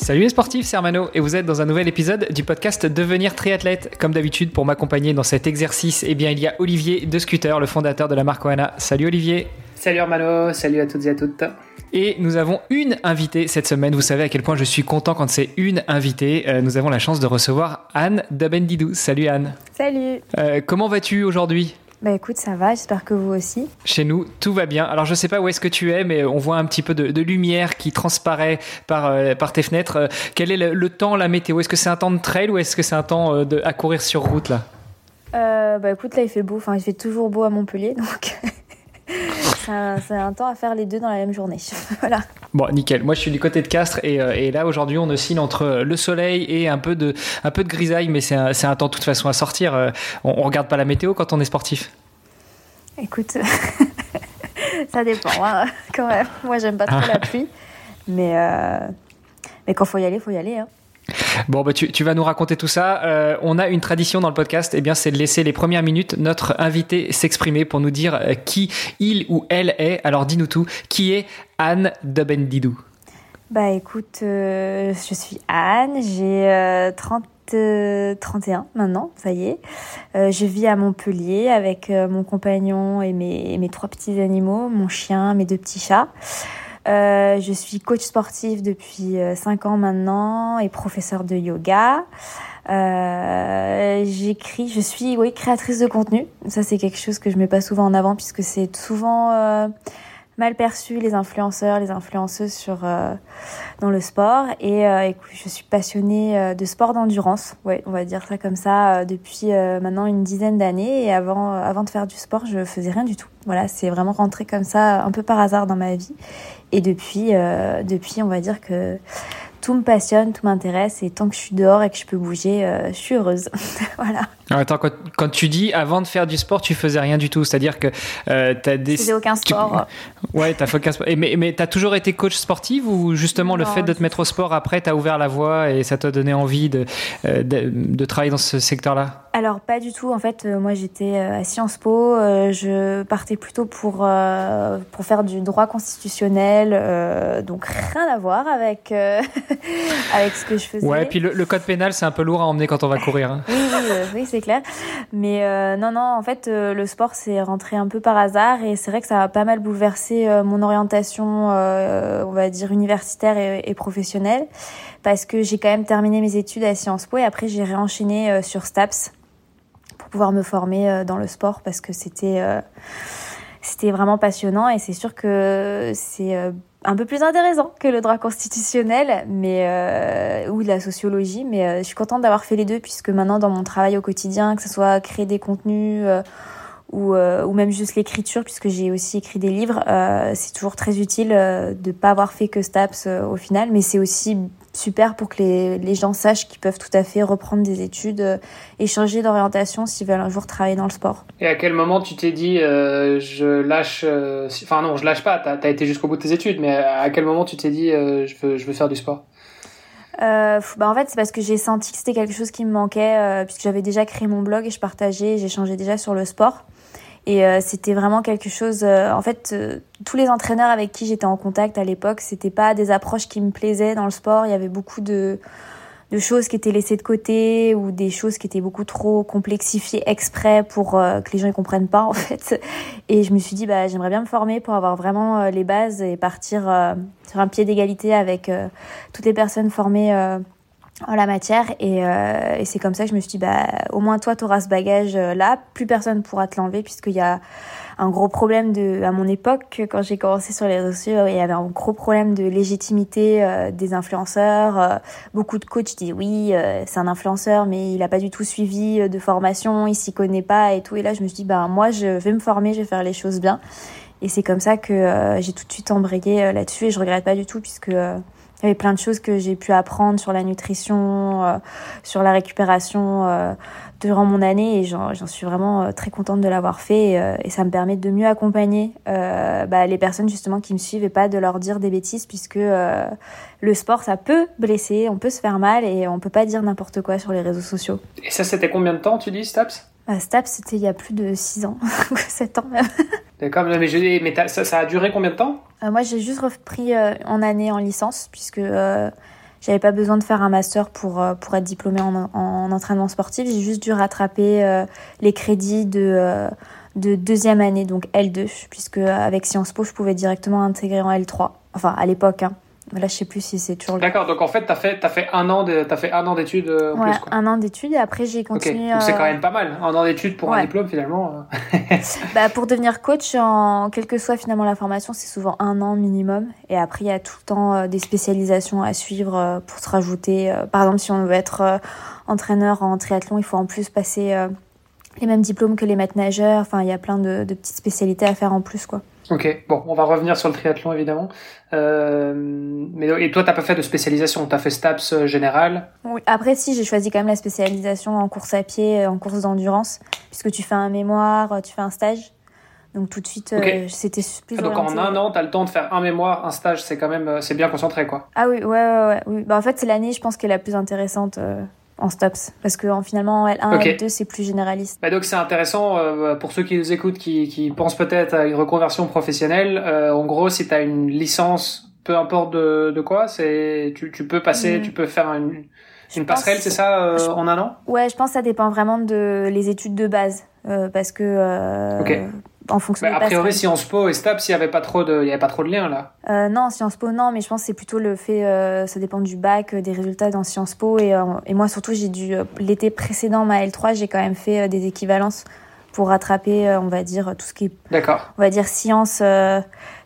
Salut les sportifs, c'est Armano et vous êtes dans un nouvel épisode du podcast Devenir triathlète. Comme d'habitude, pour m'accompagner dans cet exercice, eh bien, il y a Olivier de Scooter, le fondateur de la marque Oana. Salut Olivier. Salut Armano, salut à toutes et à toutes. Et nous avons une invitée cette semaine. Vous savez à quel point je suis content quand c'est une invitée. Euh, nous avou la chance de recevoir Anne Dabendidou. Salut Anne. Salut. Euh, comment vas-tu aujourd'hui? Bah écoute, ça va, j'espère que vous aussi. Chez nous, tout va bien. Alors je sais pas où est-ce que tu es, mais on voit un petit peu de, lumière qui transparaît par, euh, par tes fenêtres. Euh, quel est le, temps, la météo? Est-ce que c'est un temps de trail ou est-ce que c'est un temps euh, de, à courir sur route là? Bah écoute, là il fait beau, enfin il fait toujours beau à Montpellier, donc c'est un, temps à faire les deux dans la même journée. voilà. Bon, nickel. Moi, je suis du côté de Castres et, et là, aujourd'hui, on oscille entre le soleil et un peu de, un peu de grisaille, mais c'est un, un, temps de toute façon à sortir. On, on regarde pas la météo quand on est sportif Écoute, ça dépend hein, quand même. Moi, j'aime pas trop la pluie, mais, euh, mais quand faut y aller, faut y aller. Hein. Bon, bah, tu, vas nous raconter tout ça. Euh, on a une tradition dans le podcast, eh bien, c'est de laisser les premières minutes notre invité s'exprimer pour nous dire euh, qui il ou elle est. Alors, dis-nous tout. Qui est Anne Dubendidou Bah, écoute, je suis Anne, j'ai 30 31 maintenant, ça y est. je vis à Montpellier avec mon compagnon et mes, mes, trois petits animaux, mon chien, mes deux petits chats. Euh, je suis coach sportif depuis 5 euh, ans maintenant et professeur de yoga. Euh, j'écris, je suis oui créatrice de contenu. Ça c'est quelque chose que je mets pas souvent en avant puisque c'est souvent mal perçu les influenceurs, les influenceuses sur euh, dans le sport. Et euh, écoute, je suis passionnée euh, de sport d'endurance. Ouais, on va dire ça comme ça depuis maintenant une dizaine d'années. Et avant, avant de faire du sport, je faisais rien du tout. Voilà, c'est vraiment rentré comme ça, un peu par hasard dans ma vie. Et depuis, depuis, on va dire que tout me passionne, tout m'intéresse et tant que je suis dehors et que je peux bouger, euh, je suis heureuse. voilà. Attends, quand, tu dis avant de faire du sport, tu faisais rien du tout, c'est-à-dire que euh, tu as des. Je faisais aucun sport. Ouais, tu fait aucun sport. mais mais tu as toujours été coach sportive ou justement le fait de te mettre au sport après, tu as ouvert la voie et ça t'a donné envie de, euh, de, de travailler dans ce secteur-là? Alors pas du tout. En fait, moi j'étais à Sciences Po. Je partais plutôt pour pour faire du droit constitutionnel, donc rien à voir avec avec ce que je faisais. Ouais, puis le, code pénal c'est un peu lourd à emmener quand on va courir. Hein. oui, oui, oui c'est clair. Mais non, non, en fait le sport c'est rentré un peu par hasard et c'est vrai que ça a pas mal bouleversé mon orientation, on va dire universitaire et, et professionnelle, parce que j'ai quand même terminé mes études à Sciences Po et après j'ai réenchaîné sur STAPS pouvoir me former euh, dans le sport parce que c'était euh, c'était vraiment passionnant et c'est sûr que c'est euh, un peu plus intéressant que le droit constitutionnel mais ou la sociologie mais je suis contente d'avoir fait les deux puisque maintenant dans mon travail au quotidien que ce soit créer des contenus ou, ou même juste l'écriture puisque j'ai aussi écrit des livres c'est toujours très utile de pas avoir fait que STAPS au final mais c'est aussi super pour que les, les gens sachent qu'ils peuvent tout à fait reprendre des études euh, et changer d'orientation s'ils veulent un jour travailler dans le sport. Et à quel moment tu t'es dit euh, je lâche, euh, enfin non, je lâche pas, tu as, été jusqu'au bout de tes études, mais à quel moment tu t'es dit je, veux, je veux faire du sport? Euh, bah en fait, c'est parce que j'ai senti que c'était quelque chose qui me manquait, puisque j'avais déjà créé mon blog et je partageais, j'échangeais déjà sur le sport. Et euh, c'était vraiment quelque chose. Euh, en fait, euh, tous les entraîneurs avec qui j'étais en contact à l'époque, c'était pas des approches qui me plaisaient dans le sport. Il y avait beaucoup de choses qui étaient laissées de côté ou des choses qui étaient beaucoup trop complexifiées exprès pour que les gens ne comprennent pas en fait. Et je me suis dit bah j'aimerais bien me former pour avoir vraiment les bases et partir sur un pied d'égalité avec toutes les personnes formées en la matière. Et, euh, et c'est comme ça que je me suis dit bah au moins toi tu auras ce bagage euh, là. Plus personne pourra te l'enlever puisqu'il y a un gros problème de à mon époque quand j'ai commencé sur les réseaux il y avait un gros problème de légitimité euh, des influenceurs. Beaucoup de coachs disent oui c'est un influenceur mais il a pas du tout suivi de formation il s'y connaît pas et tout. Et là je me suis dit bah moi je vais me former je vais faire les choses bien. Et c'est comme ça que j'ai tout de suite embrayé là-dessus. Et je regrette pas du tout puisque il y avait plein de choses que j'ai pu apprendre sur la nutrition, euh, sur la récupération euh, durant mon année et j'en suis vraiment euh, très contente de l'avoir fait et, ça me permet de mieux accompagner bah, les personnes justement qui me suivent et pas de leur dire des bêtises puisque le sport ça peut blesser, on peut se faire mal et on peut pas dire n'importe quoi sur les réseaux sociaux. Et ça c'était combien de temps tu dis Staps bah, Staps c'était il y a plus de 6 ans, 7 ans même. D'accord, mais, mais ça, ça, a duré combien de temps? Euh, Moi, j'ai juste repris euh, en année en licence, puisque euh, j'avais pas besoin de faire un master pour, pour être diplômée en, en entraînement sportif. J'ai juste dû rattraper les crédits de, de deuxième année, donc L2, puisque avec Sciences Po, je pouvais directement intégrer en L3. Enfin, à l'époque, hein. Là, je sais plus si c'est toujours. D'accord. Donc en fait, t'as fait as fait un an de as fait un an d'études euh, ouais, plus. Quoi. un an d'études et après j'ai continué. Donc c'est quand même pas mal. Un an d'études pour un diplôme finalement. Euh. bah pour devenir coach, en quelle que soit finalement la formation, c'est souvent un an minimum. Et après, il y a tout le temps euh, des spécialisations à suivre pour se rajouter. Par exemple, si on veut être entraîneur en triathlon, il faut en plus passer les mêmes diplômes que les maîtres nageurs. Enfin, il y a plein de, de petites spécialités à faire en plus, quoi. Ok, bon, on va revenir sur le triathlon évidemment. Euh, mais et toi, t'as pas fait de spécialisation, t'as fait STAPS euh, général. Oui. Après, si j'ai choisi quand même la spécialisation en course à pied, euh, en course d'endurance, puisque tu fais un mémoire, tu fais un stage. Donc tout de suite, c'était plus. Ah, donc en un an, t'as le temps de faire un mémoire, un stage, c'est quand même, c'est bien concentré, quoi. Ah oui, ouais, ouais, ouais. Oui. Bah, en fait, c'est l'année, je pense, qui est la plus intéressante en STOPS parce que en, finalement en L1 et L2 c'est plus généraliste. Bah donc c'est intéressant euh, pour ceux qui nous écoutent qui, qui pensent peut-être à une reconversion professionnelle. Euh, en gros, si tu as une licence, peu importe de, de quoi, c'est tu, tu peux passer, mm. tu peux faire une, une passerelle, c'est ça, euh, en un an? Ouais, je pense que ça dépend vraiment de les études de base parce que en fonction bah, A priori, Sciences Po et STAPS, il n'y avait pas trop de, il y avait pas trop de liens là. Euh, non, Sciences Po non, mais je pense que c'est plutôt le fait, euh, ça dépend du bac, euh, des résultats dans Sciences Po et, et moi surtout j'ai dû l'été précédent ma L3, j'ai quand même fait des équivalences pour rattraper, on va dire tout ce qui est, d'accord, on va dire sciences,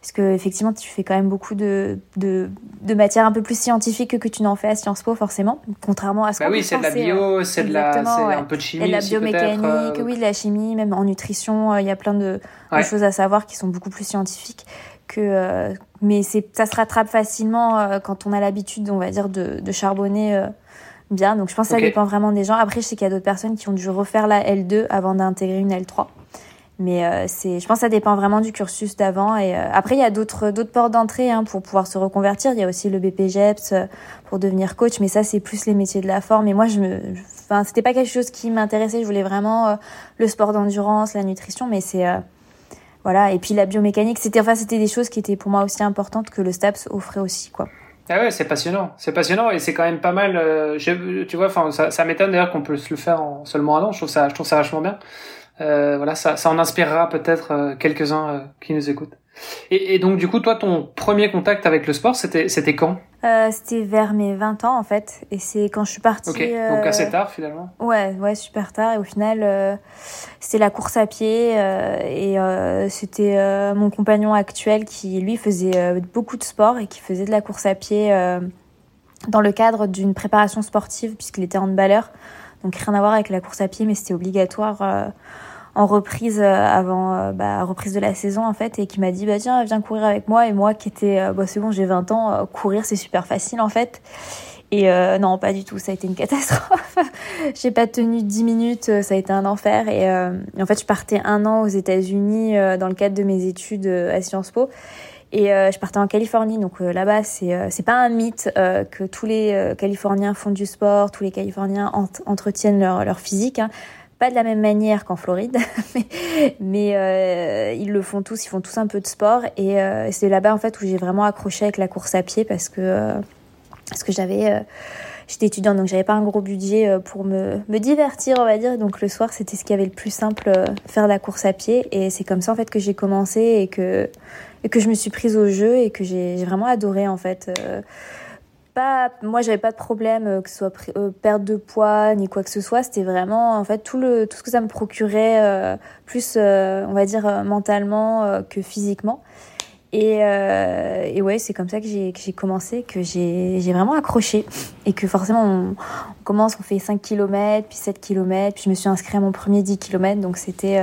parce que effectivement tu fais quand même beaucoup de de, de matières un peu plus scientifiques que, tu n'en fais à Sciences Po forcément, contrairement à ce bah oui, c'est de la bio, c'est de la, c'est un peu de chimie, et de la biomécanique, oui, de la chimie, même en nutrition, il y a plein de des choses à savoir qui sont beaucoup plus scientifiques que euh, mais c'est ça se rattrape facilement euh, quand on a l'habitude on va dire de, de charbonner euh, bien. Donc je pense que ça dépend vraiment des gens. Après je sais qu'il y a d'autres personnes qui ont dû refaire la L2 avant d'intégrer une L3 mais c'est je pense que ça dépend vraiment du cursus d'avant et après il y a d'autres portes d'entrée hein, pour pouvoir se reconvertir. Il y a aussi le BPGEPS pour devenir coach mais ça c'est plus les métiers de la forme. Et moi je me enfin c'était pas quelque chose qui m'intéressait. Je voulais vraiment le sport d'endurance la nutrition mais c'est voilà. Et puis la biomécanique c'était enfin c'était des choses qui étaient pour moi aussi importantes que le STAPS offrait aussi quoi. Ah ouais c'est passionnant. C'est passionnant et c'est quand même pas mal euh, tu vois enfin ça, ça m'étonne d'ailleurs qu'on peut se le faire en seulement un an. Je trouve ça je trouve ça vachement bien euh, voilà ça ça en inspirera peut-être euh, quelques uns euh, qui nous écoutent et, et, donc du coup, toi, ton premier contact avec le sport, c'était c'était quand? Euh, C'était vers mes 20 ans en fait, et c'est quand je suis partie. Ok, donc assez tard finalement. Ouais, ouais, super tard. Et au final, euh, c'était la course à pied, et c'était mon compagnon actuel qui lui faisait beaucoup de sport et qui faisait de la course à pied dans le cadre d'une préparation sportive puisqu'il était handballeur. Donc rien à voir avec la course à pied, mais c'était obligatoire en reprise euh, avant euh, bah, reprise de la saison en fait et qui m'a dit bah tiens viens courir avec moi. Et moi qui était euh, bah c'est bon j'ai 20 ans courir c'est super facile en fait. Et non pas du tout ça a été une catastrophe. J'ai pas tenu 10 minutes ça a été un enfer. Et, en fait je partais un an aux États-Unis dans le cadre de mes études à Sciences Po. Et je partais en Californie, donc là-bas, c'est c'est pas un mythe que tous les Californiens font du sport, tous les Californiens entretiennent leur, leur physique. Hein pas de la même manière qu'en Floride, mais, euh, ils le font tous, ils font tous un peu de sport. Et euh, c'est là-bas en fait où j'ai vraiment accroché avec la course à pied parce que euh, que j'avais j'étais étudiante donc j'avais pas un gros budget pour me, me divertir on va dire. Donc le soir c'était ce qui avait le plus simple faire la course à pied. Et c'est comme ça en fait que j'ai commencé et que et que je me suis prise au jeu et que j'ai vraiment adoré en fait pas, moi j'avais pas de problème euh, que ce soit euh, perte de poids ni quoi que ce soit. C'était vraiment en fait tout le tout ce que ça me procurait, euh, plus on va dire mentalement que physiquement. Et, et ouais, c'est comme ça que j'ai que j'ai commencé, que j'ai j'ai vraiment accroché et que forcément on, commence, on fait 5 km, puis 7 km, puis je me suis inscrite à mon premier 10 km, donc c'était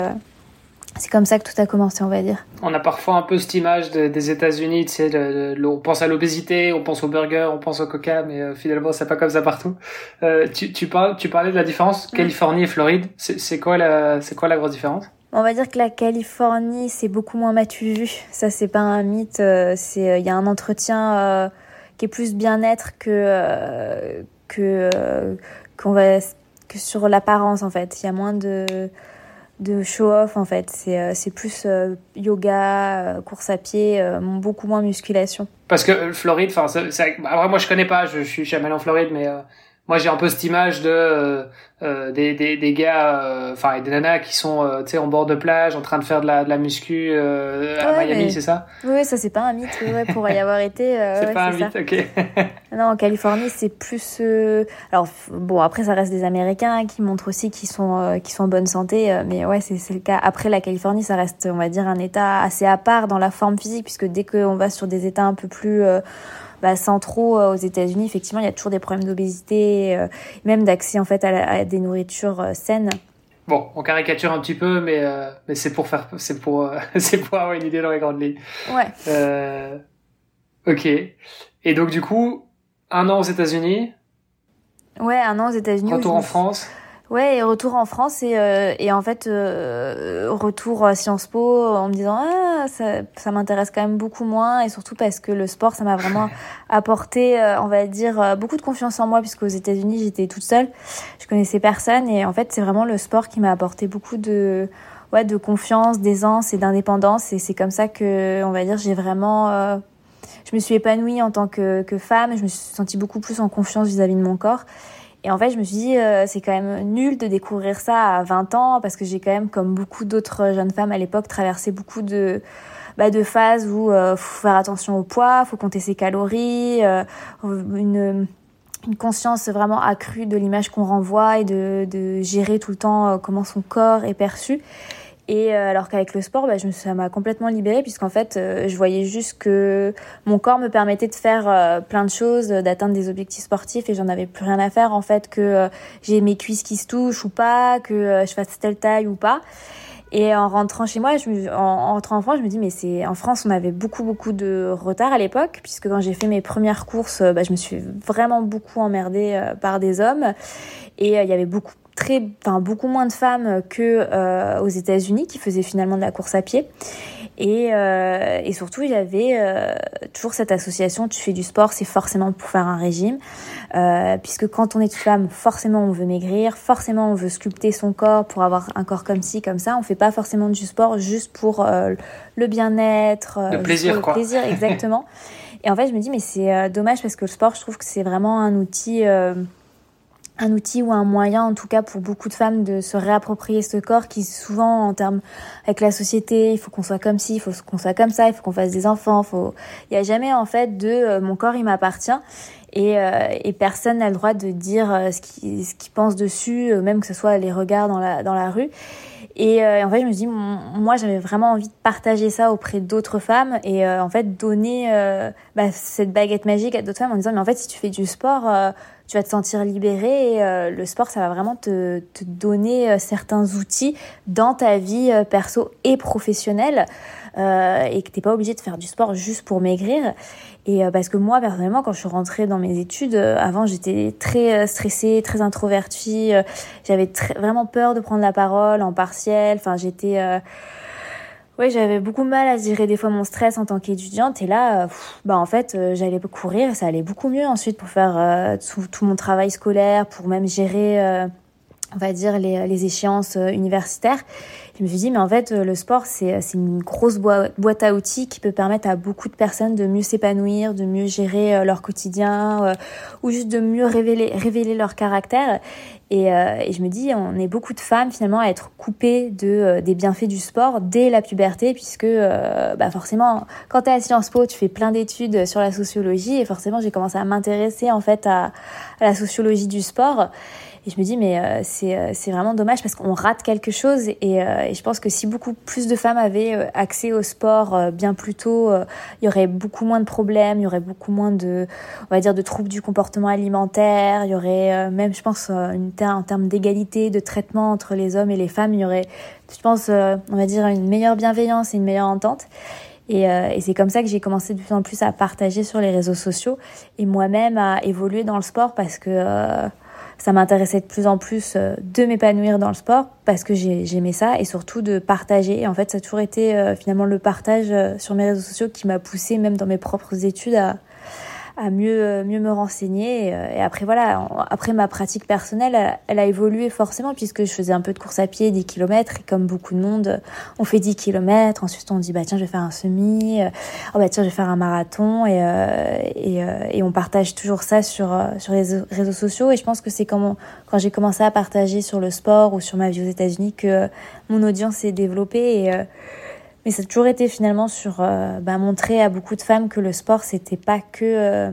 c'est comme ça que tout a commencé, on va dire. On a parfois un peu cette image des États-Unis, tu sais, on pense à l'obésité, on pense au burger, on pense au coca, mais euh, finalement c'est pas comme ça partout. Euh, tu, tu, parles, tu parlais de la différence Californie et Floride. C'est quoi la, c'est quoi la grosse différence? On va dire que la Californie, c'est beaucoup moins matu vu. Ça, c'est pas un mythe. Euh, c'est, il y a un entretien qui est plus bien-être que que qu'on va que sur l'apparence en fait. Il y a moins de de show-off en fait. C'est euh, plus euh, yoga, euh, course à pied, beaucoup moins musculation. Parce que Floride, enfin, moi je connais pas, je, suis jamais en Floride, mais moi j'ai un peu cette image de euh, euh des, des, des gars euh, enfin et des nanas qui sont euh, tu sais en bord de plage en train de faire de la, de la muscu à Miami c'est ça? Oui ça c'est pas un mythe ouais, pour y avoir été c'est pas un mythe ok. Non en Californie c'est plus alors bon après ça reste des Américains qui montrent aussi qu'ils sont qui sont en bonne santé mais ouais c'est c'est le cas. Après la Californie ça reste on va dire un état assez à part dans la forme physique puisque dès qu'on va sur des états un peu plus bah, centraux euh, aux États-Unis, effectivement, il y a toujours des problèmes d'obésité, euh, même d'accès en fait à, des nourritures euh, saines. Bon, on caricature un petit peu, mais mais c'est pour faire, c'est pour c'est pour avoir une idée dans les grandes lignes. Ouais. ok. Et donc du coup, un an aux États-Unis? Ouais, un an aux États-Unis. Retour en France? Ouais, et retour en France et, euh, et en fait euh, retour à Sciences Po en me disant ah ça, ça m'intéresse quand même beaucoup moins et surtout parce que le sport ça m'a vraiment apporté euh, on va dire beaucoup de confiance en moi puisque aux États-Unis j'étais toute seule, je connaissais personne et en fait c'est vraiment le sport qui m'a apporté beaucoup de ouais de confiance, d'aisance et d'indépendance et c'est comme ça que on va dire j'ai vraiment je me suis épanouie en tant que, que femme, je me suis sentie beaucoup plus en confiance vis-à-vis -vis de mon corps. Et en fait, je me suis dit, euh, c'est quand même nul de découvrir ça à 20 ans, parce que j'ai quand même, comme beaucoup d'autres jeunes femmes à l'époque, traversé beaucoup de, bah, de phases où euh, faut faire attention au poids, faut compter ses calories, euh, une, conscience vraiment accrue de l'image qu'on renvoie et de, de gérer tout le temps euh, comment son corps est perçu. Et euh, alors qu'avec le sport, bah, je, ça m'a complètement libérée puisqu'en fait, euh, je voyais juste que mon corps me permettait de faire euh, plein de choses, d'atteindre des objectifs sportifs et j'en avais plus rien à faire en fait que j'ai mes cuisses qui se touchent ou pas, que je fasse telle taille ou pas. Et en rentrant chez moi, je me, en, rentrant en France, je me dis mais c'est en France on avait beaucoup beaucoup de retard à l'époque puisque quand j'ai fait mes premières courses, bah, je me suis vraiment beaucoup emmerdée par des hommes et il y avait beaucoup très, enfin, beaucoup moins de femmes que euh, aux États-Unis qui faisaient finalement de la course à pied. Et, euh, et surtout, il y avait euh, toujours cette association tu fais du sport, c'est forcément pour faire un régime. Euh, puisque quand on est une femme, forcément on veut maigrir, forcément on veut sculpter son corps pour avoir un corps comme ci, comme ça. On fait pas forcément du sport juste pour euh, le bien-être, le plaisir, le plaisir, exactement. et en fait, je me dis mais c'est dommage parce que le sport, je trouve que c'est vraiment un outil un outil ou un moyen, en tout cas pour beaucoup de femmes, de se réapproprier ce corps qui souvent, en termes avec la société, il faut qu'on soit comme ci, il faut qu'on soit comme ça, il faut qu'on fasse des enfants. Faut... Il n'y a jamais en fait de euh, mon corps il m'appartient et, euh, et personne n'a le droit de dire euh, ce qu'il ce qu'il pense dessus, même que ce soit les regards dans la dans la rue. Et en fait, je me dis, moi, j'avais vraiment envie de partager ça auprès d'autres femmes et en fait donner bah, cette baguette magique à d'autres femmes en disant, mais en fait, si tu fais du sport tu vas te sentir libéré et euh, le sport, ça va vraiment te, te donner euh, certains outils dans ta vie euh, perso et professionnelle et que t'es pas obligé de faire du sport juste pour maigrir. Et parce que moi, personnellement, quand je suis rentrée dans mes études, avant, j'étais très stressée, très introvertie. J'avais vraiment peur de prendre la parole en partiel. Enfin, j'étais oui, j'avais beaucoup mal à gérer des fois mon stress en tant qu'étudiante. Et là, euh, bah en fait, euh, j'allais courir ça allait beaucoup mieux ensuite pour faire euh, tout, mon travail scolaire, pour même gérer, on va dire, les, les échéances universitaires. Je me suis dit, mais en fait, le sport, c'est une grosse boîte à outils qui peut permettre à beaucoup de personnes de mieux s'épanouir, de mieux gérer leur quotidien ou juste de mieux révéler, révéler leur caractère. Et, euh, et, je me dis, on est beaucoup de femmes finalement à être coupées de euh, des bienfaits du sport dès la puberté, puisque euh, bah forcément, quand tu es à Sciences Po, tu fais plein d'études sur la sociologie, et forcément, j'ai commencé à m'intéresser en fait à, à, la sociologie du sport. Et je me dis, mais euh, c'est, euh, c'est vraiment dommage parce qu'on rate quelque chose. Et, euh, je pense que si beaucoup plus de femmes avaient accès au sport bien plus tôt, il y aurait beaucoup moins de problèmes, il y aurait beaucoup moins de, on va dire, de troubles du comportement alimentaire. Il y aurait même, je pense, en termes d'égalité, de traitement entre les hommes et les femmes, il y aurait, je pense, on va dire, une meilleure bienveillance et une meilleure entente. Et c'est comme ça que j'ai commencé de plus en plus à partager sur les réseaux sociaux et moi-même à évoluer dans le sport parce que ça m'intéressait de plus en plus euh, de m'épanouir dans le sport parce que j'aimais ça et surtout de partager. En fait, ça a toujours été euh, finalement le partage euh, sur mes réseaux sociaux qui m'a poussé même dans mes propres études à, à mieux euh, mieux me renseigner. Euh, et, après voilà après ma pratique personnelle elle, a évolué forcément puisque je faisais un peu de course à pied 10 km et comme beaucoup de monde on fait 10 km ensuite on dit bah tiens je vais faire un semi euh, oh bah tiens je vais faire un marathon et et, et on partage toujours ça sur sur les réseaux sociaux. Et je pense que c'est quand quand j'ai commencé à partager sur le sport ou sur ma vie aux États-Unis que mon audience s'est développée et mais ça a toujours été finalement sur euh, bah, montrer à beaucoup de femmes que le sport, c'était pas que, euh,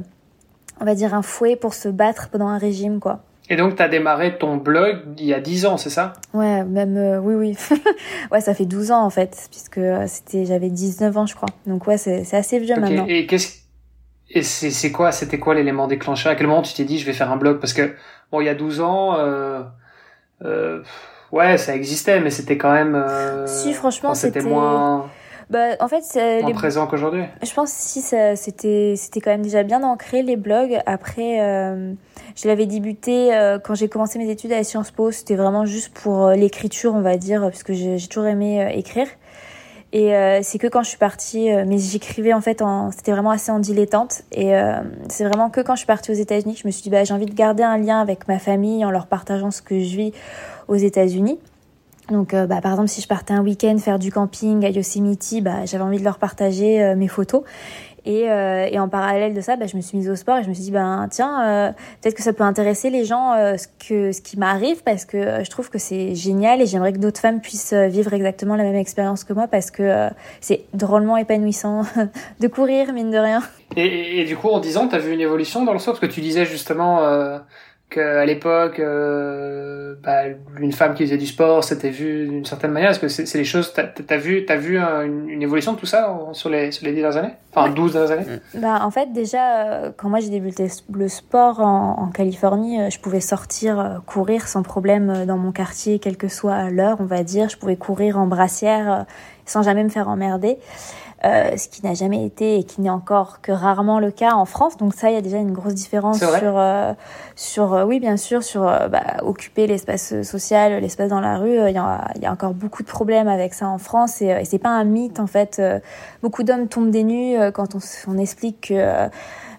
on va dire, un fouet pour se battre pendant un régime, quoi. Et donc, tu as démarré ton blog il y a 10 ans, c'est ça? Ouais, même, euh, oui, oui. ouais, ça fait 12 ans, en fait, puisque c'était, j'avais 19 ans, je crois. Donc, ouais, c'est assez vieux maintenant. Et qu'est-ce et c'est quoi, c'était quoi l'élément déclencheur? À quel moment tu t'es dit, je vais faire un blog? Parce que, bon, il y a 12 ans, euh, euh, ouais, ça existait, mais c'était quand même. Euh, si, franchement, c'était moins. Bah, en fait, c'est moins présent qu'aujourd'hui. Je pense si c'était c'était quand même déjà bien ancré les blogs. Après, euh, je l'avais débuté euh, quand j'ai commencé mes études à Sciences Po. C'était vraiment juste pour l'écriture, on va dire, parce que j'ai toujours aimé écrire. Et c'est que quand je suis partie, mais j'écrivais en fait, c'était vraiment assez en dilettante. Et c'est vraiment que quand je suis partie aux États-Unis, que je me suis dit, bah, j'ai envie de garder un lien avec ma famille en leur partageant ce que je vis aux États-Unis. Donc, euh, bah, par exemple, si je partais un week-end faire du camping à Yosemite, bah, j'avais envie de leur partager euh, mes photos. Et, euh, et, en parallèle de ça, bah, je me suis mise au sport et je me suis dit, ben tiens, peut-être que ça peut intéresser les gens ce, que, ce qui m'arrive parce que je trouve que c'est génial et j'aimerais que d'autres femmes puissent vivre exactement la même expérience que moi parce que c'est drôlement épanouissant de courir, mine de rien. Et, et, du coup, en 10 ans, tu as vu une évolution dans le sport Parce que tu disais justement qu'à l'époque, euh, bah, une femme qui faisait du sport, c'était vu d'une certaine manière. Est-ce que c'est les choses, t'as as vu, as vu une, évolution de tout ça sur les sur les dix dernières années, enfin 12 dernières années? Bah en fait déjà, euh, quand moi j'ai débuté le sport en, en Californie, euh, je pouvais sortir courir sans problème dans mon quartier, quelle que soit l'heure, on va dire. Je pouvais courir en brassière sans jamais me faire emmerder. Euh, ce qui n'a jamais été et qui n'est encore que rarement le cas en France. Donc ça, il y a déjà une grosse différence sur, euh, sur euh, oui, bien sûr, sur bah, occuper l'espace social, l'espace dans la rue. Il y, a, il y, a, encore beaucoup de problèmes avec ça en France et, et c'est pas un mythe en fait. beaucoup d'hommes tombent des nues quand on, on explique que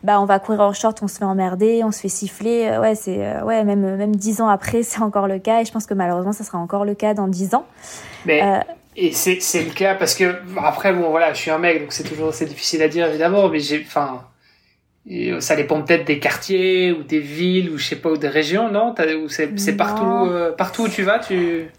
bah on va courir en short, on se fait emmerder, on se fait siffler. Ouais, c'est ouais, même même dix ans après, c'est encore le cas et je pense que malheureusement, ça sera encore le cas dans dix ans. Mais et c'est c'est le cas parce que après bon voilà je suis un mec donc c'est toujours c'est difficile à dire évidemment mais j'ai enfin ça dépend peut-être des quartiers ou des villes ou je sais pas ou des régions non? Ou c'est c'est partout euh, partout où tu vas tu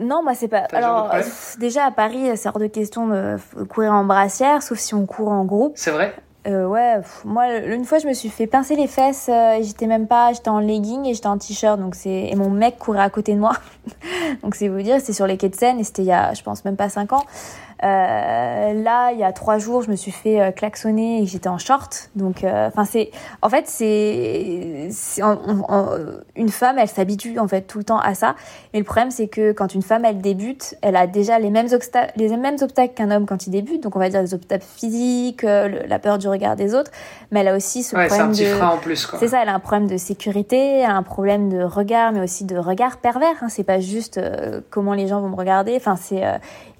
non, moi c'est pas. Alors déjà à Paris, c'est hors de question de courir en brassière, sauf si on court en groupe. C'est vrai? Euh, ouais, moi une fois je me suis fait pincer les fesses euh, j'étais même pas, j'étais en legging et j'étais en t-shirt donc c'est et mon mec courait à côté de moi. donc c'est vous dire, c'était sur les quais de Seine et c'était il y a je pense même pas 5 ans. Euh, là, il y a trois jours, je me suis fait euh, klaxonner et j'étais en short. Donc, euh, enfin, c'est, en fait, c'est, une femme, elle s'habitue en fait tout le temps à ça. Et le problème, c'est que quand une femme, elle débute, elle a déjà les mêmes obstacles, les mêmes obstacles qu'un homme quand il débute. Donc, on va dire les obstacles physiques, la peur du regard des autres, mais elle a aussi ce ouais, problème un petit de. frein en plus. C'est ça, elle a un problème de sécurité, elle a un problème de regard, mais aussi de regard pervers. Hein. C'est pas juste comment les gens vont me regarder. Enfin, c'est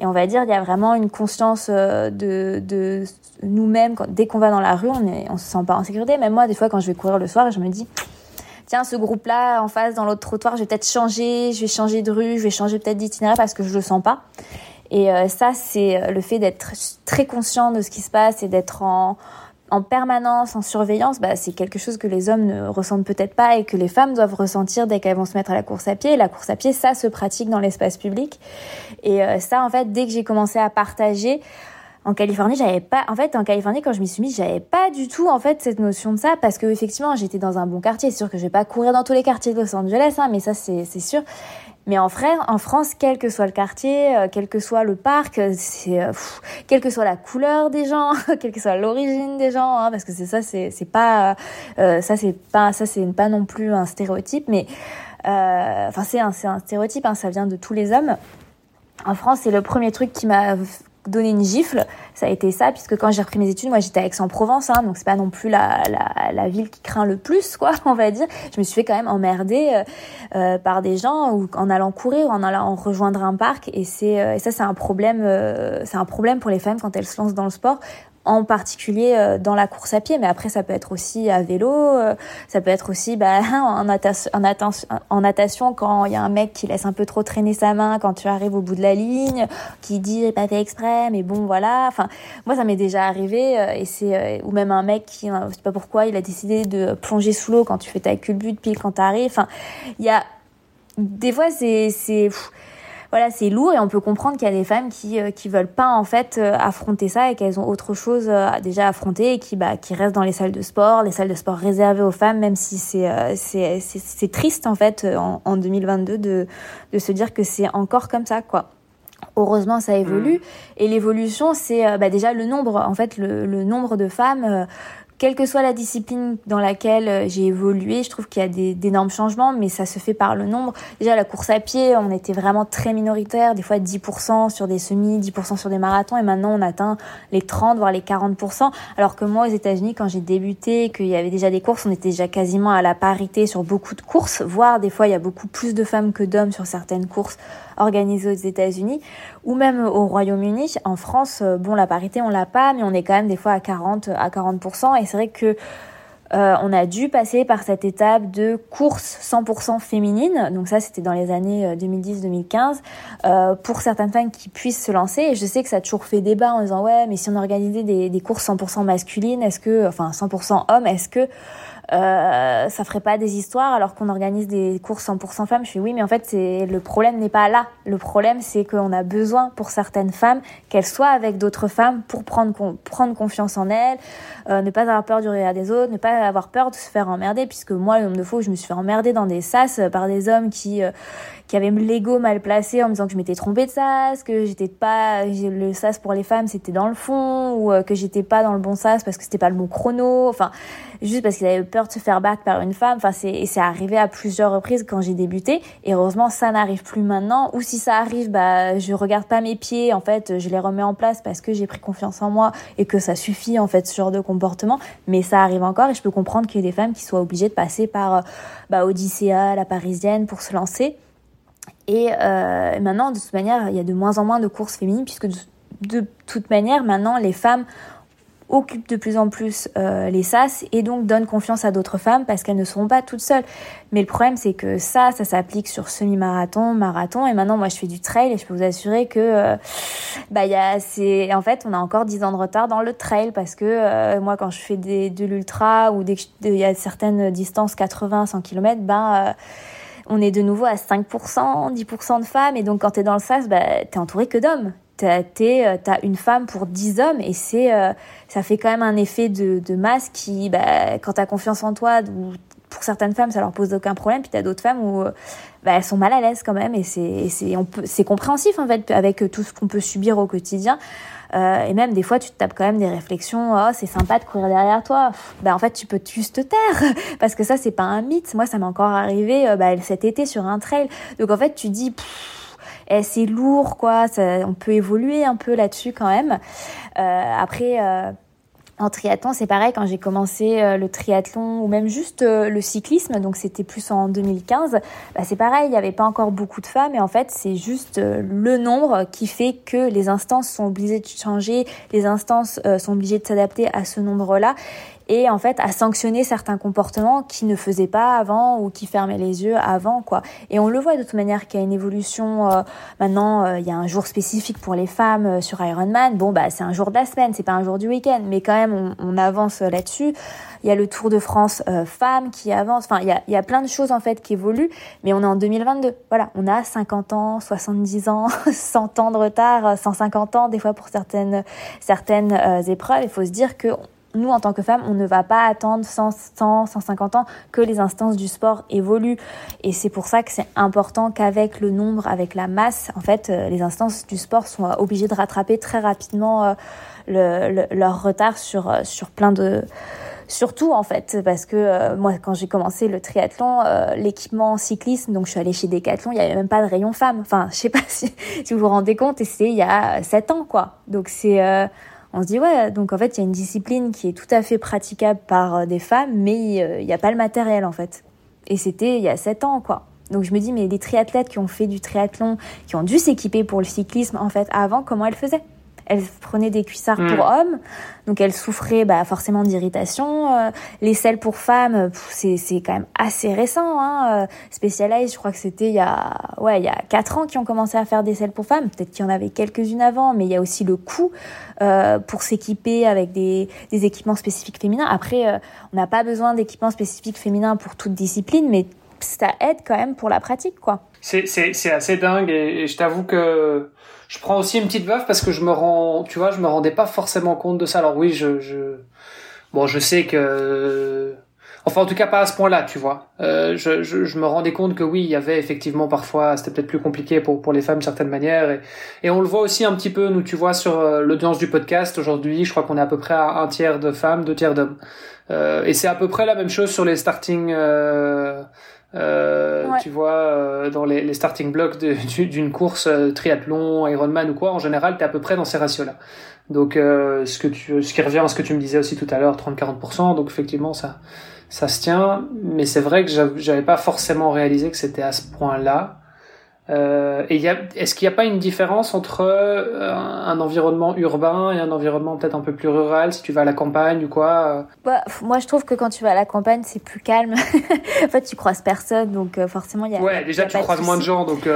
et on va dire, il y a vraiment une conscience euh, de, nous-mêmes. Dès qu'on va dans la rue, on ne se sent pas en sécurité. Même moi, des fois, quand je vais courir le soir, je me dis, tiens, ce groupe-là, en face, dans l'autre trottoir, je vais peut-être changer, je vais changer de rue, je vais changer peut-être d'itinéraire parce que je le sens pas. Et euh, ça, c'est euh, le fait d'être très conscient de ce qui se passe et d'être en, en permanence, en surveillance, bah, c'est quelque chose que les hommes ne ressentent peut-être pas et que les femmes doivent ressentir dès qu'elles vont se mettre à la course à pied. La course à pied, ça se pratique dans l'espace public. Et euh, ça, en fait, dès que j'ai commencé à partager, en Californie, j'avais pas, en fait, en Californie, quand je m'y suis mise, j'avais pas du tout, en fait, cette notion de ça, parce que, effectivement, j'étais dans un bon quartier. C'est sûr que je vais pas courir dans tous les quartiers de Los Angeles, hein, mais ça, c'est sûr. Mais en, France, quel que soit le quartier, euh, quel que soit le parc, euh, c'est euh, quelle que soit la couleur des gens, quelle que soit l'origine des gens, hein, parce que c'est ça, c'est c'est pas ça c'est pas ça c'est pas non plus un stéréotype, mais Enfin, c'est un, un stéréotype, hein, ça vient de tous les hommes. En France, c'est le premier truc qui m'a donné une gifle, ça a été ça, puisque quand j'ai repris mes études, moi j'étais à Aix-en-Provence, hein, donc c'est pas non plus la, la, ville qui craint le plus, quoi, on va dire. Je me suis fait quand même emmerder euh, euh par des gens ou en allant courir ou en allant rejoindre un parc, et c'est euh, ça c'est un problème, c'est un problème pour les femmes quand elles se lancent dans le sport en particulier euh, dans la course à pied, mais après ça peut être aussi à vélo, euh, ça peut être aussi bah, en, natation, en, natation quand il y a un mec qui laisse un peu trop traîner sa main quand tu arrives au bout de la ligne, qui dit j'ai pas fait exprès, mais bon voilà. Enfin moi ça m'est déjà arrivé euh, et c'est ou même un mec qui je sais pas pourquoi il a décidé de plonger sous l'eau quand tu fais ta culbute pile quand t'arrives. Enfin il y a des fois c'est c'est voilà, c'est lourd et on peut comprendre qu'il y a des femmes qui euh, qui veulent pas en fait euh, affronter ça et qu'elles ont autre chose euh, déjà à affronter et qui bah qui restent dans les salles de sport, les salles de sport réservées aux femmes, même si c'est c'est c'est triste en fait en, en 2022 de de se dire que c'est encore comme ça quoi. Heureusement, ça évolue. Mmh. Et l'évolution, c'est bah, déjà le nombre, en fait, le, le nombre de femmes quelle que soit la discipline dans laquelle euh, j'ai évolué, je trouve qu'il y a d'énormes changements, mais ça se fait par le nombre. Déjà, la course à pied, on était vraiment très minoritaire, des fois 10% sur des semis, 10% sur des marathons, et maintenant on atteint les 30, voire les 40%. Alors que moi, aux États-Unis, quand j'ai débuté, qu'il y avait déjà des courses, on était déjà quasiment à la parité sur beaucoup de courses, voire des fois, il y a beaucoup plus de femmes que d'hommes sur certaines courses organisées aux États-Unis, ou même au Royaume-Uni. En France, euh, bon, la parité, on l'a pas, mais on est quand même des fois à 40, à 40%, et c'est vrai que euh, on a dû passer par cette étape de course 100% féminine. Donc ça, c'était dans les années 2010-2015 euh, euh, pour certaines femmes qui puissent se lancer. Et je sais que ça a toujours fait débat en disant ouais, mais si on organisait des, des courses 100% masculines, est-ce que, enfin 100% hommes, est-ce que euh, ça ferait pas des histoires alors qu'on organise des courses 100% femmes. Je fais oui, mais en fait, c'est le problème n'est pas là. Le problème, c'est qu'on a besoin pour certaines femmes qu'elles soient avec d'autres femmes pour prendre prendre confiance en elles, euh, ne pas avoir peur du regard des autres, ne pas avoir peur de se faire emmerder. Puisque moi, le nombre de fois où je me suis fait emmerder dans des sas par des hommes qui euh, qui avaient l'ego mal placé en me disant que je m'étais trompée de sas, que j'étais pas le sas pour les femmes c'était dans le fond ou euh, que j'étais pas dans le bon sas parce que c'était pas le bon chrono. Enfin, juste parce qu'ils avaient peur de se faire battre par une femme. Enfin, c'est, et c'est arrivé à plusieurs reprises quand j'ai débuté. Et heureusement, ça n'arrive plus maintenant. Ou si ça arrive, bah, je regarde pas mes pieds. En fait, je les remets en place parce que j'ai pris confiance en moi et que ça suffit, en fait, ce genre de comportement. Mais ça arrive encore et je peux comprendre qu'il y ait des femmes qui soient obligées de passer par, euh, bah, Odyssea, la parisienne pour se lancer. Et euh, maintenant, de toute manière, il y a de moins en moins de courses féminines puisque de, toute manière, maintenant, les femmes occupent de plus en plus euh, les sas et donc donnent confiance à d'autres femmes parce qu'elles ne seront pas toutes seules. Mais le problème c'est que ça, ça s'applique sur semi-marathon, marathon et maintenant moi je fais du trail et je peux vous assurer que euh, bah il y a c'est en fait on a encore 10 ans de retard dans le trail parce que euh, moi quand je fais des, de l'ultra ou dès qu'il y a certaines distances 80 100 km ben on est de nouveau à 5%, 10% de femmes. Et donc quand tu es dans le sas, bah, tu es entouré que d'hommes. Euh, as une femme pour 10 hommes. Et c'est euh, ça fait quand même un effet de, de masse qui bah, quand t'as confiance en toi pour certaines femmes ça leur pose aucun problème. Puis t'as d'autres femmes où euh, bah, elles sont mal à l'aise quand même. Et c'est compréhensif en fait avec tout ce qu'on peut subir au quotidien euh, et même des fois tu te tapes quand même des réflexions oh c'est sympa de courir derrière toi bah en fait tu peux juste te taire parce que ça c'est pas un mythe moi ça m'est encore arrivé bah, cet été sur un trail donc en fait tu dis et c'est lourd, quoi. on peut évoluer un peu là-dessus quand même. Euh, après. Euh, en triathlon, c'est pareil, quand j'ai commencé euh, le triathlon ou même juste le cyclisme, donc c'était plus en 2015, bah c'est pareil, il n'y avait pas encore beaucoup de femmes et en fait c'est juste le nombre qui fait que les instances sont obligées de changer, les instances sont obligées de s'adapter à ce nombre-là et en fait à sanctionner certains comportements qui ne faisaient pas avant ou qui fermaient les yeux avant quoi. Et on le voit de toute manière qu'il y a une évolution. Euh, maintenant, euh, il y a un jour spécifique pour les femmes euh, sur Ironman. Bon bah c'est un jour de la semaine, c'est pas un jour du week-end, mais quand même on, on avance là-dessus. Il y a le Tour de France femmes qui avance. Enfin il y a, y a plein de choses en fait qui évoluent, mais on est en 2022. Voilà, on a 50 ans, 70 ans, 100 ans de retard, 150 ans des fois pour certaines certaines épreuves. Il faut se dire que nous, en tant que femmes, on ne va pas attendre 100, 100, 150 ans que les instances du sport évoluent. Et c'est pour ça que c'est important qu'avec le nombre, avec la masse, en fait, euh, les instances du sport sont obligées de rattraper très rapidement euh, le, leur retard sur, euh, sur plein de Surtout en fait, parce que moi quand j'ai commencé le triathlon, l'équipement cyclisme, donc je suis allée chez Decathlon, il y avait même pas de rayon femme. Enfin, je sais pas si, vous vous rendez compte, et c'est il y a sept ans quoi. Donc c'est, euh, on se dit ouais, donc en fait il y a une discipline qui est tout à fait praticable par des femmes, mais il n'y a pas le matériel en fait. Et c'était il y a sept ans quoi. Donc je me dis mais les triathlètes qui ont fait du triathlon, qui ont dû s'équiper pour le cyclisme en fait avant, comment elles faisaient? Elle prenait des cuissards pour hmm. hommes, donc elle souffrait bah, forcément d'irritation. Euh, les selles pour femmes, c'est c'est quand même assez récent. Hein. Euh, Specialized, je crois que c'était il y a ouais il y a quatre ans qu'ils ont commencé à faire des selles pour femmes. Peut-être qu'il y en avait quelques-unes avant, mais il y a aussi le coût euh, pour s'équiper avec des, des équipements spécifiques féminins. Après, euh, on n'a pas besoin d'équipements spécifiques féminins pour toute discipline, mais ça aide quand même pour la pratique, quoi. C'est c'est assez dingue et je t'avoue que je prends aussi une petite baffe parce que je me rends, tu vois, je me rendais pas forcément compte de ça. Alors oui, je, je, bon, je sais que, enfin en tout cas pas à ce point-là, tu vois. Euh, je, je, je, me rendais compte que oui, il y avait effectivement parfois, c'était peut-être plus compliqué pour pour les femmes de certaines manières, et, et on le voit aussi un petit peu, nous, tu vois, sur euh, l'audience du podcast aujourd'hui, je crois qu'on est à peu près à un tiers de femmes, deux tiers d'hommes, euh, et c'est à peu près la même chose sur les starting. Euh, euh, tu vois, euh, dans les, les, starting blocks d'une course euh, triathlon, Ironman ou quoi, en général, tu es à peu près dans ces ratios-là. Donc, euh, ce, que tu, ce qui revient à ce que tu me disais aussi tout à l'heure, 30-40%, donc effectivement, ça, ça se tient. Mais c'est vrai que j'avais pas forcément réalisé que c'était à ce point-là. Euh, et est-ce qu'il n'y a pas une différence entre euh, un environnement urbain et un environnement peut-être un peu plus rural, si tu vas à la campagne ou quoi euh? bah, Moi, je trouve que quand tu vas à la campagne, c'est plus calme. en fait, tu croises personne, donc euh, forcément, il y a. Ouais, déjà, tu croises moins de gens, donc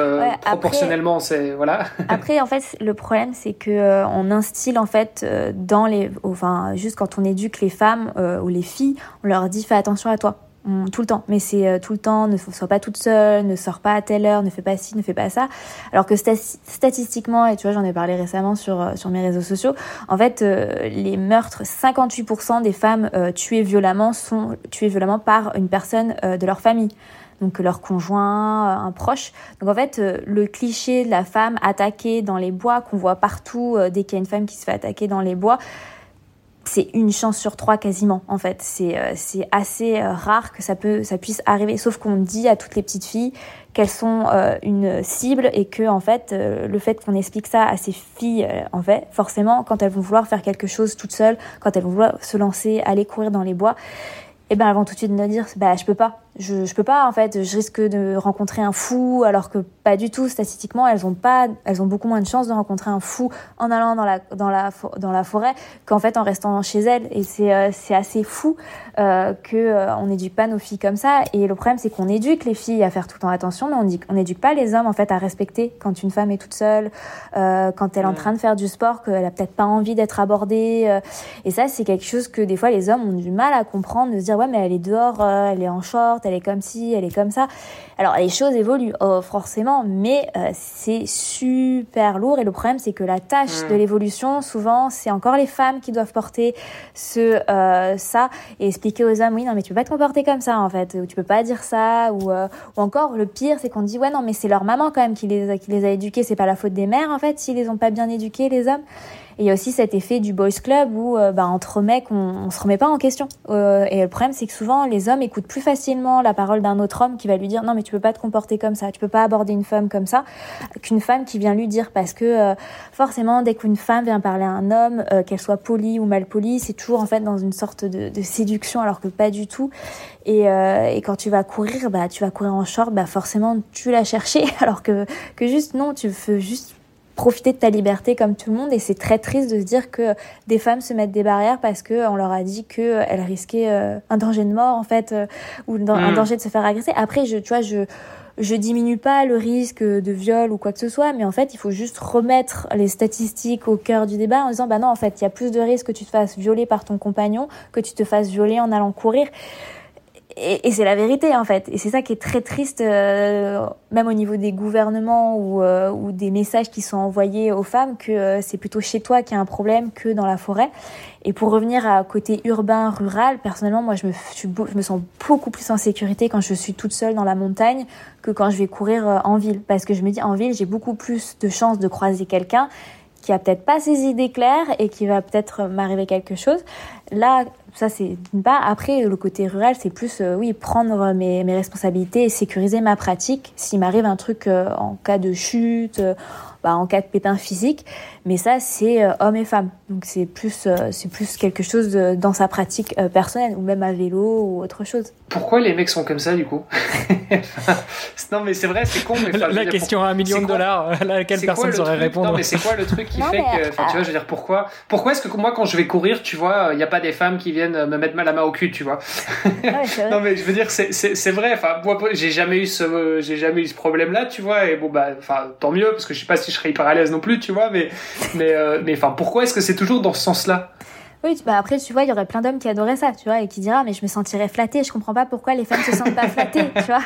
proportionnellement, c'est voilà. après, en fait, le problème, c'est que on instille en fait dans les, enfin, juste quand on éduque les femmes ou les filles, on leur dit fais attention à toi tout le temps. Mais c'est euh, tout le temps, ne sois pas toute seule, ne sors pas à telle heure, ne fais pas ci, ne fais pas ça. Alors que statistiquement, et tu vois, j'en ai parlé récemment sur, euh, sur mes réseaux sociaux, en fait, euh, les meurtres, 58% des femmes tuées violemment sont tuées violemment par une personne de leur famille donc leur conjoint, un proche. Donc en fait, le cliché de la femme attaquée dans les bois qu'on voit partout dès qu'il y a une femme qui se fait attaquer dans les bois, c'est une chance sur trois quasiment en fait. C'est euh, assez euh, rare que ça peut ça puisse arriver. Sauf qu'on dit à toutes les petites filles qu'elles sont euh, une cible et que en fait le fait qu'on explique ça à ces filles en fait forcément quand elles vont vouloir faire quelque chose toutes seules, quand elles vont vouloir se lancer, aller courir dans les bois, eh ben elles vont tout de suite me dire bah je peux pas. Je, je peux pas en fait. Je risque de rencontrer un fou alors que pas du tout. Statistiquement elles ont pas elles ont beaucoup moins de chances de rencontrer un fou en allant dans la dans la dans la forêt qu'en fait en restant chez elles. Et c'est euh, c'est assez fou euh, que euh, on n'éduque pas nos filles comme ça. Et le problème c'est qu'on éduque les filles à faire tout le temps attention mais on dit on n'éduque pas les hommes en fait à respecter quand une femme est toute seule euh, quand elle est en train de faire du sport qu'elle a peut-être pas envie d'être abordée euh, et ça c'est quelque chose que des fois les hommes ont du mal à comprendre de se dire ouais mais elle est dehors elle est en short elle est comme ci, elle est comme ça. Alors les choses évoluent oh, forcément, mais euh, c'est super lourd et le problème c'est que la tâche de mm. l'évolution, souvent c'est encore les femmes qui doivent porter ce euh, ça et expliquer aux hommes oui non mais tu peux pas te comporter comme ça en fait, ou tu peux pas dire ça, ou, euh, ou encore le pire c'est qu'on dit ouais non mais c'est leur maman quand même qui les, qui les a éduqués, c'est pas la faute des mères en fait s'ils les ont pas bien éduqués les hommes. Il y a aussi cet effet du boys club où euh, bah, entre mecs, on, on se remet pas en question. Euh, et le problème, c'est que souvent, les hommes écoutent plus facilement la parole d'un autre homme qui va lui dire non mais tu peux pas te comporter comme ça, tu peux pas aborder une femme comme ça, qu'une femme qui vient lui dire parce que euh, forcément, dès qu'une femme vient parler à un homme, qu'elle soit polie ou mal polie, c'est toujours en fait dans une sorte de, séduction alors que pas du tout. Et, et, quand tu vas courir, bah tu vas courir en short, bah forcément tu l'as cherché alors que que juste non, tu veux juste profiter de ta liberté comme tout le monde et c'est très triste de se dire que des femmes se mettent des barrières parce que on leur a dit que euh, elles risquaient euh, un danger de mort en fait euh, ou un mm. danger de se faire agresser. Après je tu vois je je diminue pas le risque de viol ou quoi que ce soit, mais en fait, il faut juste remettre les statistiques au cœur du débat en disant, bah non, en fait, il y a plus de risques que tu te fasses violer par ton compagnon que tu te fasses violer en allant courir et, c'est la vérité en fait. Et c'est ça qui est très triste, euh, même au niveau des gouvernements ou, euh, ou, des messages qui sont envoyés aux femmes, que euh, c'est plutôt chez toi qu'il y a un problème que dans la forêt. Et pour revenir à côté urbain, rural, personnellement, moi je me, je me sens beaucoup plus en sécurité quand je suis toute seule dans la montagne que quand je vais courir en ville. Parce que je me dis en ville, j'ai beaucoup plus de chances de croiser quelqu'un qui a peut-être pas ses idées claires et qui va peut-être m'arriver quelque chose. là, ça c'est part. Après, le côté rural, c'est plus, euh, oui, prendre mes, mes responsabilités et sécuriser ma pratique. S'il m'arrive un truc euh, en cas de chute, euh, bah, en cas de pépin physique, mais ça c'est euh, hommes et femmes. Donc c'est plus euh, c'est plus quelque chose de- dans sa pratique euh, personnelle ou même à vélo ou autre chose. Pourquoi les mecs sont comme ça du coup Non mais c'est vrai, c'est con. Mais, La, question à un million de quoi- dollars à laquelle personne le saurait truc- répondre. Non, mais c'est quoi le truc qui Non, fait que, enfin, tu vois, je veux dire, pourquoi, pourquoi est-ce que moi, quand je vais courir, tu vois, il n'y a pas des femmes qui viennent me mettre la main au cul, tu vois Ouais. Non, mais je veux dire, c'est, vrai. Enfin, moi, j'ai jamais eu ce, j'ai jamais eu ce problème-là, tu vois. Et bon, bah, enfin, tant mieux, parce que je sais pas si je serais hyper à l'aise non plus, tu vois. Mais, mais, euh, mais, enfin, pourquoi est-ce que c'est toujours dans ce sens-là? Oui, tu- bah après, tu vois, il y aurait plein d'hommes qui adoraient ça, tu vois, et qui diraient, Ah, mais je me sentirais flattée, je comprends pas pourquoi les femmes se sentent pas flattées, tu vois.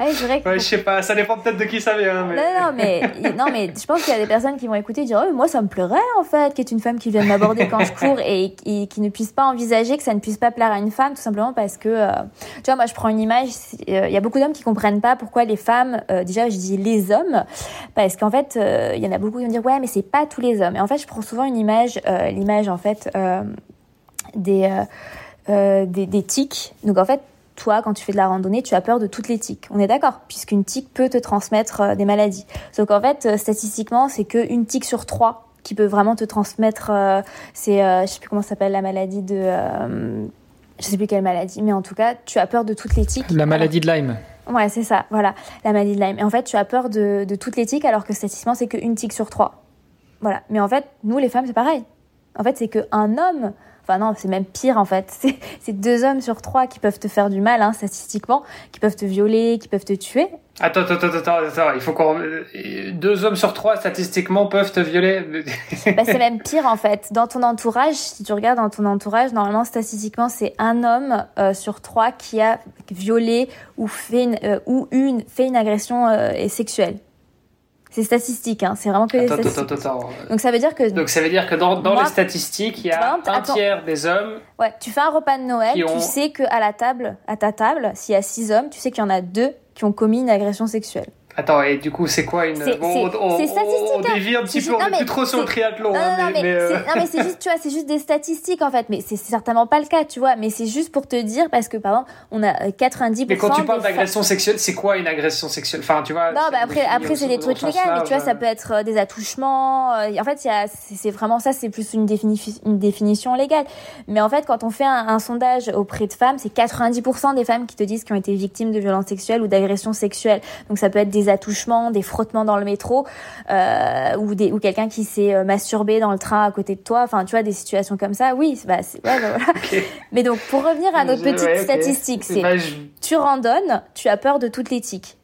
Oui, c'est vrai que. Ouais, je sais pas. Ça dépend peut-être de qui ça vient. Mais... Non, non, mais, non, mais je pense qu'il y a des personnes qui vont écouter et dire, oh, moi, ça me plairait, en fait, qu'il y ait une femme qui vienne m'aborder quand je cours et, et qui ne puisse pas envisager que ça ne puisse pas plaire à une femme, tout simplement parce que, euh, tu vois, moi, je prends une image, euh, il y a beaucoup d'hommes qui comprennent pas pourquoi les femmes, euh, déjà, je dis les hommes, parce qu'en fait, euh, il y en a beaucoup qui vont dire, ouais, mais c'est pas tous les hommes. Et en fait, je prends souvent une image, euh, l'image, en fait, des, euh, euh, des, des tiques. Donc, en fait, toi, quand tu fais de la randonnée, tu as peur de toutes les tiques. On est d'accord, puisqu'une tique peut te transmettre euh, des maladies. Sauf qu'en fait, statistiquement, c'est qu'une tique sur trois qui peut vraiment te transmettre. euh, c'est, euh, je sais plus comment ça s'appelle la maladie de. euh, je sais plus quelle maladie, mais en tout cas, tu as peur de toutes les tiques. La maladie de Lyme. Ouais, c'est ça, voilà, la maladie de Lyme. Et en fait, tu as peur de, de toutes les tiques, alors que statistiquement, c'est qu'une tique sur trois. Voilà. Mais en fait, nous, les femmes, c'est pareil. En fait, c'est qu'un homme, enfin non, c'est même pire en fait. C'est- deux hommes sur trois qui peuvent te faire du mal, hein, statistiquement, qui peuvent te violer, qui peuvent te tuer. Attends, attends, attends, attends, attends, il faut qu'on, euh, deux hommes sur trois statistiquement peuvent te violer. Bah, c'est même pire en fait. Dans ton entourage, si tu regardes dans ton entourage, normalement, statistiquement, c'est un homme euh, sur trois qui a violé ou fait une, euh, ou une, fait une agression euh, sexuelle. C'est statistique, hein. c'est vraiment que des Attends, attends, statistiques. attends, attends. Donc ça veut dire que Donc ça veut dire que dans, dans Moi- les statistiques, il y a exemple, un tiers des hommes. Ouais, tu fais un repas de Noël, ont- tu sais que à la table, à ta table, s'il y a six hommes, tu sais qu'il y en a deux qui ont commis une agression sexuelle. Attends, et du coup, c'est quoi une. C'est- Bon, on, on- statistique, on hein. dévie un petit peu, on est plus trop sur le triathlon. Non, hein, non, mais, euh, non, mais c'est juste, tu vois, c'est juste des statistiques en fait, mais c'est certainement pas le cas, tu vois, mais c'est juste pour te dire parce que par exemple, on a euh, 90% mais quand tu parles d'agression sexuelle, c'est quoi une agression sexuelle? Enfin, tu vois. Non, bah après, après c'est des trucs légaux, mais tu vois, ça peut être euh, des attouchements. euh, en fait, c'est vraiment ça, c'est plus une, défini- une définition légale. Mais en fait, quand on fait un, un sondage auprès de femmes, c'est 90% des femmes qui te disent qu'elles ont été victimes de violences sexuelles ou d'agressions sexuelles. Donc ça peut être des attouchements, des frottements dans le métro, euh, ou, des, ou quelqu'un qui s'est euh, masturbé dans le train à côté de toi. Enfin, tu vois, des situations comme ça. Oui, bah, c'est- ouais, bah, voilà. Mais donc, pour revenir à notre petite statistique, c'est tu randonnes, tu as peur de toutes les tiques.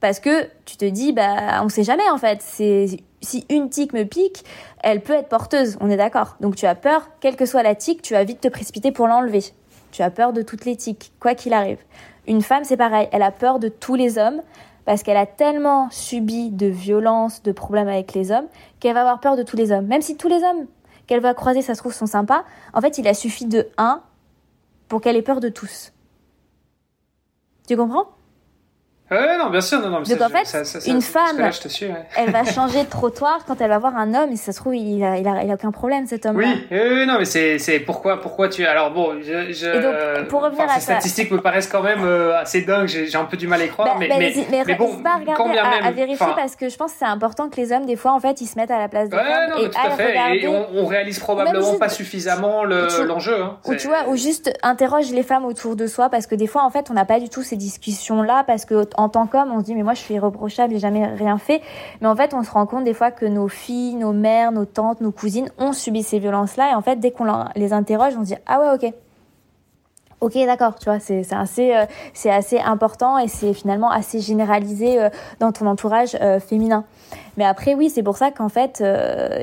Parce que tu te dis, bah, on sait jamais en fait. C'est si une tique me pique, elle peut être porteuse. On est d'accord. Donc tu as peur, quelle que soit la tique, tu vas vite te précipiter pour l'enlever. Tu as peur de toutes les tiques, quoi qu'il arrive. Une femme, c'est pareil. Elle a peur de tous les hommes parce qu'elle a tellement subi de violences, de problèmes avec les hommes, qu'elle va avoir peur de tous les hommes. Même si tous les hommes qu'elle va croiser, ça se trouve, sont sympas. En fait, il a suffi de un pour qu'elle ait peur de tous. Tu comprends? Ouais, non, bien sûr, non, non. mais Donc, ça, en fait, ça- ça- ça- une femme- Là, suis, ouais. Elle va changer de trottoir quand elle va voir un homme et ça se trouve il a, il a, il a aucun problème cet homme-là. Oui, oui, oui, non, mais c'est, c'est pourquoi, pourquoi tu. Alors bon, je, je, Et donc, pour revenir enfin, à ces ça- statistiques me paraissent quand même euh, assez dingues. J'ai, un peu du mal à y croire, Bah, mais, bah, mais, mais, mais bon, pas à regarder, à, même, à vérifier parce que je pense que c'est important que les hommes des fois en fait ils se mettent à la place des Ouais, femmes non, et tout à fait. regarder. Et on, on réalise probablement juste- pas suffisamment le, l'enjeu. Hein. Ou tu vois, ou juste interroge les femmes autour de soi parce que des fois en fait on n'a pas du tout ces discussions là parce que en tant qu'homme on se dit mais moi je suis irréprochable j'ai jamais rien fait. Mais en fait on se rend compte des fois que nos filles, nos mères, nos tantes, nos cousines ont subi ces violences là et en fait dès qu'on les interroge on se dit ah ouais ok. Ok, d'accord, tu vois, c'est assez, euh, c'est assez important et c'est finalement assez généralisé euh, dans ton entourage euh, féminin. Mais après, oui, c'est pour ça qu'en fait,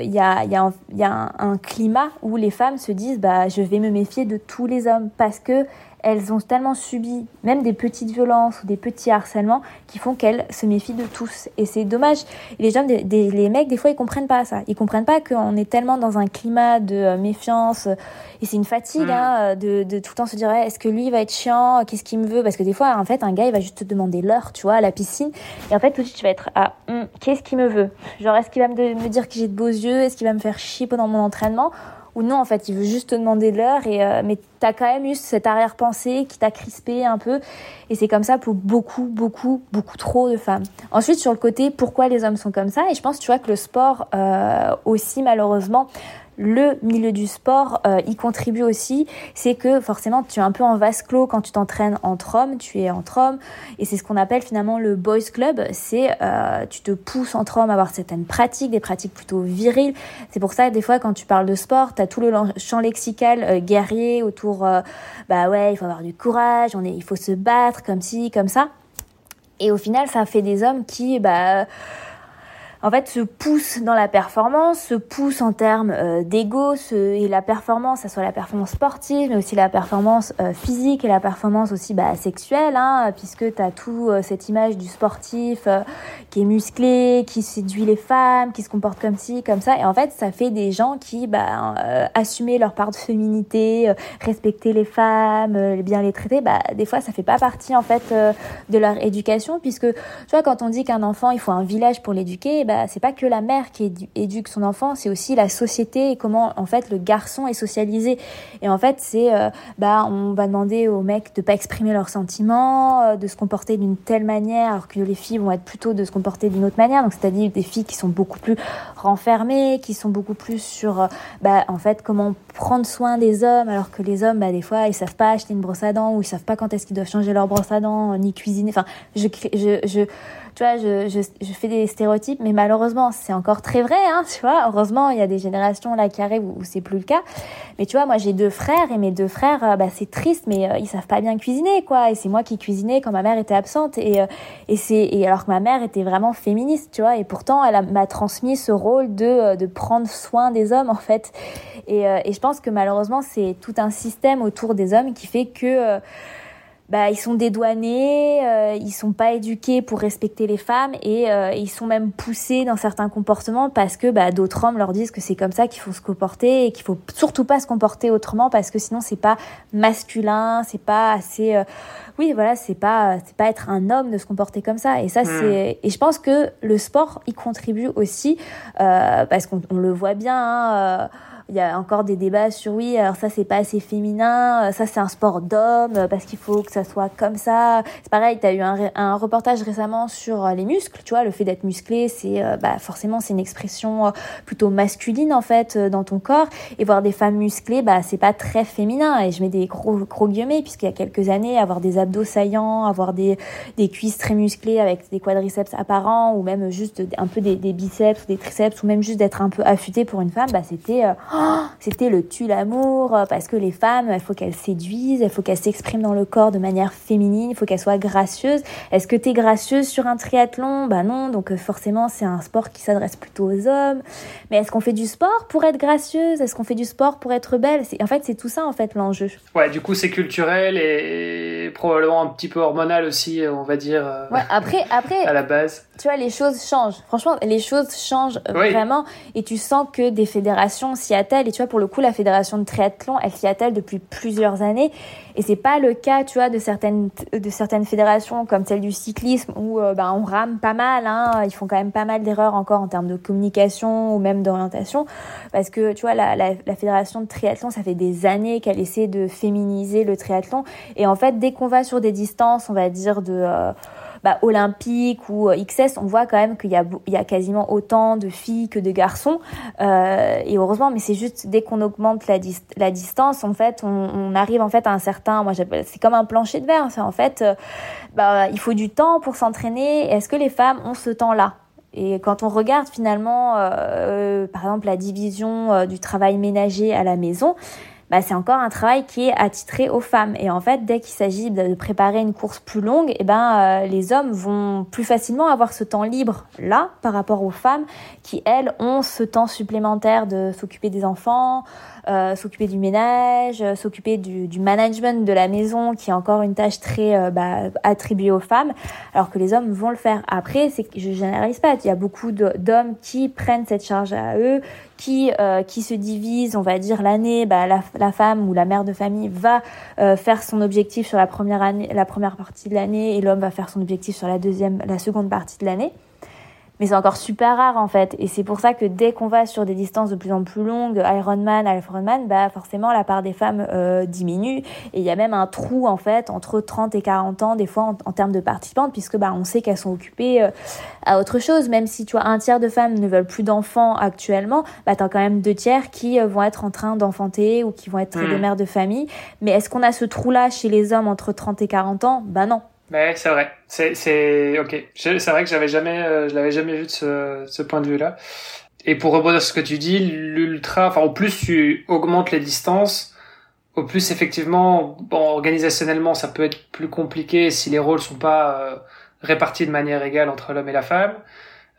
il y a, y a, un, y a un climat où les femmes se disent, bah, je vais me méfier de tous les hommes parce que elles ont tellement subi même des petites violences ou des petits harcèlements qui font qu'elles se méfient de tous. Et c'est dommage. Les gens, des, des- les mecs, des fois, ils comprennent pas ça. Ils comprennent pas qu'on est tellement dans un climat de euh, méfiance. euh, Et c'est une fatigue Mm. hein, de, de tout le temps se dire, Ouais, est-ce que lui il va être chiant? Qu'est-ce qu'il me veut? Parce que des fois, en fait, un gars, il va juste te demander l'heure, tu vois, à la piscine. Et en fait, tout de suite, tu vas être, ah, qu'est-ce qu'il me veut? Genre, est-ce qu'il va me, me dire que j'ai de beaux yeux? Est-ce qu'il va me faire chier pendant mon entraînement? Ou non, en fait, il veut juste te demander de l'heure, et, euh, mais tu as quand même eu cette arrière-pensée qui t'a crispé un peu. Et c'est comme ça pour beaucoup, beaucoup, beaucoup trop de femmes. Ensuite, sur le côté, pourquoi les hommes sont comme ça? Et je pense, tu vois, que le sport euh, aussi, malheureusement, le milieu du sport euh, y contribue aussi. C'est que forcément, tu es un peu en vase clos quand tu t'entraînes entre hommes, tu es entre hommes, et c'est ce qu'on appelle finalement le boys club. C'est euh, tu te pousses entre hommes à avoir certaines pratiques, des pratiques plutôt viriles. C'est pour ça que des fois, quand tu parles de sport, tu as tout le champ lexical euh, guerrier autour. Euh, bah ouais, il faut avoir du courage, on est, il faut se battre comme ci, comme ça. Et au final, ça fait des hommes qui, bah en fait, se pousse dans la performance, se pousse en termes euh, d'ego, et la performance, ça soit la performance sportive, mais aussi la performance euh, physique et la performance aussi bah, sexuelle, hein, puisque tu as tout euh, cette image du sportif euh, qui est musclé, qui séduit les femmes, qui se comporte comme ci, comme ça, et en fait, ça fait des gens qui bah, assumer leur part de féminité, respecter les femmes, bien les traiter, bah, des fois, ça fait pas partie en fait de leur éducation, puisque tu vois, quand on dit qu'un enfant, il faut un village pour l'éduquer, bah, c'est pas que la mère qui éduque son enfant, c'est aussi la société et comment en fait le garçon est socialisé. Et en fait, c'est euh, bah on va demander aux mecs de pas exprimer leurs sentiments, euh, de se comporter d'une telle manière, alors que les filles vont être plutôt de se comporter d'une autre manière. Donc c'est-à-dire des filles qui sont beaucoup plus renfermées, qui sont beaucoup plus sur euh, bah en fait comment prendre soin des hommes, alors que les hommes bah des fois ils savent pas acheter une brosse à dents ou ils savent pas quand est-ce qu'ils doivent changer leur brosse à dents ni cuisiner. Enfin, je tu vois, je, je, je, fais des stéréotypes, mais malheureusement, c'est encore très vrai, hein, tu vois. Heureusement, il y a des générations là qui arrivent où, c'est plus le cas. Mais tu vois, moi, j'ai deux frères et mes deux frères, euh, bah, c'est triste, mais euh, ils savent pas bien cuisiner, quoi. Et c'est moi qui cuisinais quand ma mère était absente. Et, euh, et c'est, et alors que ma mère était vraiment féministe, tu vois. Et pourtant, elle m'a transmis ce rôle de, de prendre soin des hommes, en fait. Et, et je pense que malheureusement, c'est tout un système autour des hommes qui fait que, bah, ils sont dédouanés, euh, ils sont pas éduqués pour respecter les femmes et euh, ils sont même poussés dans certains comportements parce que bah, d'autres hommes leur disent que c'est comme ça qu'il faut se comporter et qu'il faut surtout pas se comporter autrement parce que sinon c'est pas masculin, c'est pas assez euh, oui voilà, c'est pas c'est pas être un homme de se comporter comme ça et ça hmm. c'est et je pense que le sport y contribue aussi euh, parce qu'on le voit bien hein, il y a encore des débats sur oui, alors ça c'est pas assez féminin, euh, ça c'est un sport d'homme euh, parce qu'il faut que ça soit comme ça. C'est pareil, tu as eu un, un, reportage récemment sur euh, les muscles, tu vois, le fait d'être musclé, c'est bah forcément c'est une expression plutôt masculine en fait dans ton corps et voir des femmes musclées, bah c'est pas très féminin et je mets des gros gros guillemets puisqu'il y a quelques années avoir des abdos saillants, avoir des des cuisses très musclées avec des quadriceps apparents ou même juste un peu des, des biceps des triceps ou même juste d'être un peu affûté pour une femme, bah c'était c'était le tue l'amour euh, parce que les femmes, il faut qu'elles séduisent, il faut qu'elles s'expriment dans le corps de manière féminine, il faut qu'elles soient gracieuses. Est-ce que tu es gracieuse sur un triathlon? Bah non, donc euh, forcément c'est un sport qui s'adresse plutôt aux hommes. Mais est-ce qu'on fait du sport pour être gracieuse? Est-ce qu'on fait du sport pour être belle? En fait, c'est tout ça en fait l'enjeu. Ouais, du coup c'est culturel et probablement un petit peu hormonal aussi, on va dire. Euh, ouais, après, après. à la base. Tu vois, les choses changent. Franchement, les choses changent vraiment et tu sens que des fédérations s'y et tu vois, pour le coup, la fédération de triathlon, elle s'y attelle depuis plusieurs années. Et c'est pas le cas, tu vois, de certaines, de certaines fédérations comme celle du cyclisme où euh, ben, on rame pas mal. Hein, ils font quand même pas mal d'erreurs encore en termes de communication ou même d'orientation. Parce que, tu vois, la, la, la, fédération de triathlon, ça fait des années qu'elle essaie de féminiser le triathlon. Et en fait, dès qu'on va sur des distances, on va dire de... Euh, bah, olympique ou euh, XS, on voit quand même qu'il y a, il y a quasiment autant de filles que de garçons. Euh, et heureusement, mais c'est juste dès qu'on augmente la, la distance, en fait, on, on, arrive en fait à un certain, moi c'est comme un plancher de verre. En fait, euh, bah, il faut du temps pour s'entraîner. Est-ce que les femmes ont ce temps-là? Et quand on regarde finalement, euh, euh par exemple, la division du travail ménager à la maison, bah, c'est encore un travail qui est attitré aux femmes. Et en fait, dès qu'il s'agit de préparer une course plus longue, eh ben, euh, les hommes vont plus facilement avoir ce temps libre là par rapport aux femmes qui, elles, ont ce temps supplémentaire de s'occuper des enfants, euh, s'occuper du ménage, euh, s'occuper du, du, management de la maison, qui est encore une tâche très euh, bah, attribuée aux femmes, alors que les hommes vont le faire. Après, c'est je généralise pas. Il y a beaucoup d'hommes qui prennent cette charge à eux, qui euh, qui se divisent, on va dire l'année. Bah, la, la, femme ou la mère de famille va faire son objectif sur la première année, la première partie de l'année, et l'homme va faire son objectif sur la deuxième, la seconde partie de l'année. Mais c'est encore super rare en fait. Et c'est pour ça que dès qu'on va sur des distances de plus en plus longues, Ironman, Ironman, bah forcément la part des femmes euh, diminue. Et il y a même un trou en fait entre 30 et 40 ans des fois en, termes de participantes, puisque bah on sait qu'elles sont occupées euh, à autre chose. Même si tu vois un tiers de femmes ne veulent plus d'enfants actuellement, bah t'as quand même deux tiers qui euh, vont être en train d'enfanter ou qui vont être des mmh. mères de famille. Mais est-ce qu'on a ce trou là chez les hommes entre 30 et 40 ans? Bah non. Ouais, c'est vrai. C'est, c'est, ok. C'est vrai que j'avais jamais, euh, je l'avais jamais vu de ce, ce point de vue-là. Et pour rebondir sur ce que tu dis, l'ultra, enfin, au plus tu augmentes les distances, au plus effectivement, bon, organisationnellement, ça peut être plus compliqué si les rôles sont pas euh, répartis de manière égale entre l'homme et la femme.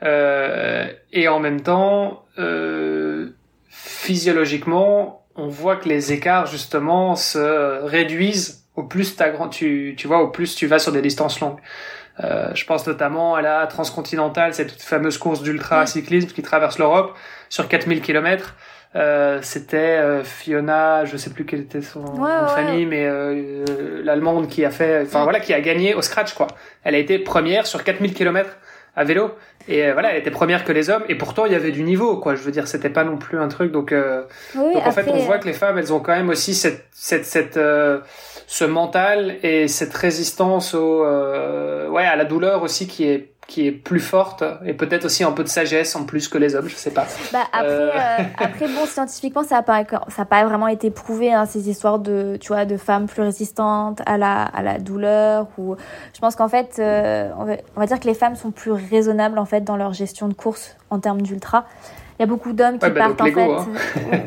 Euh, et en même temps, euh, physiologiquement, on voit que les écarts justement se réduisent au plus tu, tu vois, au plus tu vas sur des distances longues. Euh, je pense notamment à la transcontinentale, cette fameuse course d'ultra cyclisme qui traverse l'Europe sur 4000 km. Euh, c'était euh, Fiona, je sais plus quelle était son famille, mais euh, l'allemande qui a fait, enfin voilà, qui a gagné au scratch quoi. Elle a été première sur 4000 km à vélo et euh, voilà, elle était première que les hommes et pourtant il y avait du niveau quoi. Je veux dire, c'était pas non plus un truc donc. donc en fait, on voit que les femmes, elles ont quand même aussi cette cette cette ce mental et cette résistance au euh, ouais à la douleur aussi qui est qui est plus forte et peut-être aussi un peu de sagesse en plus que les hommes, je sais pas. Bah après, euh... euh après bon, scientifiquement, ça a pas, ça a pas vraiment été prouvé hein, ces histoires de, tu vois, de femmes plus résistantes à la, à la douleur ou. Je pense qu'en fait, euh, on, va, on, va, dire que les femmes sont plus raisonnables en fait dans leur gestion de course en termes d'ultra. Il y a beaucoup d'hommes qui bah, partent en fait. Hein.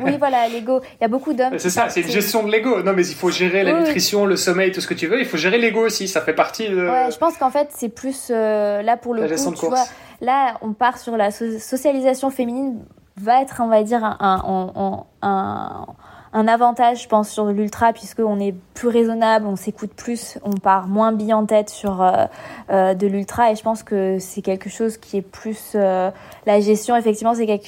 oui, voilà, l'ego. Il y a beaucoup d'hommes. C'est ça, c'est une gestion de l'ego. Non, mais il faut gérer la nutrition, le sommeil, tout ce que tu veux. Il faut gérer l'ego aussi. Ça fait partie de. Ouais, je pense qu'en fait, c'est plus euh, là pour le la coup. Tu vois, là, on part sur la socialisation féminine va être, on va dire, un, un, un un avantage, je pense, sur l'ultra, puisqu'on est plus raisonnable, on s'écoute plus, on part moins bille en tête sur euh, euh, de l'ultra. Et je pense que c'est quelque chose qui est plus... Euh, la gestion, effectivement, c'est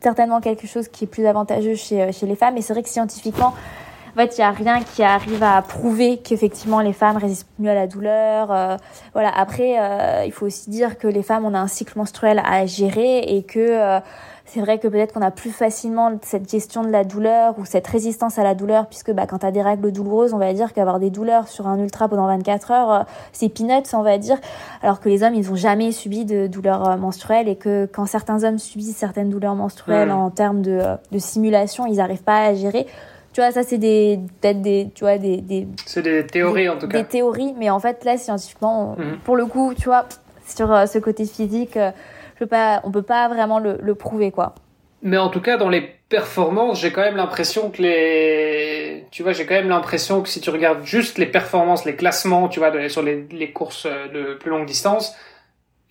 certainement quelque chose qui est plus avantageux chez, chez les femmes. Et c'est vrai que scientifiquement, en fait, il n'y a rien qui arrive à prouver qu'effectivement les femmes résistent mieux à la douleur. voilà. Après, il faut aussi dire que les femmes, on a un cycle menstruel à gérer et que c'est vrai que peut-être qu'on a plus facilement cette gestion de la douleur ou cette résistance à la douleur, puisque bah, quand tu as des règles douloureuses, on va dire qu'avoir des douleurs sur un ultra pendant 24 heures, euh, c'est peanuts, on va dire, alors que les hommes, ils n'ont jamais subi de douleurs euh, menstruelles et que quand certains hommes subissent certaines douleurs menstruelles en termes de, euh, de simulation, ils n'arrivent pas à gérer. Tu vois ça c'est des peut-être des tu vois des, des c'est des théories en tout cas. des théories mais en fait là scientifiquement mhm. pour le coup tu vois sur ce côté physique je pas, on peut pas vraiment le, le prouver, quoi. Mais en tout cas, dans les performances, j'ai quand même l'impression que les, tu vois, j'ai quand même l'impression que si tu regardes juste les performances, les classements, tu vois, sur les, les courses de plus longue distance,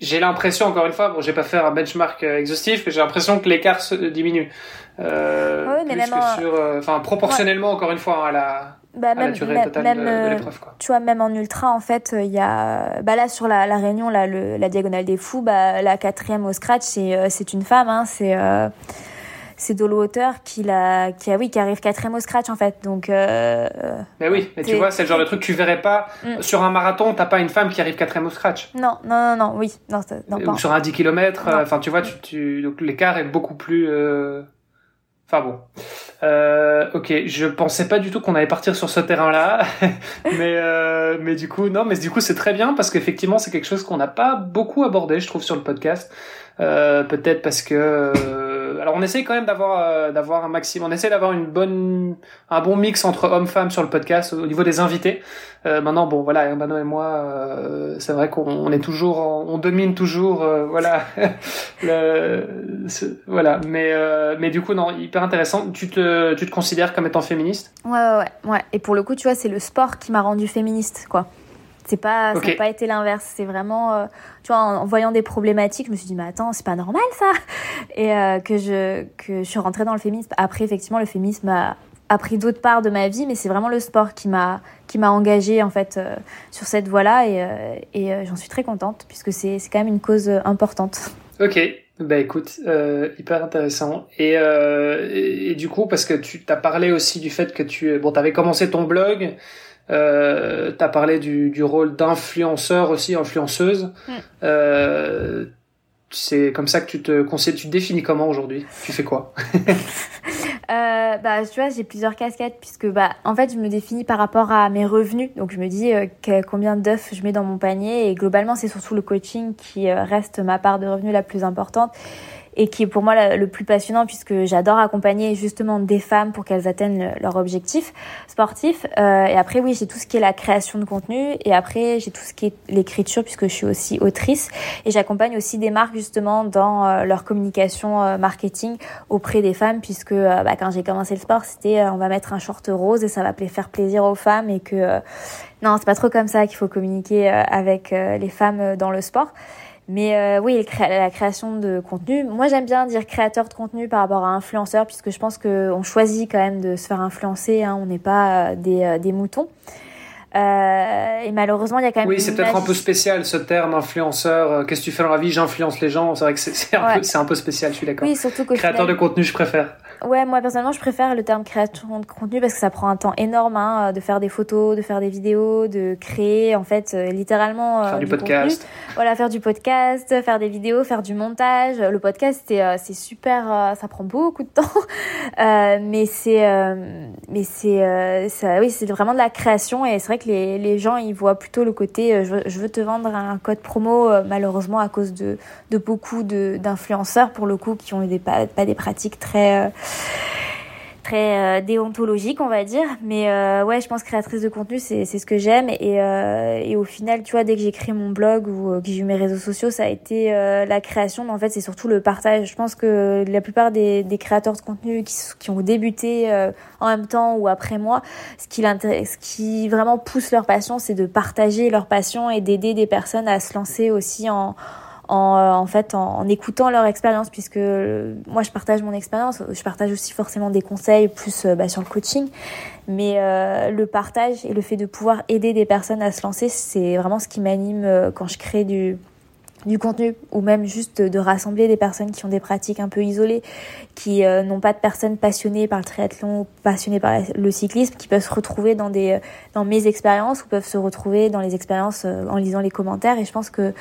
j'ai l'impression, encore une fois, bon, j'ai pas fait un benchmark euh, exhaustif, mais j'ai l'impression que l'écart se diminue. Euh, oui, mais plus même que sur, euh, enfin, proportionnellement, encore une fois, hein, à la, bah, même, même, euh, Tu vois, même en ultra, en fait, il y a, bah là, sur la, la Réunion, là, le, la diagonale des fous, bah, la quatrième au scratch, c'est, euh, c'est une femme, hein, c'est, euh, c'est Dolo Hauteur qui l'a, qui a, oui, qui arrive quatrième au scratch, en fait. Donc, euh, Mais oui, mais tu vois, c'est le genre de truc que tu verrais pas, mm. sur un marathon, t'as pas une femme qui arrive quatrième au scratch. Non, non, non, non, oui, non, non Ou sur un 10 km, enfin, tu vois, tu, tu, donc l'écart est beaucoup plus, Enfin bon. Euh, ok, je pensais pas du tout qu'on allait partir sur ce terrain-là, mais euh, mais du coup non, mais du coup c'est très bien parce qu'effectivement c'est quelque chose qu'on n'a pas beaucoup abordé, je trouve, sur le podcast. Euh, peut-être parce que euh, alors on essaye quand même d'avoir euh, d'avoir un maximum on essaie d'avoir une bonne un bon mix entre hommes-femmes sur le podcast au niveau des invités. Euh, maintenant bon voilà Mano et moi c'est vrai qu'on est toujours on domine toujours voilà voilà. Mais mais du coup non hyper intéressant. Tu te tu te considères comme étant féministe? Ouais ouais, ouais. et pour le coup tu vois c'est le sport qui m'a rendu féministe quoi c'est pas, ça n'a pas été l'inverse. C'est vraiment, euh, tu vois, en, voyant des problématiques, je me suis dit, mais attends, c'est pas normal ça. Et euh, que je que je suis rentrée dans le féminisme. Après, effectivement, le féminisme a, a pris d'autres parts de ma vie, mais c'est vraiment le sport qui m'a qui m'a engagée en fait euh, sur cette voie-là et, et j'en suis très contente puisque c'est c'est quand même une cause importante. Ok. Bah écoute, hyper intéressant. Et, et, et, du coup, parce que tu t'as parlé aussi du fait que tu bon, t'avais commencé ton blog, euh, tu as parlé du, du rôle d'influenceur aussi, influenceuse. Mm. Euh, c'est comme ça que tu te conseilles, tu te définis comment aujourd'hui? Tu fais quoi? Euh, Bah, tu vois, j'ai plusieurs casquettes puisque bah, en fait, je me définis par rapport à mes revenus. Donc, je me dis euh, combien d'œufs je mets dans mon panier et globalement, c'est surtout le coaching qui euh, reste ma part de revenus la plus importante et qui est pour moi le plus passionnant puisque j'adore accompagner justement des femmes pour qu'elles atteignent leur objectif sportif. Euh, et après, oui, j'ai tout ce qui est la création de contenu et après, j'ai tout ce qui est l'écriture puisque je suis aussi autrice et j'accompagne aussi des marques justement dans euh, leur communication euh, marketing auprès des femmes puisque euh, bah, quand j'ai commencé le sport, c'était on va mettre un short rose et ça va faire plaisir aux femmes et que non, c'est pas trop comme ça qu'il faut communiquer avec les femmes dans le sport. Mais euh, oui, la création de contenu. Moi, j'aime bien dire créateur de contenu par rapport à influenceur, puisque je pense qu'on choisit quand même de se faire influencer. Hein, on n'est pas euh, des, euh, des moutons. Euh, et malheureusement, il y a quand même. Oui, c'est peut-être un peu spécial ce terme influenceur. Qu'est-ce que tu fais dans la vie? J'influence les gens. C'est vrai que c'est un, peu, un peu spécial, je suis d'accord. Oui, surtout que Créateur de contenu, je préfère. Ouais, moi personnellement, je préfère le terme créateur de contenu parce que ça prend un temps énorme hein, de faire des photos, de faire des vidéos, de créer en fait euh, littéralement euh, faire du, podcast. Voilà, faire du podcast, faire des vidéos, faire du montage. Le podcast c'est euh, c'est super, ça prend beaucoup de temps, mais c'est mais c'est ça, oui, c'est vraiment de la création et c'est vrai que les les gens ils voient plutôt le côté je, je veux te vendre un code promo malheureusement à cause de de beaucoup de d'influenceurs pour le coup qui ont des pas, pas des pratiques très très euh, déontologique on va dire. Mais euh, ouais je pense créatrice de contenu c'est ce que j'aime. Et euh, et au final tu vois dès que j'ai créé mon blog ou que j'ai eu mes réseaux sociaux ça a été la création. Mais en fait c'est surtout le partage. Je pense que la plupart des, des créateurs de contenu qui, qui ont débuté en même temps ou après moi ce qui ce qui vraiment pousse leur passion c'est de partager leur passion et d'aider des personnes à se lancer aussi en en, euh, en fait en, écoutant leur expérience puisque euh, moi je partage mon expérience. Je partage aussi forcément des conseils plus euh, bah, sur le coaching. Mais le partage et le fait de pouvoir aider des personnes à se lancer c'est vraiment ce qui m'anime quand je crée du du contenu ou même juste de, rassembler des personnes qui ont des pratiques un peu isolées, qui euh, n'ont pas de personnes passionnées par le triathlon, passionnées par le cyclisme, qui peuvent se retrouver dans des dans mes expériences ou peuvent se retrouver dans les expériences euh, en lisant les commentaires et je pense que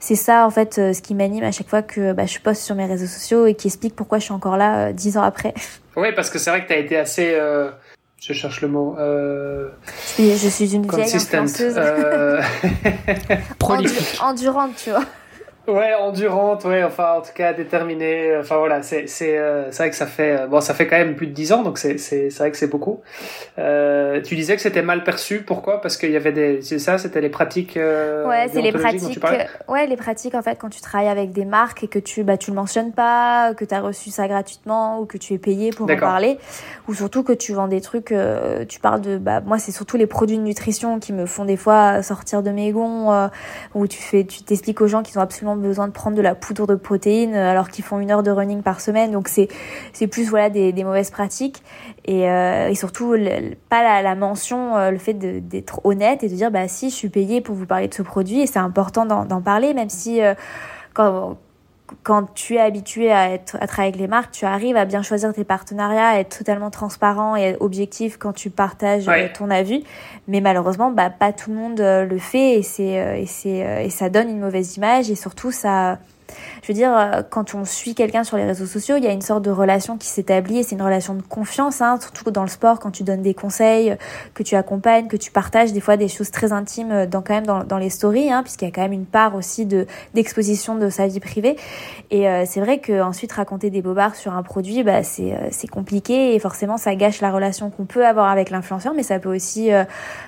c'est ça en fait euh, ce qui m'anime à chaque fois que bah, je poste sur mes réseaux sociaux et qui explique pourquoi je suis encore là dix ans après. Oui, parce que c'est vrai que tu as été assez je cherche le mot. Euh... Je, suis une vieille influenceuse. Euh... endurante, tu vois. Ouais, endurante, ouais, enfin en tout cas déterminée. Enfin voilà, c'est c'est euh, vrai que ça fait euh, bon, ça fait quand même plus de dix ans, donc c'est vrai que c'est beaucoup. Euh, tu disais que c'était mal perçu, pourquoi? Parce qu'il y avait des c'est ça, c'était les pratiques. Euh, ouais, c'est les pratiques. Ouais, les pratiques en fait quand tu travailles avec des marques et que tu bah tu le mentionnes pas, que tu as reçu ça gratuitement ou que tu es payé pour en parler, ou surtout que tu vends des trucs. Tu parles de bah moi c'est surtout les produits de nutrition qui me font des fois sortir de mes gonds, où tu fais tu t'expliques aux gens qu'ils ont absolument besoin de prendre de la poudre de protéines euh, alors qu'ils font une heure de running par semaine. Donc c'est c'est plus voilà des, mauvaises pratiques et, euh, et surtout pas la, mention, euh, le fait d'être honnête et de dire bah si je suis payé pour vous parler de ce produit et c'est important d'en parler même si quand quand tu es habitué à, être, à travailler avec les marques, tu arrives à bien choisir tes partenariats, à être totalement transparent et objectif quand tu partages euh, ton avis. Mais malheureusement, bah, pas tout le monde euh, le fait et, c'est, euh, et, c'est, et ça donne une mauvaise image et surtout ça je veux dire, euh, quand on suit quelqu'un sur les réseaux sociaux, il y a une sorte de relation qui s'établit et c'est une relation de confiance, hein, surtout dans le sport, quand tu donnes des conseils, que tu accompagnes, que tu partages des fois des choses très intimes euh, dans quand même dans, dans les stories, hein, puisqu'il y a quand même une part aussi de d'exposition de sa vie privée. Et euh, c'est vrai que ensuite raconter des bobards sur un produit, bah c'est c'est compliqué et forcément ça gâche la relation qu'on peut avoir avec l'influenceur, mais ça peut aussi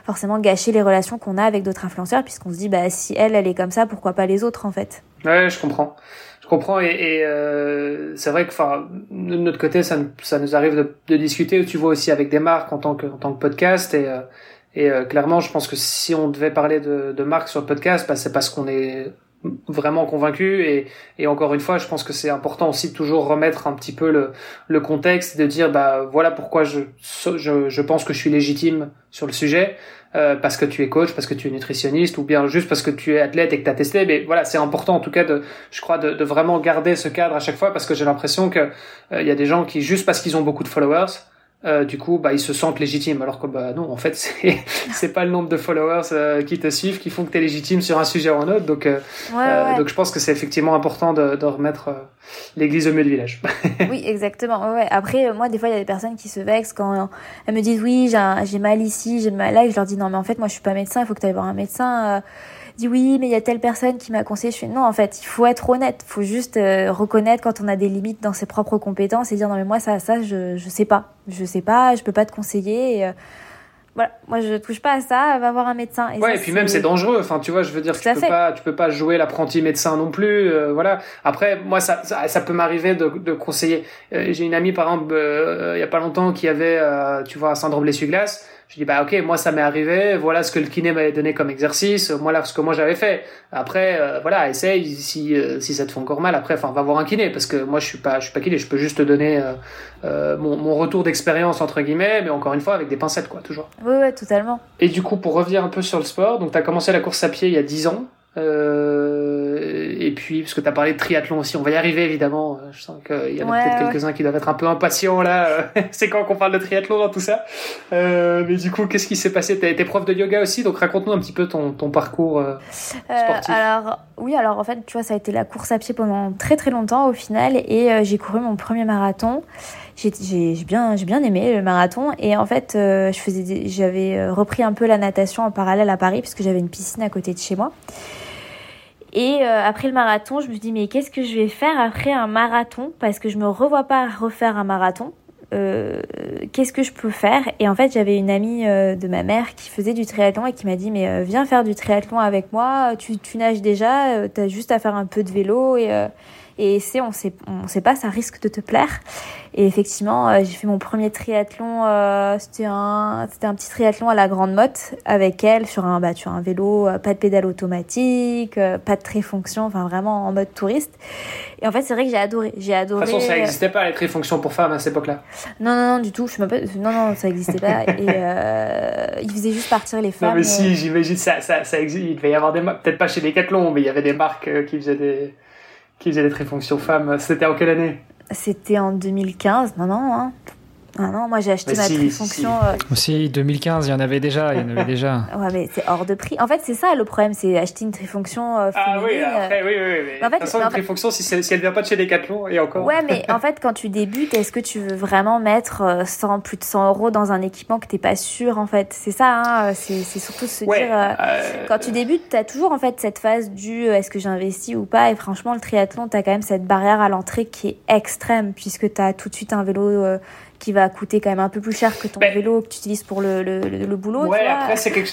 forcément gâcher les relations qu'on a avec d'autres influenceurs, puisqu'on se dit bah si elle elle est comme ça, pourquoi pas les autres en fait. Ouais, je comprends. Je comprends et, euh, c'est vrai que, enfin, de notre côté, ça, nous arrive de, discuter. Tu vois aussi avec des marques en tant que, podcast et euh, et euh, clairement, je pense que si on devait parler de, de marques sur le podcast, bah, c'est parce qu'on est vraiment convaincu et, et encore une fois je pense que c'est important aussi de toujours remettre un petit peu le, le contexte de dire bah voilà pourquoi je, je, je pense que je suis légitime sur le sujet euh, parce que tu es coach parce que tu es nutritionniste ou bien juste parce que tu es athlète et que tu as testé. Mais voilà c'est important en tout cas de je crois de, vraiment garder ce cadre à chaque fois parce que j'ai l'impression que euh, y a des gens qui juste parce qu'ils ont beaucoup de followers euh, du coup, bah, ils se sentent légitimes. Alors que bah, non, en fait, c'est c'est pas le nombre de followers euh, qui te suivent qui font que tu es légitime sur un sujet ou un autre. Donc, euh, euh donc je pense que c'est effectivement important de, de remettre l'église au milieu du village. oui, exactement. Ouais. Après, moi, des fois, il y a des personnes qui se vexent quand elles me disent oui, j'ai mal ici, j'ai mal là. Et je leur dis non, mais en fait, moi, je suis pas médecin. Il faut que tu ailles voir un médecin dit oui, mais il y a telle personne qui m'a conseillé. Je fais non, en fait, il faut être honnête. Il faut juste euh, reconnaître quand on a des limites dans ses propres compétences et dire non, mais moi, ça, ça, je, je sais pas. Je sais pas, je peux pas te conseiller. Euh, voilà, moi je touche pas à ça, va voir un médecin. Et ouais, et puis même c'est dangereux. Enfin, tu vois, je veux dire, tu peux pas, tu peux pas jouer l'apprenti médecin non plus. Euh, voilà. Après, moi, ça, ça, peut m'arriver de, de, conseiller. J'ai une amie, par exemple, il y a pas longtemps, qui avait, tu vois, un syndrome l'essuie-glace je dis bah ok moi ça m'est arrivé voilà ce que le kiné m'avait donné comme exercice moi là ce que moi j'avais fait. Après euh, voilà essaye si euh, si ça te fait encore mal après enfin va voir un kiné parce que moi je suis pas je suis pas kiné je peux juste te donner euh, mon, mon retour d'expérience entre guillemets mais encore une fois avec des pincettes quoi toujours. Oui ouais totalement. Et du coup pour revenir un peu sur le sport donc tu as commencé la course à pied il y a 10 ans euh, et puis, parce que tu as parlé de triathlon aussi, on va y arriver évidemment. Je sens qu'il y en a peut-être quelques-uns qui doivent être un peu impatients là. c'est quand qu'on parle de triathlon dans tout ça. Euh, mais du coup, qu'est-ce qui s'est passé? Tu as été prof de yoga aussi, donc raconte-nous un petit peu ton, ton parcours euh, euh sportif. alors, oui, alors en fait, tu vois, ça a été la course à pied pendant très très longtemps au final, et euh, j'ai couru mon premier marathon. J'ai bien, bien aimé le marathon, et en fait, je faisais, j'avais repris un peu la natation en parallèle à Paris, puisque j'avais une piscine à côté de chez moi. Et euh, après le marathon, je me dis mais qu'est-ce que je vais faire après un marathon? Parce que je me revois pas refaire un marathon. Euh, qu'est-ce que je peux faire? Et en fait, j'avais une amie euh, de ma mère qui faisait du triathlon et qui m'a dit mais viens faire du triathlon avec moi. Tu, nages déjà, tu as juste à faire un peu de vélo et et c'est on sait on sait pas ça risque de te plaire. Et effectivement euh, j'ai fait mon premier triathlon euh, c'était un c'était un petit triathlon à la grande motte avec elle sur un bah sur un vélo euh, pas de pédale automatique pas de tréfonction enfin vraiment en mode touriste. Et en fait c'est vrai que j'ai adoré j'ai adoré de toute façon ça n'existait pas les tréfonctions pour femmes à cette époque-là. Non non non du tout je suis pas non non ça n'existait pas. Et il faisait juste partir les femmes non mais si j'imagine ça ça ça existe il devait y avoir des peut-être pas chez Decathlon mais il y avait des marques qui faisaient des qui faisait les trifonctions femmes. C'était en quelle année? C'était en 2015. Non, non, hein. Ah non, moi j'ai acheté ma trifonction. Euh, Aussi, 2015, il y en avait déjà, il y en avait déjà. ouais, mais c'est hors de prix. En fait, c'est ça le problème, c'est acheter une trifonction euh, Ah oui, après, oui, oui, oui. en fait, de toute façon, une trifonction, si, si elle vient pas de chez Decathlon, et encore. Ouais, mais en fait, quand tu débutes, est-ce que tu veux vraiment mettre 100, euh, plus de 100 euros dans un équipement que t'es pas sûr, en fait? C'est ça, hein, c'est surtout se dire. Quand tu débutes, t'as toujours en fait cette phase du est-ce que j'investis ou pas, et franchement, le triathlon, t'as quand même cette barrière à l'entrée qui est extrême, puisque t'as tout de suite un vélo qui va coûter quand même un peu plus cher que ton ben, vélo que tu utilises pour le, le, le, boulot. Ouais, après, c'est quelque,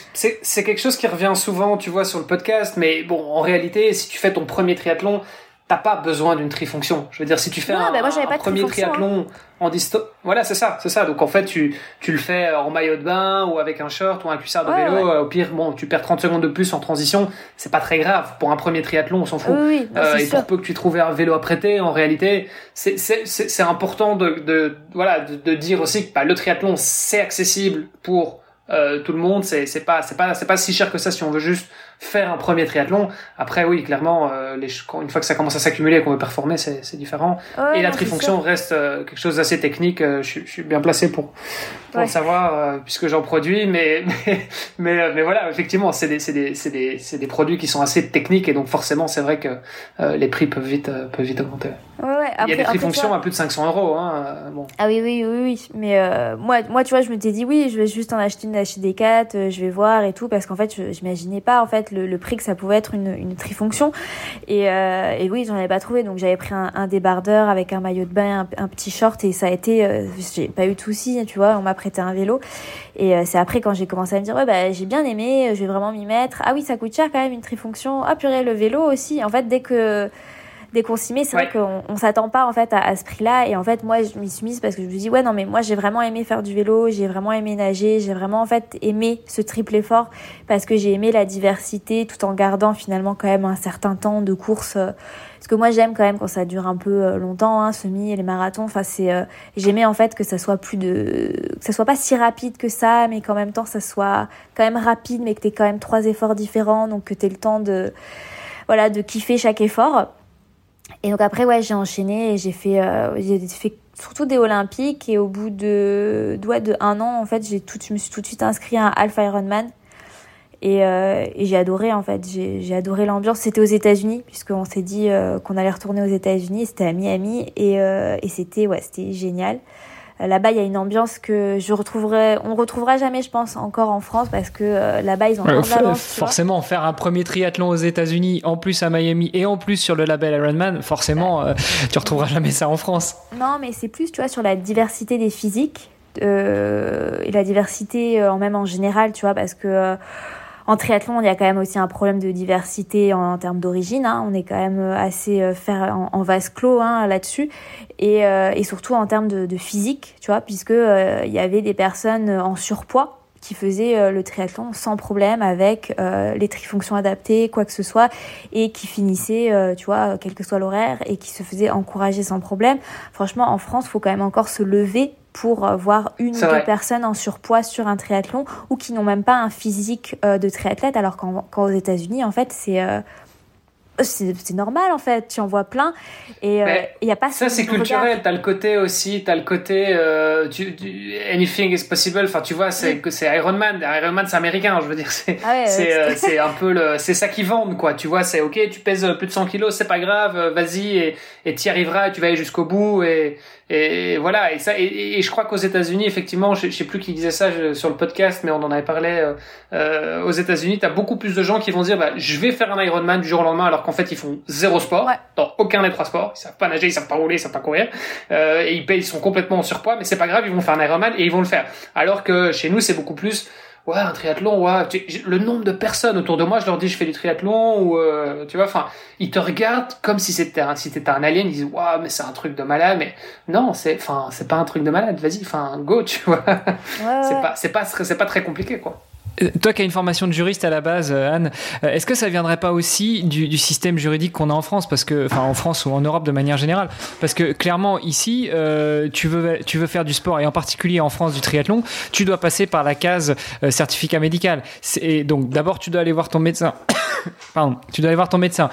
quelque chose qui revient souvent, tu vois, sur le podcast, mais bon, en réalité, si tu fais ton premier triathlon, t'as pas besoin d'une trifonction. Je veux dire, si tu fais un, bah, premier hein. triathlon en distance, voilà, c'est ça, c'est ça. Donc en fait, tu, tu le fais en maillot de bain ou avec un short ou un cuissard de vélo. Au pire, bon, tu perds 30 secondes de plus en transition, c'est pas très grave. Pour un premier triathlon, on s'en fout. Oui, euh, et pour peu que tu trouves un vélo à prêter, en réalité, c'est, c'est, c'est important de, de, voilà, de, de dire aussi que bah, le triathlon, c'est accessible pour euh, tout le monde. C'est, c'est pas, c'est pas, c'est pas si cher que ça si on veut juste faire un premier triathlon. Après, oui, clairement, euh, les, une fois que ça commence à s'accumuler et qu'on veut performer, c'est différent. et la trifonction reste euh, quelque chose d'assez technique. Euh, je, je, suis bien placé pour, pour le savoir, puisque j'en produis. Mais, mais, mais, voilà, effectivement, c'est des, des, des, des, produits qui sont assez techniques et donc forcément, c'est vrai que les prix peuvent vite, peuvent vite augmenter. Il y a des trifonctions à plus de 500 euros. Hein, bon. Ah oui, oui, oui, oui. Mais moi, moi, tu vois, je me t'ai dit, oui, je vais juste en acheter une chez Decat, je vais voir et tout, parce qu'en fait, je j'imaginais pas, en fait, le, prix que ça pouvait être une, une trifonction. Et, euh, et oui, j'en avais pas trouvé, donc j'avais pris un, débardeur avec un maillot de bain, un, petit short, et ça a été, euh, j'ai pas eu de soucis, tu vois. On m'a prêté un vélo, et euh, c'est après quand j'ai commencé à me dire, ouais, bah j'ai bien aimé, je vais vraiment m'y mettre. Ah oui, ça coûte cher quand même une trifonction. Ah purée, le vélo aussi. En fait, dès que des c'est vrai qu'on on s'attend pas en fait à, ce prix-là. Et en fait, moi, je m'y suis mise parce que je me dis ouais non mais moi j'ai vraiment aimé faire du vélo, j'ai vraiment aimé nager, j'ai vraiment en fait aimé ce triple effort parce que j'ai aimé la diversité tout en gardant finalement quand même un certain temps de course. Parce que moi j'aime quand même quand ça dure un peu euh, longtemps, hein, semi et les marathons. Enfin c'est, euh, j'aimais en fait que ça soit plus de, que ça soit pas si rapide que ça, mais qu'en même temps ça soit quand même rapide, mais que t'aies quand même trois efforts différents, donc que t'aies le temps de, voilà, de kiffer chaque effort. Et donc après, ouais, j'ai enchaîné et j'ai fait, euh, j'ai fait surtout des Olympiques. Et au bout de, ouais, de un an, en fait, tout, je me suis tout de suite inscrit à un Alpha Ironman. Et, euh, et j'ai adoré, en fait. J'ai adoré l'ambiance. C'était aux États-Unis, puisqu'on s'est dit euh, qu'on allait retourner aux États-Unis. C'était à Miami. Et, euh, et c'était, ouais, c'était génial. Euh, là-bas, il y a une ambiance que je retrouverai, on retrouvera jamais, je pense, encore en France parce que euh, là-bas, ils ont ouais, Forcément, faire un premier triathlon aux États-Unis, en plus à Miami et en plus sur le label Ironman, forcément, euh, tu retrouveras jamais ça en France. Non, mais c'est plus, tu vois, sur la diversité des physiques euh, et la diversité en même en général, tu vois, parce que en triathlon, il y a quand même aussi un problème de diversité en, en termes d'origine. Hein. On est quand même assez euh, faire en, en, vase clos hein, là-dessus, et, euh, et, surtout en termes de, de, physique, tu vois, puisque euh, il y avait des personnes en surpoids qui faisaient euh, le triathlon sans problème avec euh, les trifonctions adaptées, quoi que ce soit, et qui finissaient, euh, tu vois, quel que soit l'horaire, et qui se faisaient encourager sans problème. Franchement, en France, faut quand même encore se lever pour voir une ou deux personnes en surpoids sur un triathlon ou qui n'ont même pas un physique de triathlète alors qu'aux États-Unis en fait c'est c'est normal en fait, tu en vois plein et il euh, y a pas ça c'est culturel. T'as le côté aussi, t'as le côté euh, tu, tu, anything is possible. Enfin tu vois c'est que c'est Iron Man. Iron Man c'est américain, je veux dire c'est ah ouais, c'est euh, un peu le c'est ça qui vendent quoi. Tu vois c'est ok tu pèses plus de 100 kilos c'est pas grave vas-y et et t'y arriveras tu vas aller jusqu'au bout et et voilà et ça et, et je crois qu'aux États-Unis effectivement je, je, sais plus qui disait ça sur le podcast mais on en avait parlé euh, euh aux États-Unis t'as beaucoup plus de gens qui vont dire bah je vais faire un Ironman du jour au lendemain alors qu'en fait ils font zéro sport ouais. dans aucun des trois sports. Ils savent pas nager ils savent pas rouler ils savent pas courir. Euh, et ils, ils sont complètement en surpoids mais c'est pas grave ils vont faire un Ironman et ils vont le faire. Alors que chez nous c'est beaucoup plus ouais un triathlon ouais. Le nombre de personnes autour de moi je leur dis je fais du triathlon ou euh, tu vois enfin ils te regardent comme si c'était un si t'étais un alien ils disent ouais mais c'est un truc de malade mais non c'est enfin c'est pas un truc de malade vas-y enfin go tu vois. Ouais, c'est pas c'est pas c'est pas très compliqué quoi toi qui as une formation de juriste à la base, euh, Anne, euh, est-ce que ça viendrait pas aussi du, système juridique qu'on a en France, parce que, en France ou en Europe de manière générale, parce que clairement ici, euh, tu veux faire du sport et en particulier en France du triathlon, tu dois passer par la case certificat médical. Et donc d'abord tu dois aller voir ton médecin. Tu dois aller voir ton médecin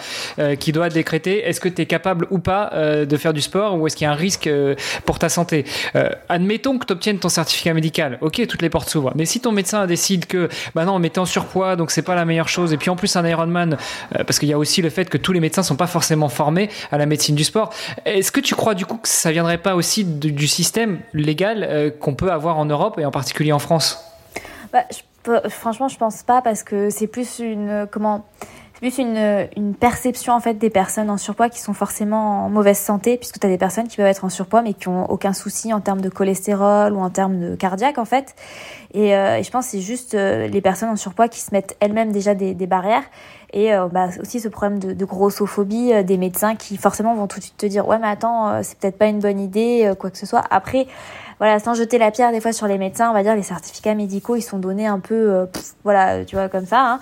qui doit décréter est-ce que tu es capable ou pas de faire du sport ou est-ce qu'il y a un risque pour ta santé? admettons que tu obtiennes ton certificat médical, ok, toutes les portes s'ouvrent. Mais si ton médecin décide que bah non, mais t'es en surpoids, donc c'est pas la meilleure chose. Et puis en plus un Ironman, euh, parce qu'il y a aussi le fait que tous les médecins sont pas forcément formés à la médecine du sport. Est-ce que tu crois du coup que ça viendrait pas aussi du, du système légal euh, qu'on peut avoir en Europe et en particulier en France? Bah, je, Franchement, je pense pas parce que c'est plus une comment plus une, une perception en fait des personnes en surpoids qui sont forcément en mauvaise santé, puisque tu as des personnes qui peuvent être en surpoids mais qui ont aucun souci en termes de cholestérol ou en termes de cardiaque en fait. Et, euh, je pense que c'est juste euh, les personnes en surpoids qui se mettent elles-mêmes déjà des, des barrières et euh, bah, aussi ce problème de, de grossophobie euh, des médecins qui forcément vont tout de suite te dire ouais mais attends c'est peut-être pas une bonne idée quoi que ce soit après voilà sans jeter la pierre des fois sur les médecins on va dire les certificats médicaux ils sont donnés un peu pff, voilà tu vois comme ça hein.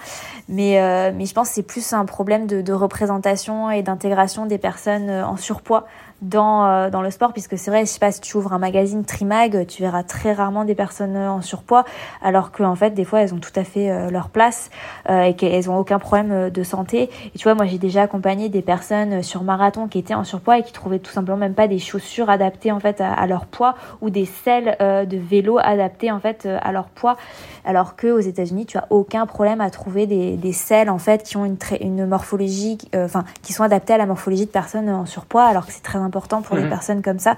mais mais je pense que c'est plus un problème de, de représentation et d'intégration des personnes en surpoids dans, euh, dans le sport, puisque c'est vrai, je sais pas, si tu ouvres un magazine Trimag, tu verras très rarement des personnes en surpoids, alors qu'en fait, des fois, elles ont tout à fait euh, leur place euh, et qu'elles ont aucun problème euh, de santé. Et tu vois, moi, j'ai déjà accompagné des personnes sur marathon qui étaient en surpoids et qui trouvaient tout simplement même pas des chaussures adaptées en fait à, à leur poids ou des selles euh, de vélo adaptées en fait à leur poids, alors que aux États-Unis, tu as aucun problème à trouver des, des selles en fait qui ont une, une morphologie, enfin, qui sont adaptées à la morphologie de personnes en surpoids, alors que c'est très important pour mmh. les personnes comme ça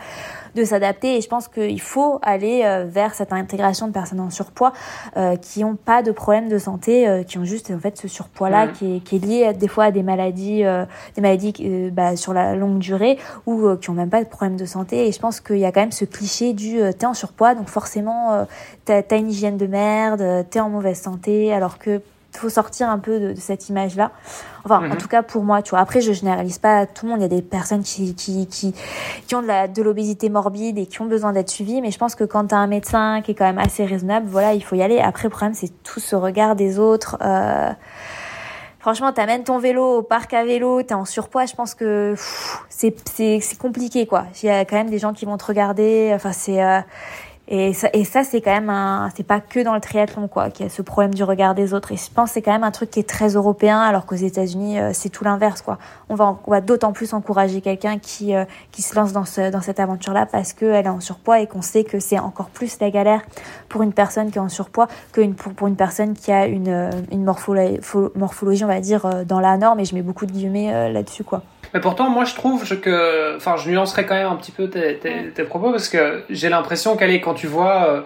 de s'adapter. Et je pense qu'il faut aller euh, vers cette intégration de personnes en surpoids euh, qui n'ont pas de problème de santé, euh, qui ont juste en fait ce surpoids-là mmh. qui, est, qui est lié des fois à des maladies, euh, des maladies bah, sur la longue durée ou qui ont même pas de problème de santé. Et je pense qu'il y a quand même ce cliché du t'es en surpoids, donc forcément t'as as une hygiène de merde, t'es en mauvaise santé, alors que faut sortir un peu de, de cette image-là. Enfin, mm -hmm. en tout cas pour moi, tu vois. Après, je généralise pas tout le monde. Il y a des personnes qui qui qui, qui ont de la de l'obésité morbide et qui ont besoin d'être suivies. Mais je pense que quand tu as un médecin qui est quand même assez raisonnable, voilà, il faut y aller. Après, le problème, c'est tout ce regard des autres. Euh... Franchement, t'amènes ton vélo au parc à vélo, t'es en surpoids, je pense que c'est c'est compliqué quoi. Il y a quand même des gens qui vont te regarder. Enfin, c'est euh Et ça, et ça c'est quand même un, c'est pas que dans le triathlon quoi, qu'il y a ce problème du regard des autres. Et je pense que c'est quand même un truc qui est très européen, alors qu'aux États-Unis euh, c'est tout l'inverse quoi. On va, on va d'autant plus encourager quelqu'un qui euh, qui se lance dans ce, dans cette aventure-là parce qu'elle est en surpoids et qu'on sait que c'est encore plus la galère pour une personne qui est en surpoids que une, pour, pour une personne qui a une, euh, une morphologie, morphologie on va dire dans la norme. Et je mets beaucoup de guillemets là-dessus quoi. Mais pourtant, moi, je trouve que, enfin, je nuancerais quand même un petit peu tes, tes, tes propos parce que j'ai l'impression qu'elle est quand tu vois, euh,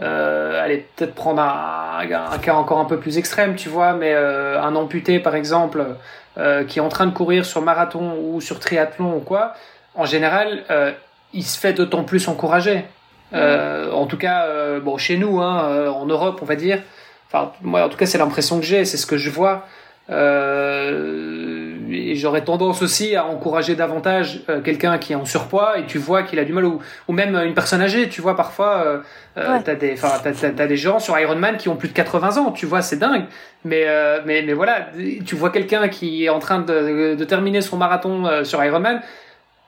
euh, allez, peut-être prendre un, un, cas encore un peu plus extrême, tu vois, mais euh, un amputé, par exemple, euh, qui est en train de courir sur marathon ou sur triathlon ou quoi, en général, il se fait d'autant plus encourager. En tout cas, bon, chez nous, hein, en Europe, on va dire. Enfin, moi, en tout cas, c'est l'impression que j'ai, c'est ce que je vois. Euh, et j'aurais tendance aussi à encourager davantage euh, quelqu'un qui est en surpoids et tu vois qu'il a du mal ou, ou même une personne âgée tu vois parfois euh, ouais. t'as des enfin t'as, t'as, des gens sur Ironman qui ont plus de 80 ans tu vois c'est dingue mais euh, mais mais voilà tu vois quelqu'un qui est en train de, de terminer son marathon euh, sur Ironman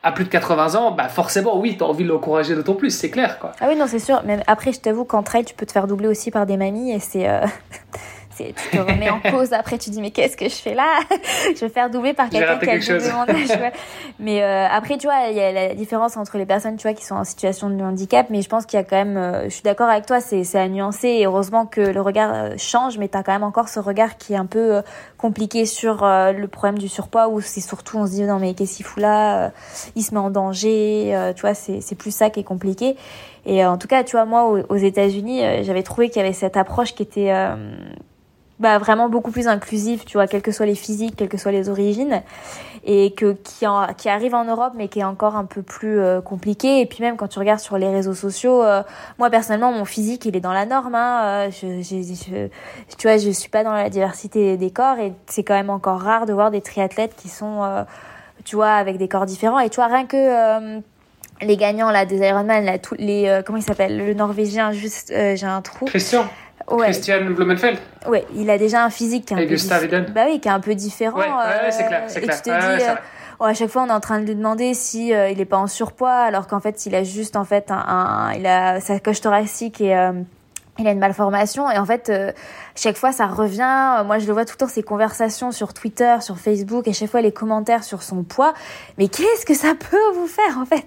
à plus de 80 ans, bah forcément, oui, t'as envie de l'encourager d'autant plus, c'est clair, quoi. Ah oui, non, c'est sûr. Mais après, je t'avoue qu'en trail, tu peux te faire doubler aussi par des mamies et c'est, euh... tu te remets en cause. Après, tu dis, mais qu'est-ce que je fais là? Je vais faire doubler par quelqu'un qui a. Ouais. Mais euh, après, tu vois, il y a la différence entre les personnes, tu vois, qui sont en situation de handicap. Mais je pense qu'il y a quand même, euh, je suis d'accord avec toi, c'est à nuancer. Et heureusement que le regard euh, change, mais tu as quand même encore ce regard qui est un peu compliqué sur le problème du surpoids, où c'est surtout, on se dit, non, mais qu'est-ce qu'il fout là? Il se met en danger. tu vois, c'est plus ça qui est compliqué. Et en tout cas, tu vois, moi, aux, aux États-Unis, j'avais trouvé qu'il y avait cette approche qui était bah, vraiment beaucoup plus inclusif, tu vois, quels que soient les physiques, quelles que soient les origines, et que qui, en, qui arrive en Europe, mais qui est encore un peu plus euh, compliqué. Et puis même quand tu regardes sur les réseaux sociaux, euh, moi personnellement, mon physique, il est dans la norme. Hein, euh, je, je, je, tu vois, je suis pas dans la diversité des corps, et c'est quand même encore rare de voir des triathlètes qui sont, euh, tu vois, avec des corps différents. Et tu vois, rien que euh, les gagnants là des Ironman, là, tous les, euh, comment il s'appelle, le Norvégien, juste, j'ai un trou. Christian. Ouais. Christian Blumenfeld. Ouais, il a déjà un physique qui est un, Et peu, Gustav dif... bah oui, qui est un peu différent. Ouais, ouais, c'est clair, c'est et clair. tu te dis, euh, oh, à chaque fois, on est en train de lui demander si euh, il est pas en surpoids, alors qu'en fait, il a juste en fait un, un il a sa coche thoracique et euh, il a une malformation et en fait euh, chaque fois ça revient. Moi je le vois tout le temps ces conversations sur Twitter sur Facebook et chaque fois les commentaires sur son poids. Mais qu'est-ce que ça peut vous faire en fait?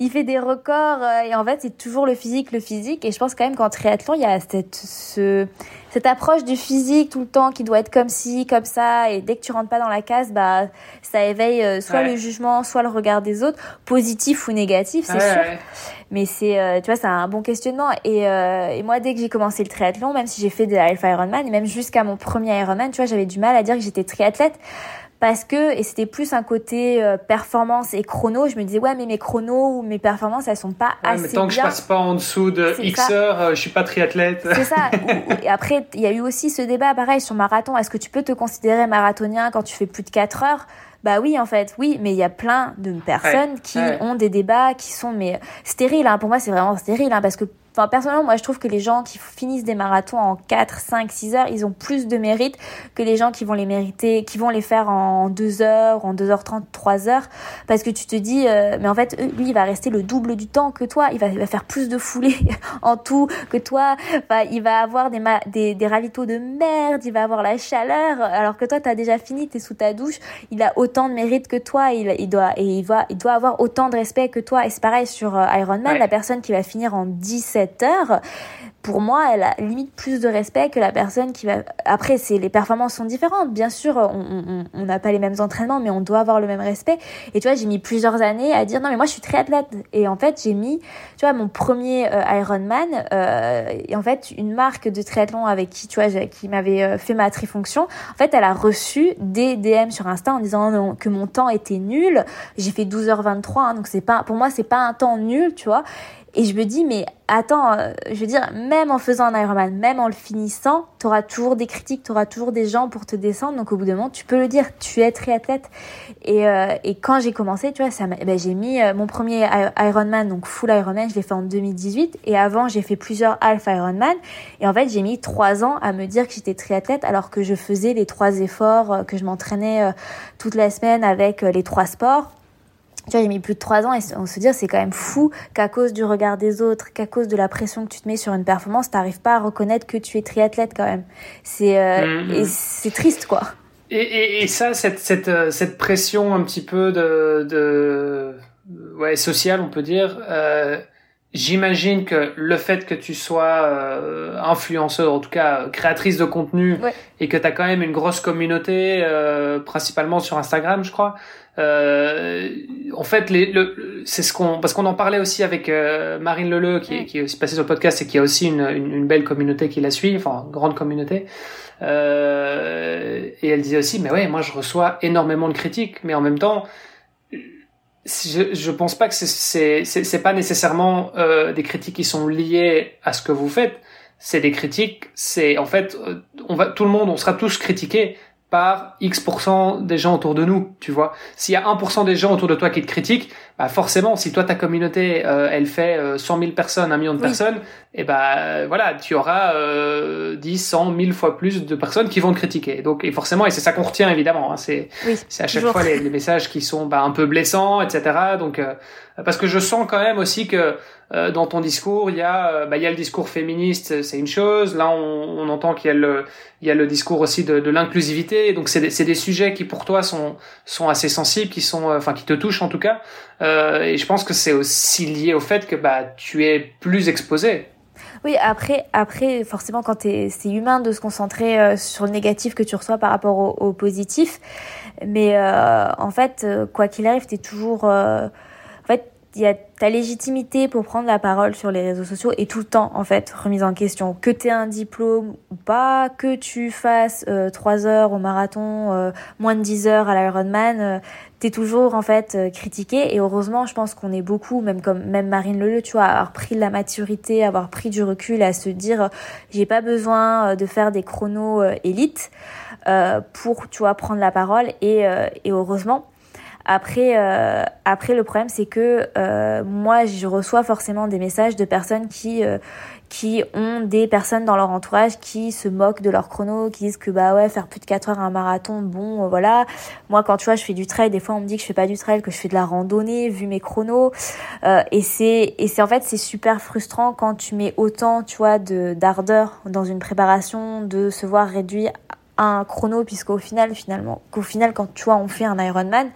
Il fait des records euh, et en fait c'est toujours le physique le physique. Et je pense quand même qu'en triathlon il y a cette ce cette approche du physique tout le temps qui doit être comme ci comme ça. Et dès que tu rentres pas dans la case bah ça éveille euh, soit ouais. le jugement soit le regard des autres positif ou négatif c'est ouais, sûr. ouais. mais c'est euh, tu vois c'est un bon questionnement. Et, euh, et moi dès que j'ai commencé le triathlon même si j'ai fait des Alpha Ironman et même jusqu'à mon premier Ironman tu vois j'avais du mal à dire que j'étais triathlète parce que et c'était plus un côté euh, performance et chrono je me disais ouais mais mes chronos ou mes performances elles sont pas ouais, assez mais tant bien que je passe pas en dessous de X heures euh, je suis pas triathlète c'est ça et après il y a eu aussi ce débat pareil sur marathon est-ce que tu peux te considérer marathonien quand tu fais plus de 4 heures? Bah oui, en fait, oui, mais il y a plein de personnes ouais, qui ouais. ont des débats qui sont mais stériles. Hein. Pour moi, c'est vraiment stérile hein, parce que Enfin, personnellement, moi, je trouve que les gens qui finissent des marathons en 4, 5, 6 heures, ils ont plus de mérite que les gens qui vont les mériter, qui vont les faire en 2 heures, en 2h30, 3 heures. Parce que tu te dis, euh, mais en fait, lui, il va rester le double du temps que toi. Il va, il va faire plus de foulées en tout que toi. Enfin, il va avoir des, des, des ravitaux de merde, il va avoir la chaleur. Alors que toi, t'as déjà fini, t'es sous ta douche. Il a autant de mérite que toi. Il, il doit, et il va, il doit avoir autant de respect que toi. Et c'est pareil sur euh, Ironman, ouais. la personne qui va finir en 17 pour moi, elle a limite plus de respect que la personne qui va. Après, c'est les performances sont différentes. Bien sûr, on n'a pas les mêmes entraînements, mais on doit avoir le même respect. Et tu vois, j'ai mis plusieurs années à dire non, mais moi, je suis triathlète. Et en fait, j'ai mis, tu vois, mon premier euh, Ironman. Euh, et en fait, une marque de triathlon avec qui, tu vois, qui m'avait euh, fait ma trifonction. En fait, elle a reçu des DM sur Insta en disant que mon temps était nul. J'ai fait 12h23, hein, donc c'est pas, pour moi, c'est pas un temps nul, tu vois. Et je me dis, mais attends, euh, je veux dire, même en faisant un Ironman, même en le finissant, tu auras toujours des critiques, tu auras toujours des gens pour te descendre. Donc au bout d'un moment, tu peux le dire, tu es triathlète. Et, euh, et quand j'ai commencé, tu vois, ça ben, j'ai mis euh, mon premier Ironman, donc full Ironman, je l'ai fait en 2018. Et avant, j'ai fait plusieurs half Ironman. Et en fait, j'ai mis trois ans à me dire que j'étais triathlète alors que je faisais les trois efforts, que je m'entraînais toute la semaine avec les trois sports tu vois, j'ai mis plus de trois ans et on se dit c'est quand même fou qu'à cause du regard des autres, qu'à cause de la pression que tu te mets sur une performance, t'arrives pas à reconnaître que tu es triathlète quand même. C'est euh, c'est triste quoi. Et, et, et, ça, cette, cette, euh, cette pression un petit peu de, de ouais sociale, on peut dire. Euh, J'imagine que le fait que tu sois euh, influenceur, en tout cas créatrice de contenu, et que tu as quand même une grosse communauté, principalement sur Instagram, je crois. Euh, en fait, les, le, c'est ce qu'on, parce qu'on en parlait aussi avec euh, Marine Leleu, qui, qui est aussi passée sur le podcast et qui a aussi une, une, une belle communauté qui la suit, enfin une grande communauté. Euh, et elle disait aussi, mais ouais, moi je reçois énormément de critiques, mais en même temps, je, je pense pas que c'est c'est pas nécessairement euh, des critiques qui sont liées à ce que vous faites. C'est des critiques. C'est en fait, euh, on va tout le monde, on sera tous critiqués par X% des gens autour de nous, tu vois. S'il y a 1% des gens autour de toi qui te critiquent, bah forcément, si toi ta communauté, euh, elle fait euh, 100 000 personnes, un million de personnes, et eh bah euh, voilà, tu auras euh, 10, 100, 1000 fois plus de personnes qui vont te critiquer. Donc et forcément, et c'est ça qu'on retient évidemment. Hein, c'est c'est à chaque fois les, les, messages qui sont bah, un peu blessants, etc. Donc euh, parce que je sens quand même aussi que euh, dans ton discours, il y a, euh, bah, il y a le discours féministe, c'est une chose. Là, on, entend qu'il y a le, discours aussi de, l'inclusivité. Donc, c'est des, des, sujets qui pour toi sont, sont assez sensibles, qui sont, euh, enfin, qui te touchent en tout cas. Et je pense que c'est aussi lié au fait que bah, tu es plus exposé. Oui, après, après, forcément, quand c'est humain de se concentrer sur le négatif que tu reçois par rapport au, au positif. Mais en fait, quoi qu'il arrive, t'es toujours, en fait, il y a ta légitimité pour prendre la parole sur les réseaux sociaux est tout le temps en fait remise en question. Que tu aies un diplôme ou pas, que tu fasses euh, 3 heures au marathon, euh, moins de 10 heures à l'Ironman, euh, tu es toujours en fait euh, critiqué et heureusement je pense qu'on est beaucoup, même comme même Marine Leleu, tu vois, avoir pris de la maturité, avoir pris du recul, à se dire j'ai pas besoin de faire des chronos élites pour tu vois prendre la parole et, et heureusement après, euh, après le problème, c'est que euh, moi, je reçois forcément des messages de personnes qui euh, qui ont des personnes dans leur entourage qui se moquent de leur chrono, qui disent que bah ouais, faire plus de 4 heures un marathon, bon, euh, voilà. Moi, quand tu vois, je fais du trail, des fois on me dit que je fais pas du trail, que je fais de la randonnée, vu mes chronos. Euh, et c'est et c'est en fait c'est super frustrant quand tu mets autant, tu vois, de d'ardeur dans une préparation, de se voir réduit un chrono, puisqu'au final, finalement, qu'au final, quand tu vois, on fait un Ironman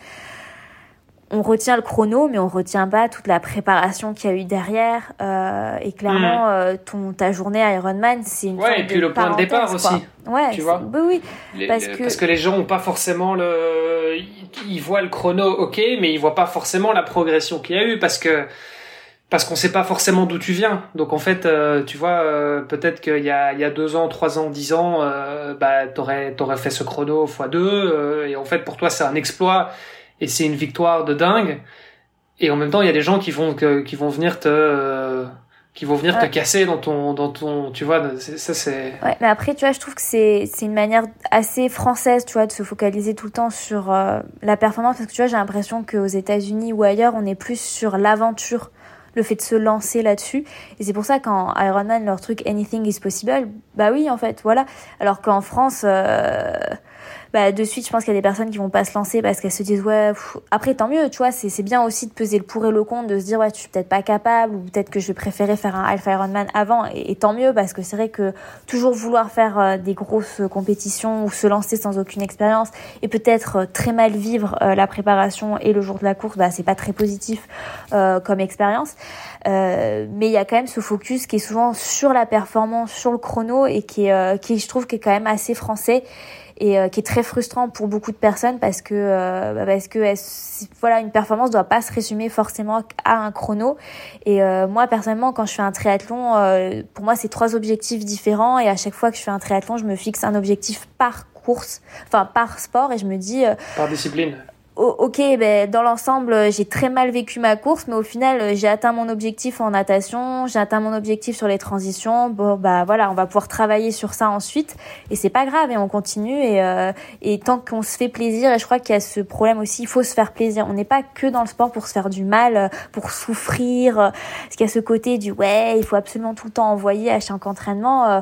on retient le chrono, mais on retient pas toute la préparation qu'il y a eu derrière. Euh, et clairement, mm. euh, ton ta journée Ironman, c'est une ouais, et puis le point de départ aussi. Ouais, tu vois. oui, parce, que... parce que les gens ont pas forcément le, ils voient le chrono, ok, mais ils voient pas forcément la progression qu'il y a eu parce que parce qu'on sait pas forcément d'où tu viens. Donc en fait, euh, tu vois, euh, peut-être qu'il y a, il y a deux ans, trois ans, dix ans, euh, bah t'aurais t'aurais fait ce chrono fois deux, et en fait pour toi c'est un exploit et c'est une victoire de dingue. Et en même temps, il y a des gens qui vont qui vont venir te qui vont venir te casser dans ton dans ton tu vois ça c'est ouais mais après tu vois je trouve que c'est c'est une manière assez française tu vois de se focaliser tout le temps sur euh, la performance. Parce que tu vois j'ai l'impression qu'aux États-Unis ou ailleurs on est plus sur l'aventure le fait de se lancer là-dessus. Et c'est pour ça qu'en Ironman leur truc anything is possible. Bah oui en fait voilà. Alors qu'en France euh, bah de suite je pense qu'il y a des personnes qui vont pas se lancer parce qu'elles se disent ouais après tant mieux tu vois c'est c'est bien aussi de peser le pour et le contre de se dire ouais tu suis peut-être pas capable ou peut-être que je préférer faire un Alpha Ironman avant et, tant mieux parce que c'est vrai que toujours vouloir faire euh, des grosses compétitions ou se lancer sans aucune expérience et peut-être euh, très mal vivre euh, la préparation et le jour de la course bah c'est pas très positif comme expérience. Mais il y a quand même ce focus qui est souvent sur la performance sur le chrono et qui est qui je trouve qui est quand même assez français et euh, qui est très frustrant pour beaucoup de personnes parce que euh, bah, parce que voilà une performance doit pas se résumer forcément à un chrono. Et euh, moi personnellement quand je fais un triathlon pour moi c'est trois objectifs différents et à chaque fois que je fais un triathlon je me fixe un objectif par course enfin par sport et je me dis par discipline ok, ben, dans l'ensemble, j'ai très mal vécu ma course, mais au final, j'ai atteint mon objectif en natation, j'ai atteint mon objectif sur les transitions. Bon, bah voilà, on va pouvoir travailler sur ça ensuite, et c'est pas grave, et on continue. Et, euh, et tant qu'on se fait plaisir, et je crois qu'il y a ce problème aussi, il faut se faire plaisir. On n'est pas que dans le sport pour se faire du mal, pour souffrir, parce qu'il y a ce côté du ouais, il faut absolument tout le temps envoyer à chaque entraînement. Euh,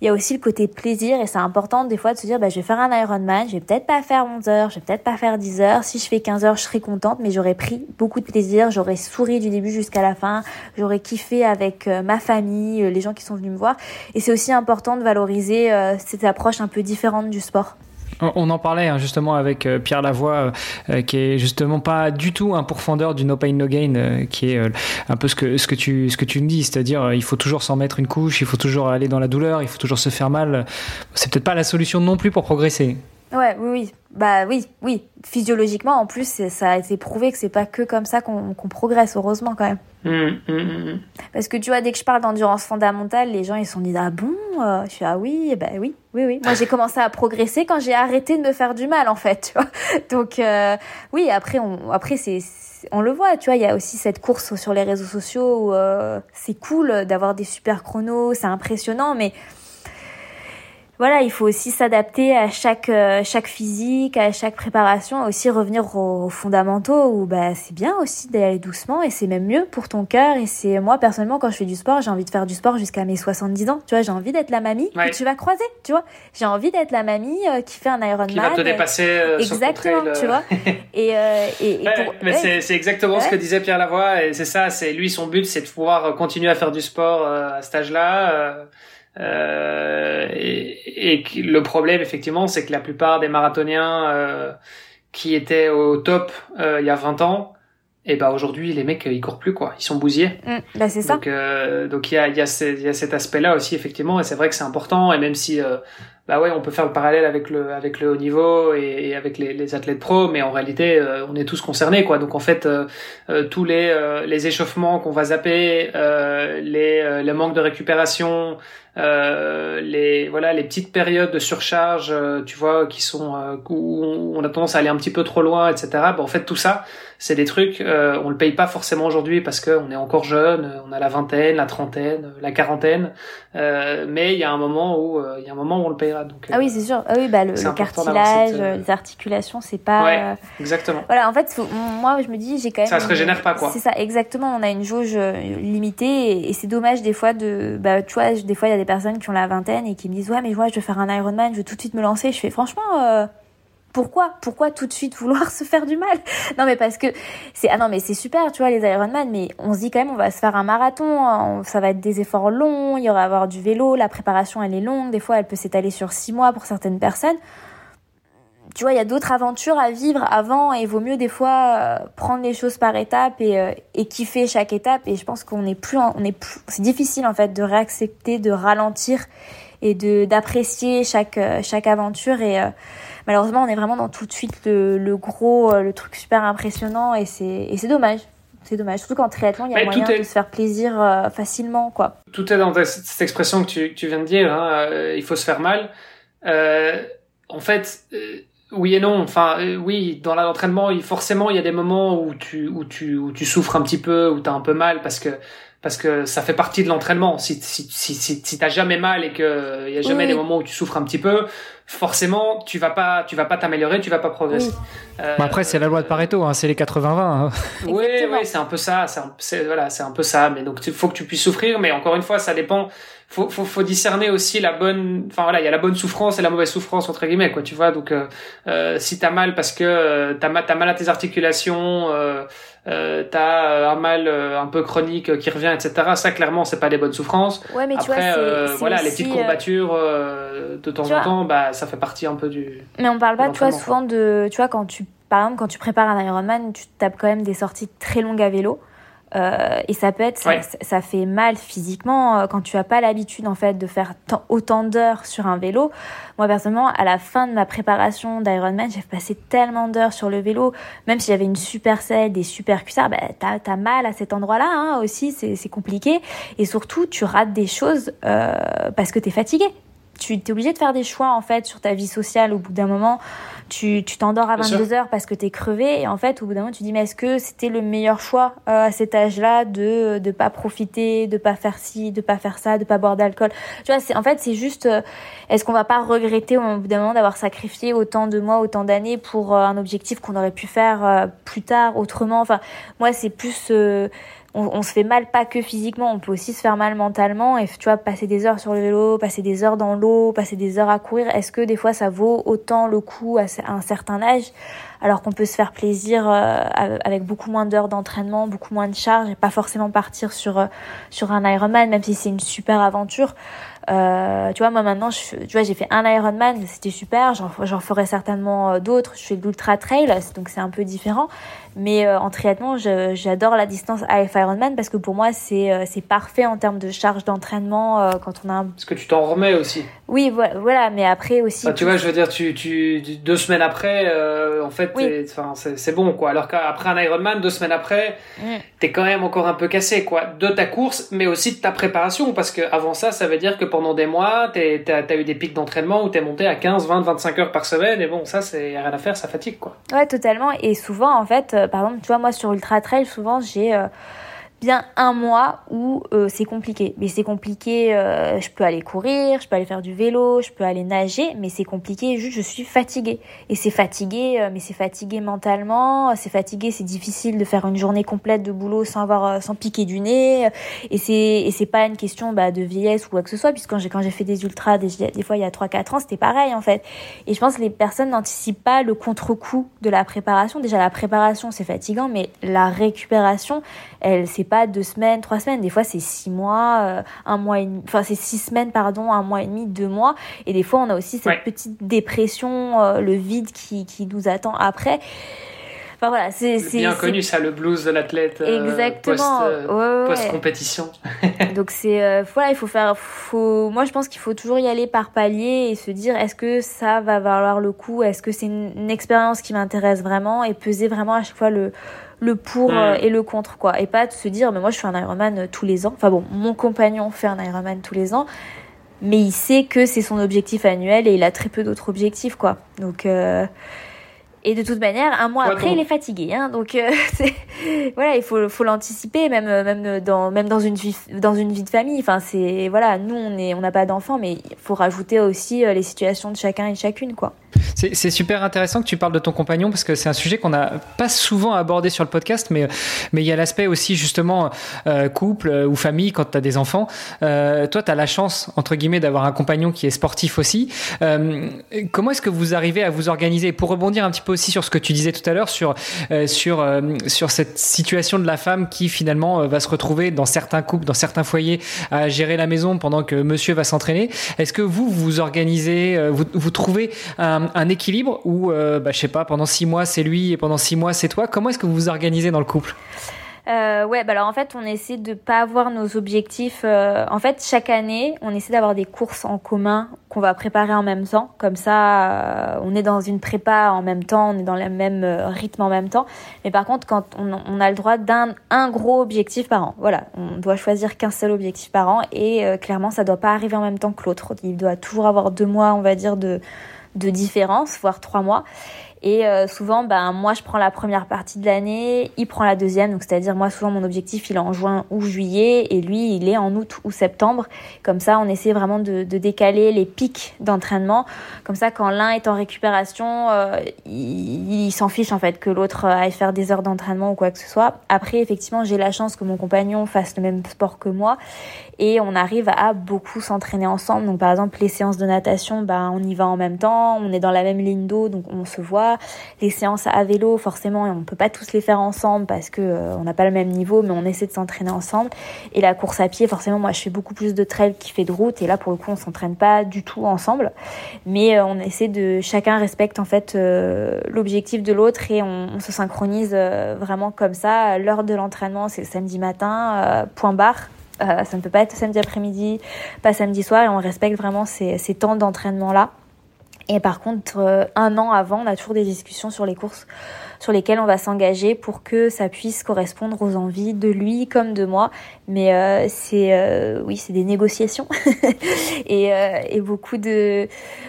il y a aussi le côté plaisir et c'est important des fois de se dire bah, je vais faire un Ironman, je vais peut-être pas faire 11 heures, je vais peut-être pas faire 10 heures. Si je fais 15 heures, je serai contente, mais j'aurais pris beaucoup de plaisir, j'aurais souri du début jusqu'à la fin, j'aurais kiffé avec euh, ma famille, euh, les gens qui sont venus me voir. Et c'est aussi important de valoriser euh, cette approche un peu différente du sport. On en parlait hein, justement avec euh, Pierre Lavoie, euh, qui est justement pas du tout un pourfendeur du no pain no gain, euh, qui est un peu ce que ce que tu ce que tu me dis, c'est-à-dire il faut toujours s'en mettre une couche, il faut toujours aller dans la douleur, il faut toujours se faire mal. C'est peut-être pas la solution non plus pour progresser. Ouais, oui, oui. Bah oui, oui. Physiologiquement, en plus, ça a été prouvé que c'est pas que comme ça qu'on progresse, heureusement quand même. Mmh, mmh, mmh, Parce que tu vois, dès que je parle d'endurance fondamentale, les gens ils sont dit ah bon Je suis ah oui, bah oui, oui, oui. Moi j'ai commencé à progresser quand j'ai arrêté de me faire du mal en fait. Tu vois Donc euh, oui, après on, après c'est on le voit, tu vois, il y a aussi cette course sur les réseaux sociaux où euh, c'est cool d'avoir des super chronos, c'est impressionnant, mais voilà, il faut aussi s'adapter à chaque euh, chaque physique, à chaque préparation, aussi revenir aux, fondamentaux où bah c'est bien aussi d'aller doucement et c'est même mieux pour ton cœur et c'est moi personnellement quand je fais du sport, j'ai envie de faire du sport jusqu'à mes 70 ans, tu vois, j'ai envie d'être la mamie que tu vas croiser, tu vois. J'ai envie d'être la mamie euh, qui fait un Ironman. Qui va te dépasser euh, Exactement, tu vois. et, et, mais c'est exactement ce que disait Pierre Lavoie et c'est ça, c'est lui son but c'est de pouvoir continuer à faire du sport à cet âge-là euh, et, et, le problème, effectivement, c'est que la plupart des marathoniens euh, qui étaient au top euh, il y a 20 ans, et bah aujourd'hui les mecs ils courent plus quoi, ils sont bousillés. Mm, bah c'est ça. Donc euh, donc il y a il y a, y a cet aspect là aussi effectivement et c'est vrai que c'est important et même si euh, bah ouais on peut faire le parallèle avec le avec le haut niveau et, et avec les, les, athlètes pro mais en réalité euh, on est tous concernés quoi donc en fait euh, tous les les échauffements qu'on va zapper les les manques de récupération euh, les voilà les petites périodes de surcharge, euh, tu vois, qui sont euh, où on a tendance à aller un petit peu trop loin, etc. Bah, en fait, tout ça, c'est des trucs, euh, on le paye pas forcément aujourd'hui parce qu'on est encore jeune, on a la vingtaine, la trentaine, la quarantaine, euh, mais il y a un moment où il y a un moment où on le payera. Donc, ah oui, c'est sûr. Ah oui, bah le, cartilage, les articulations, c'est pas. Ouais, exactement. Voilà, en fait, moi, je me dis, j'ai quand même. Ça se régénère pas, quoi. C'est ça, exactement. On a une jauge limitée et, et c'est dommage des fois de, bah, tu vois, des fois il y a des personnes qui ont la vingtaine et qui me disent ouais mais moi je veux faire un Ironman, je veux tout de suite me lancer. Je fais franchement euh, pourquoi pourquoi tout de suite vouloir se faire du mal? Non mais parce que c'est ah non mais c'est super tu vois les Ironman mais on se dit quand même on va se faire un marathon, hein, ça va être des efforts longs, il y aura avoir du vélo, la préparation elle est longue, des fois elle peut s'étaler sur six mois pour certaines personnes tu vois, il y a d'autres aventures à vivre avant et il vaut mieux des fois euh, prendre les choses par étapes et, euh, et kiffer chaque étape. Et je pense qu'on est plus, on est plus, c'est difficile en fait de réaccepter, de ralentir et de d'apprécier chaque euh, chaque aventure. Et malheureusement, on est vraiment dans tout de suite le, le gros, le truc super impressionnant et c'est dommage. C'est dommage, surtout qu'en triathlon, il y a moyen de se faire plaisir facilement, quoi. Tout est dans cette expression que tu, tu viens de dire. Hein, il faut se faire mal. en fait oui et non. Enfin, euh, oui, dans l'entraînement, forcément, il y a des moments où tu, où tu, où tu souffres un petit peu, où tu as un peu mal parce que, parce que ça fait partie de l'entraînement. Si, si, si, si, si t'as jamais mal et que il y a jamais des moments où tu souffres un petit peu, forcément, tu vas pas, tu vas pas t'améliorer, tu vas pas progresser. Euh, après, c'est la loi de Pareto, hein, c'est les 80-20. Hein. Oui, oui, c'est un peu ça. C'est voilà, c'est un peu ça. Mais donc, il faut que tu puisses souffrir. Mais encore une fois, ça dépend faut, faut, faut discerner aussi la bonne enfin voilà il y a la bonne souffrance et la mauvaise souffrance entre guillemets quoi tu vois. Donc euh, euh si t'as mal parce que euh, t'as mal t'as mal à tes articulations euh, euh, t'as un mal un peu chronique qui revient etc ça clairement c'est pas des bonnes souffrances. Ouais, mais après tu vois, voilà les petites courbatures de temps en temps bah ça fait partie un peu du mais on parle pas tu vois souvent de tu vois quand tu par exemple quand tu prépares un Ironman tu tapes quand même des sorties très longues à vélo euh, et ça peut être, ça, fait mal physiquement euh, quand tu as pas l'habitude en fait de faire autant d'heures sur un vélo. Moi personnellement, à la fin de ma préparation d'Ironman, j'ai passé tellement d'heures sur le vélo, même si j'avais une super selle, des super cuissards, bah, t'as as mal à cet endroit-là hein, aussi, c'est compliqué. Et surtout, tu rates des choses euh, parce que t'es fatigué tu es obligé de faire des choix en fait sur ta vie sociale. Au bout d'un moment tu t'endors à 22 heures parce que tu es crevé. Et en fait au bout d'un moment tu dis mais est-ce que c'était le meilleur choix euh, à cet âge-là de de pas profiter de pas faire ci de pas faire ça de pas boire d'alcool? Tu vois c'est en fait c'est juste euh, est-ce qu'on va pas regretter au bout d'un moment d'avoir sacrifié autant de mois autant d'années pour euh, un objectif qu'on aurait pu faire plus tard autrement? Enfin moi c'est plus on, se fait mal pas que physiquement, on peut aussi se faire mal mentalement et tu vois passer des heures sur le vélo, passer des heures dans l'eau, passer des heures à courir, est-ce que des fois ça vaut autant le coup à un certain âge alors qu'on peut se faire plaisir euh, avec beaucoup moins d'heures d'entraînement, beaucoup moins de charges et pas forcément partir sur euh, sur un Ironman même si c'est une super aventure. Euh, tu vois, moi maintenant, je, tu vois, j'ai fait un Ironman, c'était super. J'en ferai certainement euh, d'autres. Je fais de l'ultra trail, donc c'est un peu différent. Mais euh, en triathlon, j'adore la distance AF Ironman parce que pour moi, c'est euh, c'est parfait en termes de charge d'entraînement euh, quand on a. Un... Parce que tu t'en remets aussi. Oui, voilà, mais après aussi. Ah, tu vois, je veux dire, tu, tu deux semaines après, en fait, c'est bon quoi. Alors qu'après un Ironman, deux semaines après, mm. t'es quand même encore un peu cassé quoi, de ta course, mais aussi de ta préparation parce que avant ça, ça veut dire que pendant des mois, t'as as eu des pics d'entraînement où t'es monté à 15, 20, 25 heures par semaine et bon, ça, c'est rien à faire, ça fatigue quoi. Ouais, totalement. Et souvent, en fait euh, par exemple, tu vois, moi sur Ultra Trail, souvent j'ai euh, bien un mois où euh, c'est compliqué. Mais c'est compliqué, euh, je peux aller courir, je peux aller faire du vélo, je peux aller nager, mais c'est compliqué, juste je suis fatiguée. Et c'est fatigué, euh, mais c'est fatigué mentalement, c'est fatigué, c'est difficile de faire une journée complète de boulot sans avoir, sans piquer du nez. Et c'est, et c'est pas une question bah, de vieillesse ou quoi que ce soit, puisque quand j'ai, quand j'ai fait des ultras, des, des fois il y a 3-4 ans, c'était pareil en fait. Et je pense que les personnes n'anticipent pas le contre-coup de la préparation. Déjà la préparation c'est fatigant, mais la récupération, elle, c'est pas deux semaines, trois semaines. Des fois, c'est six mois, euh, un mois et demi, enfin, c'est six semaines, pardon, un mois et demi, deux mois. Et des fois, on a aussi cette petite dépression, euh, le vide qui, qui nous attend après. Enfin voilà, c'est bien connu ça, le blues de l'athlète. Euh, Exactement. Post, compétition. Donc c'est voilà, il faut faire, faut. Moi je pense qu'il faut toujours y aller par palier et se dire est-ce que ça va valoir le coup, est-ce que c'est une expérience qui m'intéresse vraiment? Et peser vraiment à chaque fois le le pour euh, et le contre quoi et pas de se dire mais moi je fais un Ironman euh, tous les ans enfin bon mon compagnon fait un Ironman tous les ans mais il sait que c'est son objectif annuel et il a très peu d'autres objectifs quoi donc euh, et de toute manière, un mois après, il est fatigué. Hein, donc voilà, il faut, faut l'anticiper, même, même dans, même dans une vie, dans une vie de famille. Enfin, c'est voilà, nous on est, on n'a pas d'enfants, mais il faut rajouter aussi les situations de chacun et chacune, quoi. C'est super intéressant que tu parles de ton compagnon parce que c'est un sujet qu'on n'a pas souvent abordé sur le podcast, mais mais il y a l'aspect aussi justement euh, couple euh, ou famille quand tu as des enfants. Euh, toi, tu as la chance entre guillemets d'avoir un compagnon qui est sportif aussi. comment est-ce que vous arrivez à vous organiser? Pour rebondir un petit peu aussi sur ce que tu disais tout à l'heure sur sur sur cette situation de la femme qui finalement va se retrouver dans certains couples, dans certains foyers à gérer la maison pendant que monsieur va s'entraîner. Est-ce que vous vous organisez, vous, vous trouvez un un, équilibre où, euh, bah, je sais pas, pendant six mois c'est lui et pendant six mois c'est toi Comment est-ce que vous vous organisez dans le couple? Euh, ouais, bah alors en fait, on essaie de pas avoir nos objectifs. Euh, en fait, chaque année, on essaie d'avoir des courses en commun qu'on va préparer en même temps. Comme ça, euh, on est dans une prépa en même temps, on est dans le même euh, rythme en même temps. Mais par contre, quand on, on a le droit d'un un gros objectif par an, voilà, on doit choisir qu'un seul objectif par an et clairement, ça doit pas arriver en même temps que l'autre. Il doit toujours avoir deux mois, on va dire, de de différence, voire trois mois. Et euh, souvent, ben, moi, je prends la première partie de l'année, il prend la deuxième. Donc, c'est-à-dire, moi, souvent, mon objectif, il est en juin ou juillet, et lui, il est en août ou septembre. Comme ça, on essaie vraiment de, de décaler les pics d'entraînement. Comme ça, quand l'un est en récupération, euh, il, il s'en fiche, en fait, que l'autre aille faire des heures d'entraînement ou quoi que ce soit. Après, effectivement, j'ai la chance que mon compagnon fasse le même sport que moi et on arrive à beaucoup s'entraîner ensemble. Donc par exemple les séances de natation, ben on y va en même temps, on est dans la même ligne d'eau, donc on se voit. Les séances à vélo, forcément, on peut pas tous les faire ensemble parce que euh, on n'a pas le même niveau, mais on essaie de s'entraîner ensemble. Et la course à pied, forcément, moi je fais beaucoup plus de trail qui fait de route, et là pour le coup on s'entraîne pas du tout ensemble, mais euh, on essaie de chacun respecte en fait euh, l'objectif de l'autre et on, se synchronise vraiment comme ça. L'heure de l'entraînement c'est samedi matin, point barre ça ne peut pas être samedi après-midi, pas samedi soir, et on respecte vraiment ces, ces temps d'entraînement-là. Et par contre, euh, un an avant, on a toujours des discussions sur les courses sur lesquelles on va s'engager pour que ça puisse correspondre aux envies de lui comme de moi. Mais euh, c'est euh, oui, c'est des négociations et, et beaucoup de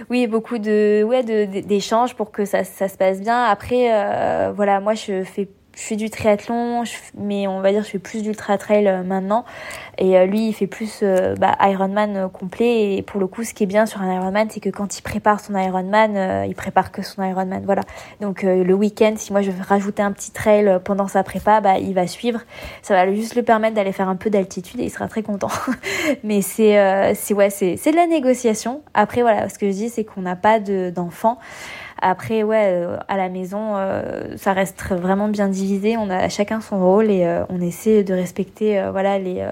oui, beaucoup de ouais d'échanges pour que ça, ça se passe bien. Après, voilà, moi je fais je fais du triathlon, mais on va dire je fais plus d'ultra trail euh, maintenant. Et euh, lui, il fait plus euh, bah, Ironman complet. Et pour le coup, ce qui est bien sur un Ironman, c'est que quand il prépare son Ironman, il prépare que son Ironman. Voilà. Donc le week-end, si moi je veux rajouter un petit trail pendant sa prépa, bah il va suivre. Ça va juste le permettre d'aller faire un peu d'altitude et il sera très content. mais c'est c'est ouais, c'est c'est de la négociation. Après voilà, ce que je dis, c'est qu'on n'a pas d'enfants. Après, ouais, euh, à la maison, euh, ça reste vraiment bien divisé. On a chacun son rôle et euh, on essaie de respecter, voilà, les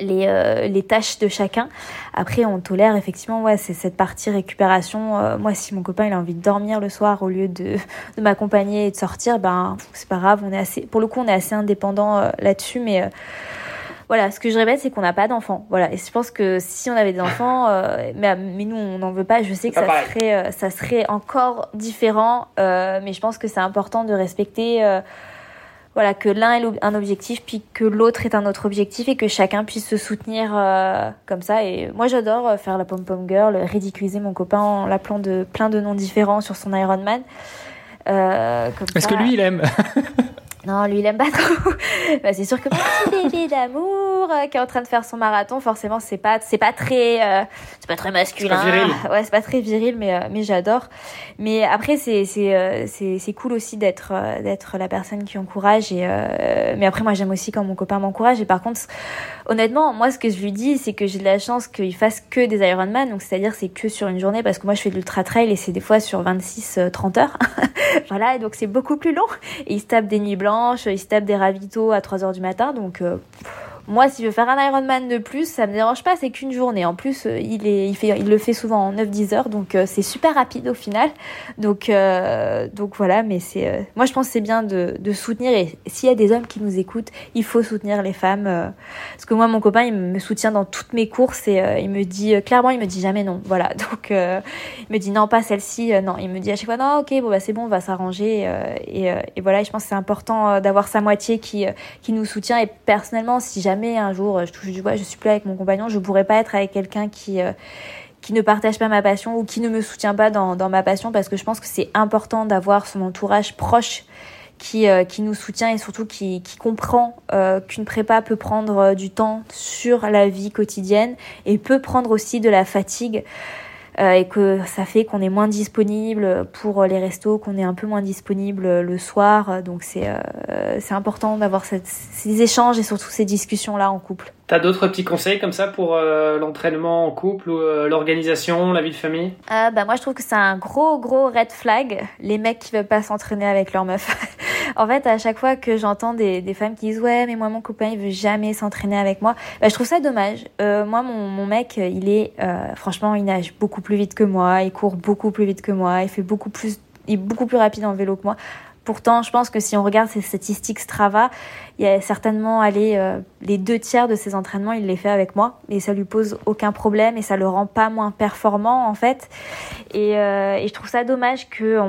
les, les tâches de chacun. Après, on tolère effectivement, ouais, c'est cette partie récupération. moi, si mon copain il a envie de dormir le soir au lieu de, de m'accompagner et de sortir, ben c'est pas grave. On est assez, pour le coup, on est assez indépendant là-dessus, mais voilà, ce que je répète, c'est qu'on n'a pas d'enfants. Voilà, et je pense que si on avait des enfants, euh, mais, mais, nous on n'en veut pas. Je sais que ça serait, euh, ça serait encore différent, euh, mais je pense que c'est important de respecter, euh, voilà, que l'un est un objectif, puis que l'autre est un autre objectif, et que chacun puisse se soutenir comme ça. Et moi, j'adore faire la pom pom girl, ridiculiser mon copain en l'appelant de plein de noms différents sur son Ironman. Est-ce que lui il aime Non, lui, il aime pas trop. bah, c'est sûr que mon petit bébé d'amour euh, qui est en train de faire son marathon, forcément, c'est pas, c'est pas très, euh, c'est pas très masculin. Pas viril. Ouais, c'est pas très viril, mais, euh, mais j'adore. Mais après, c'est, c'est, c'est, c'est cool aussi d'être, d'être la personne qui encourage. Et, mais après, moi, j'aime aussi quand mon copain m'encourage. Et par contre, honnêtement, moi, ce que je lui dis, c'est que j'ai de la chance qu'il fasse que des Ironman. Donc, c'est-à-dire, c'est que sur une journée, parce que moi, je fais de l'ultra trail et c'est des fois sur 26, 30 heures. voilà. Et donc, c'est beaucoup plus long. Et il se tape des nuits blanches il se tape des ravitaux à 3 heures du matin. Donc, euh, moi, si je veux faire un Ironman de plus, ça me dérange pas, c'est qu'une journée. En plus, euh, il, le fait souvent en 9-10 heures, donc euh, c'est super rapide au final. Donc, donc voilà, mais c'est, moi je pense que c'est bien de, soutenir, et s'il y a des hommes qui nous écoutent, il faut soutenir les femmes. parce que moi, mon copain, il me soutient dans toutes mes courses et il me dit, clairement, il me dit jamais non. Voilà, donc il me dit non, pas celle-ci, non. Il me dit à chaque fois, non, ok, bon, bah c'est bon, on va s'arranger. Et, et, voilà, et je pense que c'est important d'avoir sa moitié qui, qui nous soutient. Et personnellement, si jamais un jour je touche du bois, je suis plus avec mon compagnon, je pourrais pas être avec quelqu'un qui euh, qui ne partage pas ma passion ou qui ne me soutient pas dans, dans ma passion parce que je pense que c'est important d'avoir son entourage proche qui, euh, qui nous soutient et surtout qui, qui comprend euh, qu'une prépa peut prendre du temps sur la vie quotidienne et peut prendre aussi de la fatigue. Euh, et que ça fait qu'on est moins disponible pour les restos, qu'on est un peu moins disponible le soir. Donc c'est euh, important d'avoir ces échanges et surtout ces discussions là en couple. T'as d'autres petits conseils comme ça pour euh, l'entraînement en couple ou l'organisation, la vie de famille? Euh, bah Moi, je trouve que c'est un gros, gros red flag, les mecs qui veulent pas s'entraîner avec leur meuf. en fait, à chaque fois que j'entends des, des femmes qui disent « Ouais, mais moi, mon copain, il veut jamais s'entraîner avec moi bah, je trouve ça dommage. Euh, moi, mon, mon mec, il est... franchement, il nage beaucoup plus vite que moi, il court beaucoup plus vite que moi, il fait beaucoup plus... Il est beaucoup plus rapide en vélo que moi. Pourtant, je pense que si on regarde ces statistiques Strava, il y a certainement allé euh, les deux tiers de ses entraînements, il les fait avec moi et ça lui pose aucun problème et ça le rend pas moins performant en fait. Et, euh, je trouve ça dommage que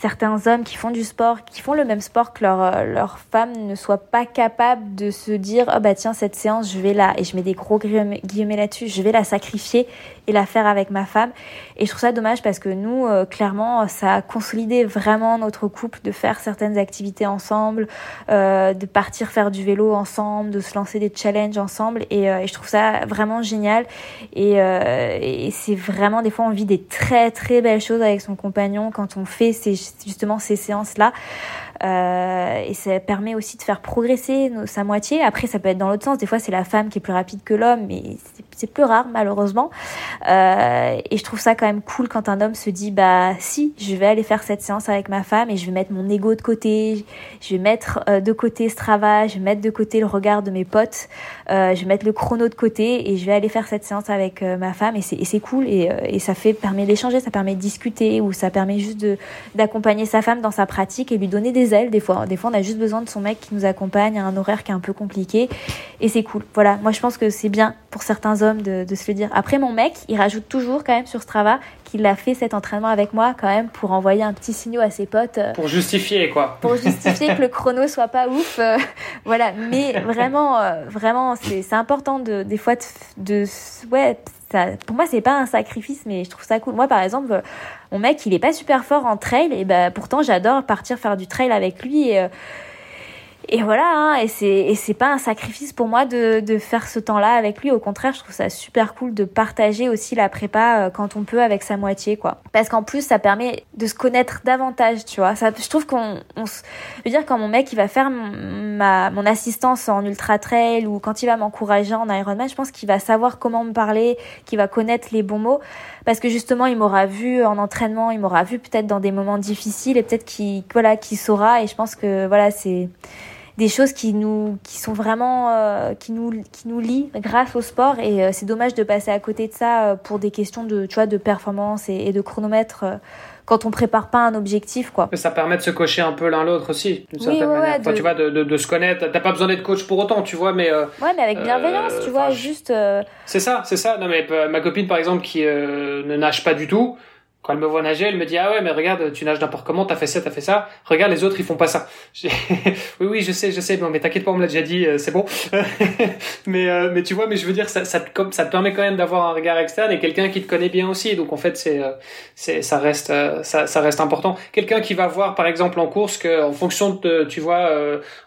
certains hommes qui font du sport, qui font le même sport que leur euh, leur femme, ne soient pas capables de se dire oh bah tiens cette séance je vais la et je mets des gros guillemets là-dessus, je vais la sacrifier et la faire avec ma femme. Et je trouve ça dommage parce que nous clairement ça a consolidé vraiment notre couple de faire certaines activités ensemble, de partir faire du vélo ensemble, de se lancer des challenges ensemble. Et, euh, je trouve ça vraiment génial. Et, euh, et c'est vraiment, des fois, on vit des très, très belles choses avec son compagnon quand on fait justement ces séances-là. Euh, et ça permet aussi de faire progresser sa moitié. Après, ça peut être dans l'autre sens. Des fois, c'est la femme qui est plus rapide que l'homme, mais c'est plus rare, malheureusement. Euh, et je trouve ça quand même cool quand un homme se dit, bah si, je vais aller faire cette séance avec ma femme et je vais mettre mon ego de côté, je vais mettre euh, de côté ce travail, je vais mettre de côté le regard de mes potes, je vais mettre le chrono de côté et je vais aller faire cette séance avec ma femme. Et c'est cool et, et ça fait permet d'échanger, ça permet de discuter ou ça permet juste d'accompagner sa femme dans sa pratique et lui donner des des fois. Des fois, on a juste besoin de son mec qui nous accompagne à un horaire qui est un peu compliqué. Et c'est cool. Voilà. Moi, je pense que c'est bien pour certains hommes de, se le dire. Après, mon mec, il rajoute toujours quand même sur Strava qu'il a fait cet entraînement avec moi quand même pour envoyer un petit signal à ses potes. Euh, pour justifier, quoi. Pour justifier que le chrono soit pas ouf. Euh, voilà. Mais vraiment, euh, vraiment, c'est important de, des fois de, de ouais, pour moi, c'est pas un sacrifice, mais je trouve ça cool. Moi, par exemple, mon mec, il est pas super fort en trail, et bah, pourtant, j'adore partir faire du trail avec lui. Euh, et voilà, hein, et c'est pas un sacrifice pour moi de, de faire ce temps-là avec lui. Au contraire, je trouve ça super cool de partager aussi la prépa euh, quand on peut avec sa moitié, quoi. Parce qu'en plus, ça permet de se connaître davantage, tu vois. Ça, je trouve qu'on, on, je veux dire, quand mon mec il va faire ma mon assistance en ultra trail ou quand il va m'encourager en Ironman, je pense qu'il va savoir comment me parler, qu'il va connaître les bons mots, parce que justement, il m'aura vu en entraînement, il m'aura vu peut-être dans des moments difficiles et peut-être qu'il voilà, qu'il saura. Et je pense que voilà, c'est des choses qui nous qui sont vraiment euh, qui nous qui nous lient grâce au sport et euh, c'est dommage de passer à côté de ça euh, pour des questions de tu vois de performance et, de chronomètre quand on prépare pas un objectif quoi. Ça permet de se cocher un peu l'un l'autre aussi d'une certaine manière. tu vois de, de, de se connaître. T'as pas besoin d'être coach pour autant, tu vois, mais. ouais, mais avec bienveillance, tu vois, juste. C'est ça, c'est ça. Non mais ma copine par exemple qui ne nage pas du tout quand elle me voit nager, elle me dit ah ouais mais regarde tu nages n'importe comment, t'as fait ça, t'as fait ça. Regarde les autres ils font pas ça. oui oui je sais je sais bon mais t'inquiète pas on me l'a déjà dit euh, c'est bon. mais euh, mais tu vois mais je veux dire ça ça te, ça te permet quand même d'avoir un regard externe et quelqu'un qui te connaît bien aussi donc en fait c'est euh, c'est ça reste ça, ça reste important. Quelqu'un qui va voir par exemple en course que en fonction de tu vois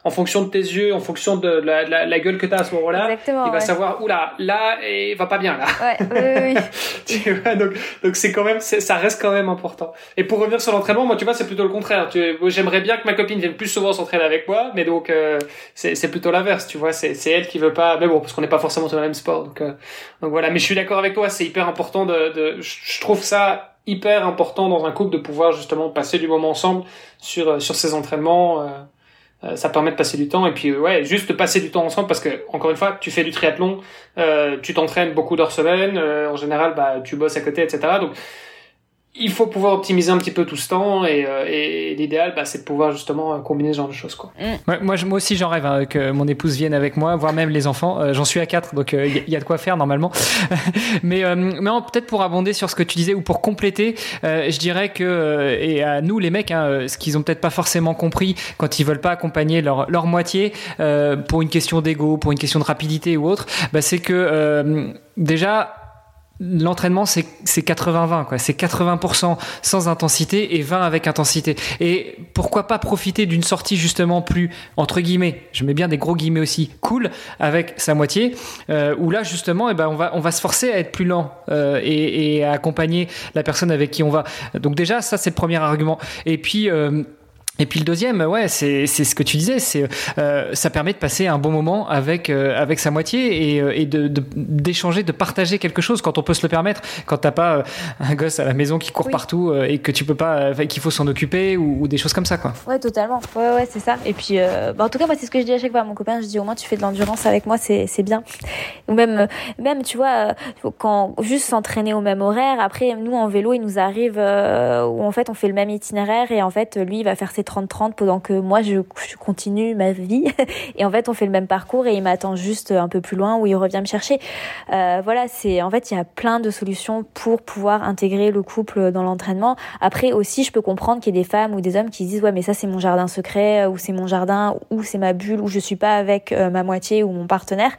en fonction de tes yeux en fonction de la, la, la gueule que t'as à ce moment-là il va savoir oula là et va pas bien là. Ouais, oui, oui. tu vois donc donc c'est quand même ça reste quand même important. Et pour revenir sur l'entraînement, moi, tu vois, c'est plutôt le contraire. J'aimerais bien que ma copine vienne plus souvent s'entraîner avec moi, mais donc euh, c'est plutôt l'inverse, tu vois. C'est elle qui veut pas. Mais bon, parce qu'on n'est pas forcément sur le même sport, donc euh, donc voilà. Mais je suis d'accord avec toi, c'est hyper important de. Je trouve ça hyper important dans un couple de pouvoir justement passer du moment ensemble sur euh, sur ces entraînements. ça permet de passer du temps et puis ouais juste de passer du temps ensemble parce que encore une fois tu fais du triathlon tu t'entraînes beaucoup d'heures semaine en général bah tu bosses à côté etc donc il faut pouvoir optimiser un petit peu tout ce temps et, euh, et l'idéal bah, c'est de pouvoir justement euh, combiner ce genre de choses quoi. Mm. moi, moi aussi j'en rêve hein, que mon épouse vienne avec moi voire même les enfants euh, j'en suis à quatre donc il y, a de quoi faire normalement mais mais peut-être pour abonder sur ce que tu disais ou pour compléter je dirais que et à nous les mecs hein, ce qu'ils ont peut-être pas forcément compris quand ils veulent pas accompagner leur, leur moitié pour une question d'ego pour une question de rapidité ou autre bah, c'est que déjà l'entraînement c'est 80-20 quoi. C'est 80% sans intensité et 20 avec intensité. Et pourquoi pas profiter d'une sortie justement plus entre guillemets je mets bien des gros guillemets aussi cool avec sa moitié euh, où là justement eh ben on va on va se forcer à être plus lent euh, et, et, à accompagner la personne avec qui on va. Donc déjà ça c'est le premier argument. Et puis euh, et puis le deuxième, ouais, c'est c'est ce que tu disais, c'est euh, ça permet de passer un bon moment avec euh, avec sa moitié et, euh, et de d'échanger, de, partager quelque chose quand on peut se le permettre, quand t'as pas euh, un gosse à la maison qui court partout et que tu peux pas, qu'il faut s'en occuper ou, ou, des choses comme ça, quoi. Ouais, totalement. Ouais, ouais, c'est ça. Et puis, bah, en tout cas, moi, c'est ce que je dis à chaque fois à mon copain. Je dis au moins tu fais de l'endurance avec moi, c'est c'est bien. Ou même même tu vois quand juste s'entraîner au même horaire. Après, nous en vélo, il nous arrive où en fait on fait le même itinéraire et en fait lui il va faire ses 30-30 pendant que moi je, continue ma vie. et en fait, on fait le même parcours et il m'attend juste un peu plus loin où il revient me chercher. Euh, voilà, c'est en fait il y a plein de solutions pour pouvoir intégrer le couple dans l'entraînement. Après aussi, je peux comprendre qu'il y ait des femmes ou des hommes qui disent ouais mais ça c'est mon jardin secret ou c'est mon jardin ou c'est ma bulle où je suis pas avec euh, ma moitié ou mon partenaire.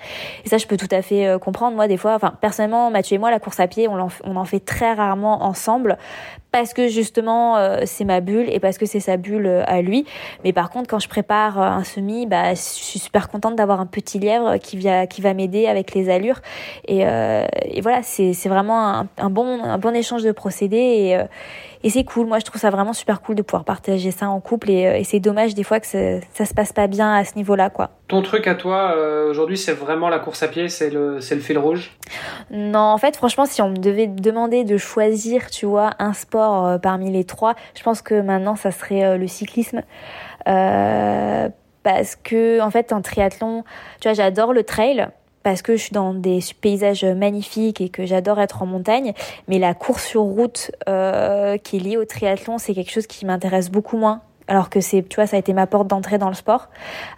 Et ça je peux tout à fait euh, comprendre. Moi des fois, enfin personnellement Mathieu et moi la course à pied on en fait très rarement ensemble parce que justement euh, c'est ma bulle et parce que c'est sa bulle euh, à lui. Mais par contre, quand je prépare euh, un semi, bah, je suis super contente d'avoir un petit lièvre qui, qui va m'aider avec les allures. Et, voilà, c'est vraiment un, bon, un bon échange de procédés. Et c'est cool. Moi, je trouve ça vraiment super cool de pouvoir partager ça en couple. Et, et c'est dommage des fois que ça, ça se passe pas bien à ce niveau-là, quoi. Ton truc à toi aujourd'hui, c'est vraiment la course à pied, c'est le, c'est le fil rouge? Non, en fait, franchement, si on me devait demander de choisir, tu vois, un sport euh, parmi les trois. Je pense que maintenant, ça serait euh, le cyclisme. Euh, parce que, en fait, en triathlon, tu vois, j'adore le trail parce que je suis dans des paysages magnifiques et que j'adore être en montagne. Mais la course sur route qui est liée au triathlon, c'est quelque chose qui m'intéresse beaucoup moins alors que c'est tu vois ça a été ma porte d'entrée dans le sport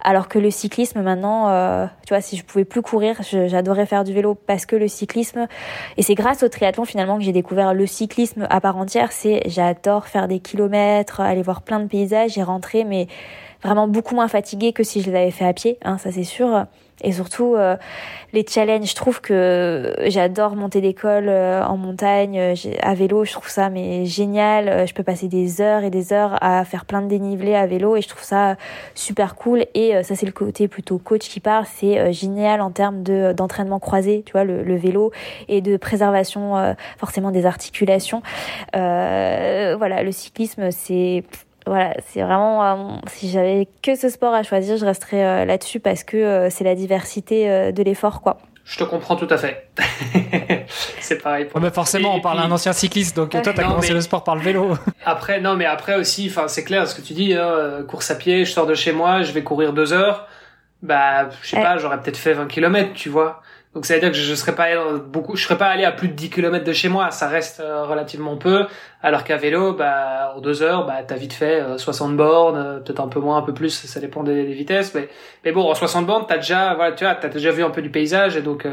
alors que le cyclisme maintenant euh, tu vois si je pouvais plus courir j'adorais faire du vélo parce que le cyclisme et c'est grâce au triathlon finalement que j'ai découvert le cyclisme à part entière c'est j'adore faire des kilomètres aller voir plein de paysages et rentrer mais vraiment beaucoup moins fatiguée que si je l'avais fait à pied, hein, ça c'est sûr. Et surtout, euh, les challenges, je trouve que j'adore monter d'école euh, en montagne, euh, à vélo, je trouve ça mais génial. Je peux passer des heures et des heures à faire plein de dénivelés à vélo et je trouve ça super cool. Et ça, c'est le côté plutôt coach qui parle. C'est génial en termes de d'entraînement croisé, tu vois, le, le, vélo et de préservation forcément des articulations. voilà, le cyclisme, c'est voilà, c'est vraiment euh, si j'avais que ce sport à choisir, je resterais euh, là-dessus parce que euh, c'est la diversité de l'effort quoi. Je te comprends tout à fait. c'est pareil. Pour... mais forcément, on parle d'un ancien cycliste, donc toi, t'as commencé le sport par le vélo. après, non, mais après aussi, enfin, c'est clair ce que tu dis. Hein, course à pied, je sors de chez moi, je vais courir deux heures. Bah, je sais eh. pas, j'aurais peut-être fait 20 km, tu vois. Donc ça veut dire que je, serais pas beaucoup, je serais pas allé à plus de 10 km de chez moi, ça reste euh, relativement peu. Alors qu'à vélo, bah en deux heures, bah t'as vite fait 60 euh, bornes, euh, peut-être un peu moins, un peu plus, ça dépend des, vitesses. Mais mais bon, en 60 bornes, t'as déjà, voilà, tu vois, t'as déjà vu un peu du paysage et donc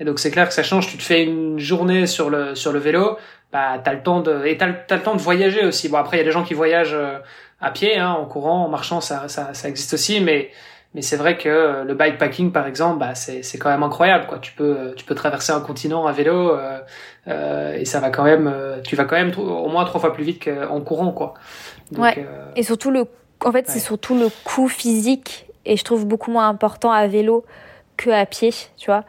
et donc c'est clair que ça change. Tu te fais une journée sur le sur le vélo, bah t'as le temps de et t'as t'as le temps de voyager aussi. Bon après il y a des gens qui voyagent à pied, hein, en courant, en marchant, ça ça ça existe aussi, mais mais c'est vrai que euh, le bikepacking, par exemple, bah, c'est, c'est quand même incroyable. Quoi. Tu, peux, euh, tu peux traverser un continent à vélo euh, euh et ça va quand même, tu vas quand même au moins trois fois plus vite qu'en courant. Quoi. Donc, ouais. Et surtout, le, en fait, c'est surtout le coût physique et je trouve beaucoup moins important à vélo que à pied, tu vois.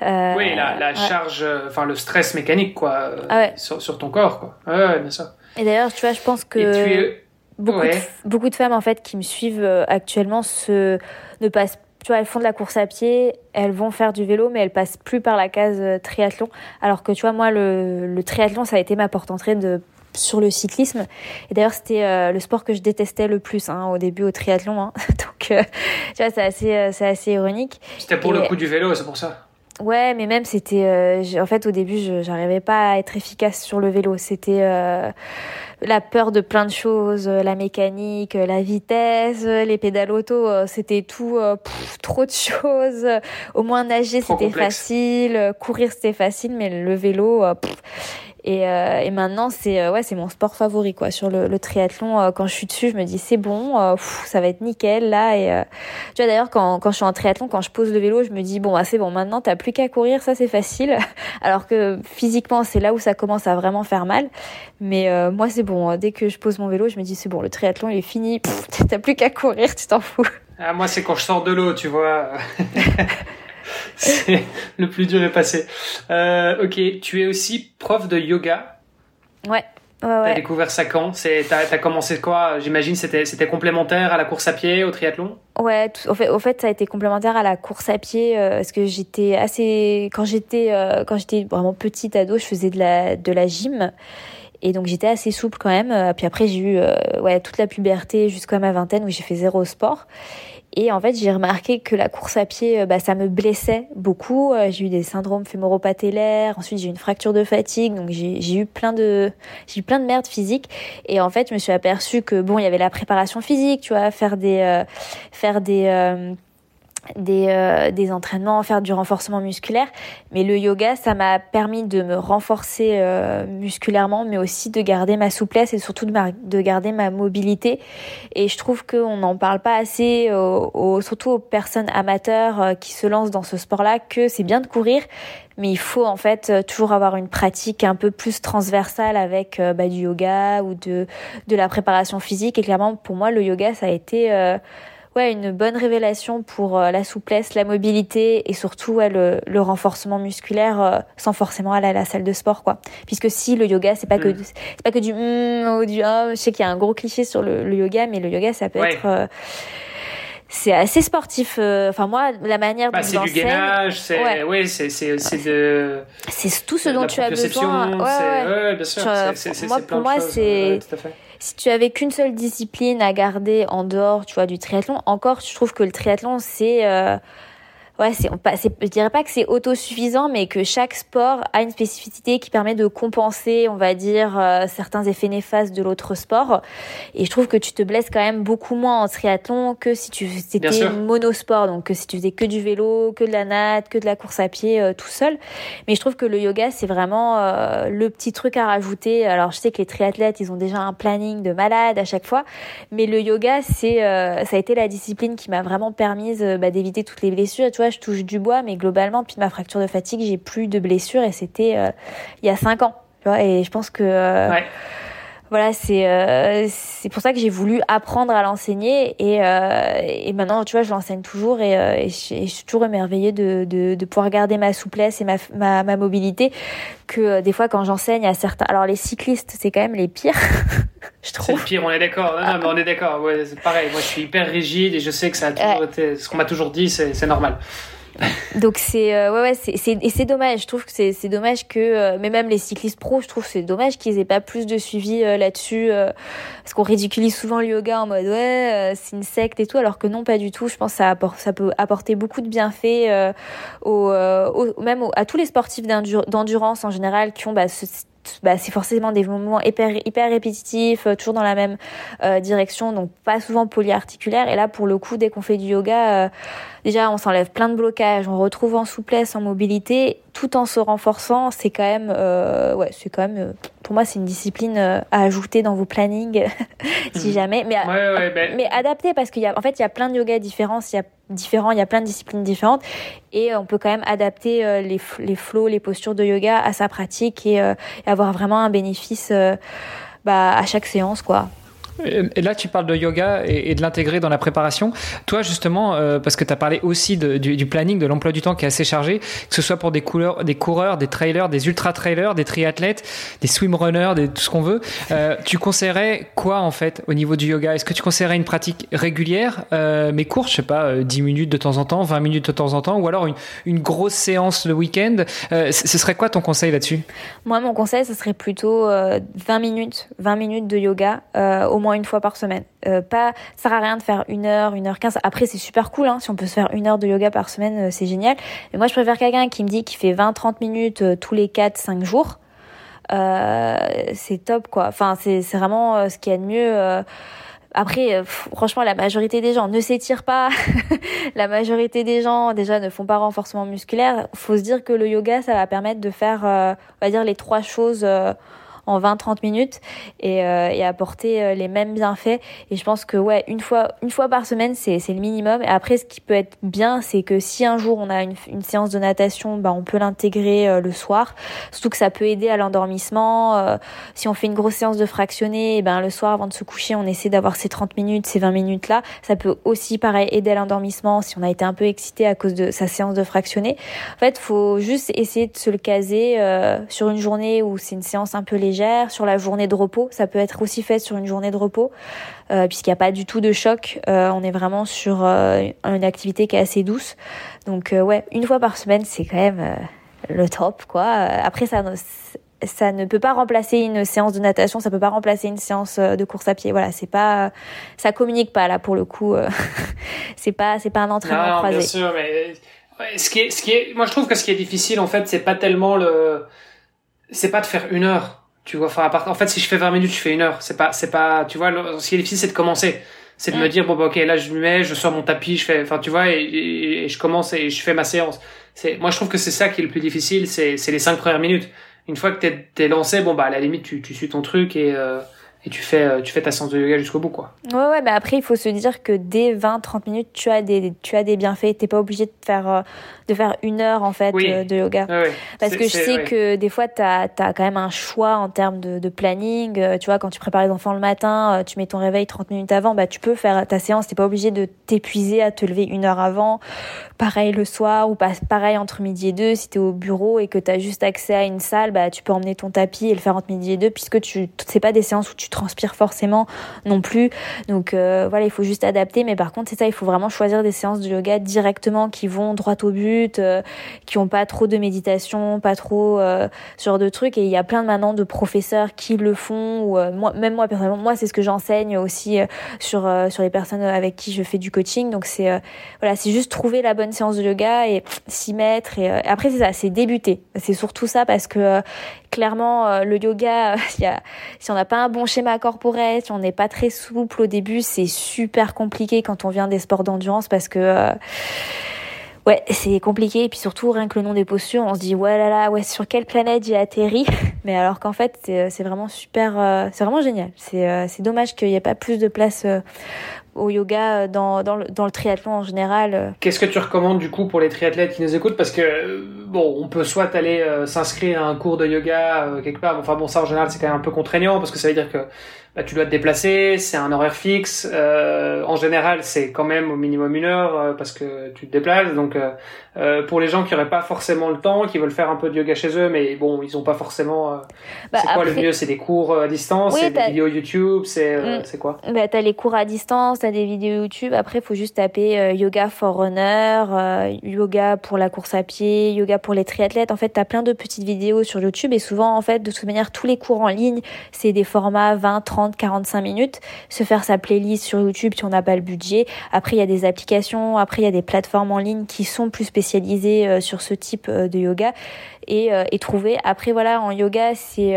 Oui, la, la charge, enfin le stress mécanique quoi, ah sur, sur ton corps quoi. Ouais, bien sûr. Et d'ailleurs, tu vois, je pense que. Et tu es beaucoup, de, beaucoup de femmes en fait qui me suivent euh, actuellement se ne passent tu vois, elles font de la course à pied, elles vont faire du vélo, mais elles passent plus par la case euh, triathlon. Alors que tu vois, moi, le, le triathlon, ça a été ma porte entrée de sur le cyclisme. Et d'ailleurs, c'était euh, le sport que je détestais le plus hein, au début au triathlon. Hein. Donc, tu vois, c'est assez, c'est assez ironique. C'était pour le coup du vélo, c'est pour ça. Ouais, mais même c'était, en fait, au début, je j'arrivais pas à être efficace sur le vélo. C'était la peur de plein de choses, euh, la mécanique, euh, la vitesse, euh, les pédales auto, c'était tout trop de choses. Au moins nager c'était facile, courir c'était facile, mais le vélo, et, euh, et maintenant, c'est euh, ouais, c'est mon sport favori quoi. Sur le, le triathlon, euh, quand je suis dessus, je me dis c'est bon, ça va être nickel là. Et tu vois d'ailleurs quand quand je suis en triathlon, quand je pose le vélo, je me dis bon, bah, c'est bon, maintenant t'as plus qu'à courir, ça c'est facile. Alors que physiquement, c'est là où ça commence à vraiment faire mal. Mais moi, c'est bon. Dès que je pose mon vélo, je me dis c'est bon, le triathlon il est fini. T'as plus qu'à courir, tu t'en fous. Ah, moi, c'est quand je sors de l'eau, tu vois. c'est le plus dur est passé. Euh, ok, tu es aussi prof de yoga. Ouais. Ouais, ouais. T'as découvert ça quand? C'est t'as, as commencé quoi? J'imagine c'était c'était complémentaire à la course à pied, au triathlon? Ouais, au fait, au fait, ça a été complémentaire à la course à pied euh, parce que j'étais assez quand j'étais euh, quand j'étais vraiment petite ado, je faisais de la de la gym et donc j'étais assez souple quand même. Puis après j'ai eu ouais toute la puberté jusqu'à ma vingtaine où j'ai fait zéro sport. Et en fait, j'ai remarqué que la course à pied, euh, bah, ça me blessait beaucoup. Euh, j'ai eu des syndromes fémoropatellaires. Ensuite, j'ai eu une fracture de fatigue. Donc, j'ai eu plein de, j'ai eu plein de merde physique. Et en fait, je me suis aperçue que bon, il y avait la préparation physique, tu vois, faire des, euh, faire des, des, euh, des entraînements, faire du renforcement musculaire. Mais le yoga, ça m'a permis de me renforcer euh, musculairement, mais aussi de garder ma souplesse et surtout de, de garder ma mobilité. Et je trouve qu'on n'en parle pas assez, surtout aux personnes amateurs euh, qui se lancent dans ce sport-là, que c'est bien de courir, mais il faut en fait toujours avoir une pratique un peu plus transversale avec bah, du yoga ou de, de la préparation physique. Et clairement, pour moi, le yoga, ça a été ouais, une bonne révélation pour euh, la souplesse, la mobilité et surtout le, le, renforcement musculaire euh, sans forcément aller à la salle de sport quoi. Puisque si le yoga c'est pas que mm. c'est pas que du mm, ou du oh, je sais qu'il y a un gros cliché sur le, le, yoga mais le yoga ça peut être euh, c'est assez sportif. Enfin moi, la manière bah, dont c'est du gainage, c'est ouais, ouais c'est c'est c'est de c'est tout ce dont tu as besoin. Ouais, ouais. bien sûr. moi, pour moi, c'est si tu avais qu'une seule discipline à garder en dehors, tu vois, du triathlon, encore, je trouve que le triathlon, c'est, euh, ouais, c'est, je dirais pas que c'est autosuffisant, mais que chaque sport a une spécificité qui permet de compenser, on va dire, euh, certains effets néfastes de l'autre sport. Et je trouve que tu te blesses quand même beaucoup moins en triathlon que si tu c'était monosport, donc que si tu faisais que du vélo, que de la natte, que de la course à pied euh, tout seul. Mais je trouve que le yoga, c'est vraiment euh, le petit truc à rajouter. Alors je sais que les triathlètes, ils ont déjà un planning de malade à chaque fois, mais le yoga, c'est ça a été la discipline qui m'a vraiment permis bah, d'éviter toutes les blessures. tu vois, je touche du bois, mais globalement, depuis ma fracture de fatigue, j'ai plus de blessures et c'était euh, il y a cinq ans. Et je pense que euh, voilà, c'est euh, c'est pour ça que j'ai voulu apprendre à l'enseigner et, et maintenant, tu vois, je l'enseigne toujours et, je, suis toujours émerveillée de, de, de, pouvoir garder ma souplesse et ma, ma, ma mobilité. Que des fois, quand j'enseigne à certains, alors les cyclistes, c'est quand même les pires. je trouve. C'est le pire, on est d'accord. Non, non, mais on est d'accord. Ouais, c'est pareil. Moi, je suis hyper rigide et je sais que ça a toujours été, ce qu'on m'a toujours dit, c'est normal. Donc c'est euh, ouais ouais c'est et c'est dommage. Je trouve que c'est c'est dommage que euh, mais même les cyclistes pro, je trouve c'est dommage qu'ils aient pas plus de suivi euh, là-dessus parce qu'on ridiculise souvent le yoga en mode ouais c'est une secte et tout alors que non pas du tout. Je pense que ça apporte ça peut apporter beaucoup de bienfaits au, même à tous les sportifs d'endurance en général qui ont bah, ce bah, c'est forcément des mouvements hyper, hyper répétitifs, euh, toujours dans la même euh, direction, donc pas souvent polyarticulaires. Et là, pour le coup, dès qu'on fait du yoga, euh, déjà, on s'enlève plein de blocages, on retrouve en souplesse, en mobilité, tout en se renforçant. C'est quand même, ouais, c'est quand même, pour moi, c'est une discipline à ajouter dans vos plannings, si mhm. jamais. Mais, ben mais adapté parce qu'il y a, en fait, il y a plein de yoga différents. Il y a différents, il y a plein de disciplines différentes et on peut quand même adapter euh, les, les flows, les postures de yoga à sa pratique et, euh, et avoir vraiment un bénéfice euh, bah, à chaque séance quoi. Là, tu parles de yoga et, de l'intégrer dans la préparation. Toi, justement, euh, parce que tu as parlé aussi du, planning, de l'emploi du temps qui est assez chargé, que ce soit pour des, coureurs, des trailers, des ultra-trailers, des triathlètes, des swimrunners, des, tout ce qu'on veut. Euh, tu conseillerais quoi, en fait, au niveau du yoga? Est-ce que tu conseillerais une pratique régulière, euh, mais courte, je sais pas, 10 minutes de temps en temps, 20 minutes de temps en temps, ou alors une, une grosse séance le week-end? Ce serait quoi ton conseil là-dessus? Moi, mon conseil, ce serait plutôt 20 minutes, 20 minutes de yoga au moins une fois par semaine. Euh, pas, ça sert à rien de faire une heure, une heure quinze. Après, c'est super cool, hein, si on peut se faire une heure de yoga par semaine, euh, c'est génial. Mais moi, je préfère quelqu'un qui me dit qu'il fait 20-30 minutes euh, tous les 4-5 jours. c'est top, quoi. Enfin, c'est vraiment ce qu'il y a de mieux. Après, franchement, la majorité des gens ne s'étirent pas. la majorité des gens, déjà, ne font pas renforcement musculaire. Faut se dire que le yoga, ça va permettre de faire, on va dire, les trois choses en 20-30 minutes et, euh, et apporter euh, les mêmes bienfaits. Et je pense que ouais, une fois, une fois par semaine, c'est, le minimum. Et après, ce qui peut être bien, c'est que si un jour on a une, une séance de natation, bah, on peut l'intégrer euh, le soir. Surtout que ça peut aider à l'endormissement. si on fait une grosse séance de fractionné, eh ben le soir avant de se coucher, on essaie d'avoir ces 30 minutes, ces 20 minutes là. Ça peut aussi pareil aider à l'endormissement si on a été un peu excité à cause de sa séance de fractionné. En fait, faut juste essayer de se le caser sur une journée où c'est une séance un peu légère sur la journée de repos. Ça peut être aussi fait sur une journée de repos, euh, puisqu'il n'y a pas du tout de choc. Euh, on est vraiment sur euh, une activité qui est assez douce. Donc ouais, une fois par semaine, c'est quand même le top, quoi. Après, ça, ça ne peut pas remplacer une séance de natation, ça peut pas remplacer une séance de course à pied. Voilà, c'est pas, ça communique pas là pour le coup. c'est pas, c'est pas un entraînement non, croisé. Bien sûr, mais ce qui est, ce qui est, moi je trouve que ce qui est difficile en fait, c'est pas tellement le, c'est pas de faire une heure. Tu vois, enfin, en fait, si je fais 20 minutes, je fais une heure. C'est pas, c'est pas, tu vois, ce qui est difficile, c'est de commencer. C'est de me dire, bon, bah, ok, là, je me mets, je sors mon tapis, je fais, enfin, tu vois, et, je commence et je fais ma séance. C'est, moi, je trouve que c'est ça qui est le plus difficile, c'est, c'est les cinq premières minutes. Une fois que t'es, t'es lancé, bon, bah, à la limite, tu, tu suis ton truc et, euh, et tu fais euh, tu fais ta séance de yoga jusqu'au bout quoi. Ouais ouais, bah après il faut se dire que dès 20 30 minutes, tu as des tu as des bienfaits, t'es pas obligé de faire euh, de faire une heure en fait euh, de yoga. Parce que je sais que des fois tu as, quand même un choix en termes de, de planning, tu vois quand tu prépares les enfants le matin, tu mets ton réveil 30 minutes avant, bah tu peux faire ta séance, t'es pas obligé de t'épuiser à te lever une heure avant. Pareil le soir ou pas pareil entre midi et deux. Si tu es au bureau et que tu as juste accès à une salle, bah tu peux emmener ton tapis et le faire entre midi et deux puisque tu c'est pas des séances où tu transpires forcément non plus. Donc euh, voilà, il faut juste adapter. Mais par contre, c'est ça, il faut vraiment choisir des séances de yoga directement qui vont droit au but, euh, qui ont pas trop de méditation, pas trop euh, ce genre de trucs. Et il y a plein maintenant de professeurs qui le font. Ou moi, même moi personnellement, moi c'est ce que j'enseigne aussi sur sur les personnes avec qui je fais du coaching. Donc c'est voilà, c'est juste trouver la bonne séance de yoga et s'y mettre. Et après c'est ça, c'est débuter. C'est surtout ça parce que clairement le yoga, a, si on n'a pas un bon schéma corporel, si on n'est pas très souple au début, c'est super compliqué quand on vient des sports d'endurance parce que euh, ouais, c'est compliqué et puis surtout rien que le nom des postures, on se dit ouais là là, ouais sur quelle planète j'ai atterri? Mais alors qu'en fait, c'est vraiment super euh, c'est vraiment génial. C'est euh, c'est dommage qu'il n'y ait pas plus de place au yoga dans, dans, le, triathlon en général. Qu'est-ce que tu recommandes du coup pour les triathlètes qui nous écoutent? Parce que bon, on peut soit aller s'inscrire à un cours de yoga quelque part. Enfin bon, ça en général c'est quand même un peu contraignant parce que ça veut dire que bah, tu dois te déplacer, c'est un horaire fixe. Euh, en général, c'est quand même au minimum une heure euh, parce que tu te déplaces. Donc, euh, pour les gens qui n'auraient pas forcément le temps, qui veulent faire un peu de yoga chez eux, mais bon, ils n'ont pas forcément. Bah, c'est quoi le mieux? C'est des cours à distance, c'est des vidéos YouTube, c'est mm. c'est quoi? Bah, T'as les cours à distance, t'as des vidéos YouTube. Après, il faut juste taper yoga for runner, yoga pour la course à pied, yoga pour les triathlètes. En fait, t'as plein de petites vidéos sur YouTube et souvent, en fait, de toute manière, tous les cours en ligne, c'est des formats 20, 30 45 minutes, se faire sa playlist sur YouTube si on n'a pas le budget. Après, il y a des applications, après, il y a des plateformes en ligne qui sont plus spécialisées euh, sur ce type euh, de yoga et, euh, et trouver. Après, voilà, en yoga, c'est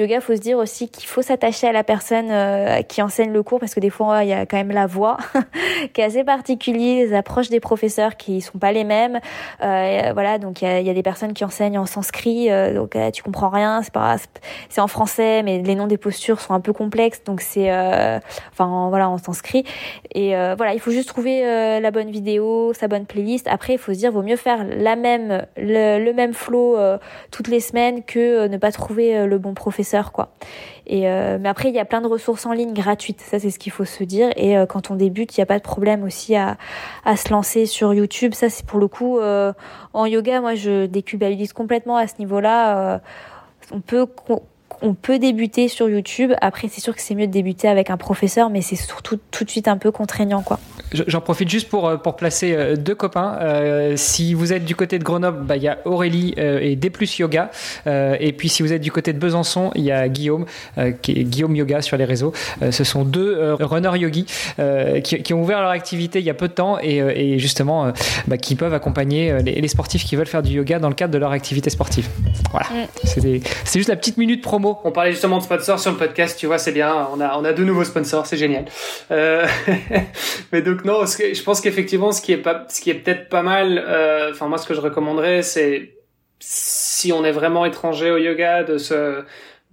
yoga, faut se dire aussi qu'il faut s'attacher à la personne euh, qui enseigne le cours parce que des fois il y a quand même la voix qui est assez particulière, les approches des professeurs qui sont pas les mêmes. Euh, voilà, donc il y a, des personnes qui enseignent en sanskrit, euh, donc tu comprends rien, c'est pas, c'est en français, mais les noms des postures sont un peu complexes, donc c'est, enfin voilà, en sanskrit. Et voilà, il faut juste trouver la bonne vidéo, sa bonne playlist. Après, il faut se dire, vaut mieux faire la même, le, le même flow toutes les semaines que ne pas trouver le bon professeur quoi. Et euh, mais après il y a plein de ressources en ligne gratuites, ça c'est ce qu'il faut se dire. Et euh, quand on débute, il n'y a pas de problème aussi à, à se lancer sur YouTube. Ça c'est pour le coup euh, en yoga, moi je déculpabilise complètement à ce niveau-là. on peut on peut débuter sur YouTube. Après, c'est sûr que c'est mieux de débuter avec un professeur, mais c'est surtout tout de suite un peu contraignant, quoi. J'en profite juste pour, euh, pour placer euh, deux copains. Euh, si vous êtes du côté de Grenoble, bah, il y a Aurélie et D Yoga. et puis si vous êtes du côté de Besançon, il y a Guillaume, qui est Guillaume Yoga sur les réseaux. ce sont deux runners yogi qui, qui, ont ouvert leur activité il y a peu de temps et, et justement bah, qui peuvent accompagner les, les, sportifs qui veulent faire du yoga dans le cadre de leur activité sportive. Voilà. Mm. C'est juste la petite minute promo on parlait justement de sponsors sur le podcast, tu vois, c'est bien. On a, on a deux nouveaux sponsors, c'est génial. Euh, mais donc non, je pense qu'effectivement, ce qui est pas, ce qui est peut-être pas mal, euh, enfin moi, ce que je recommanderais, c'est si on est vraiment étranger au yoga, de se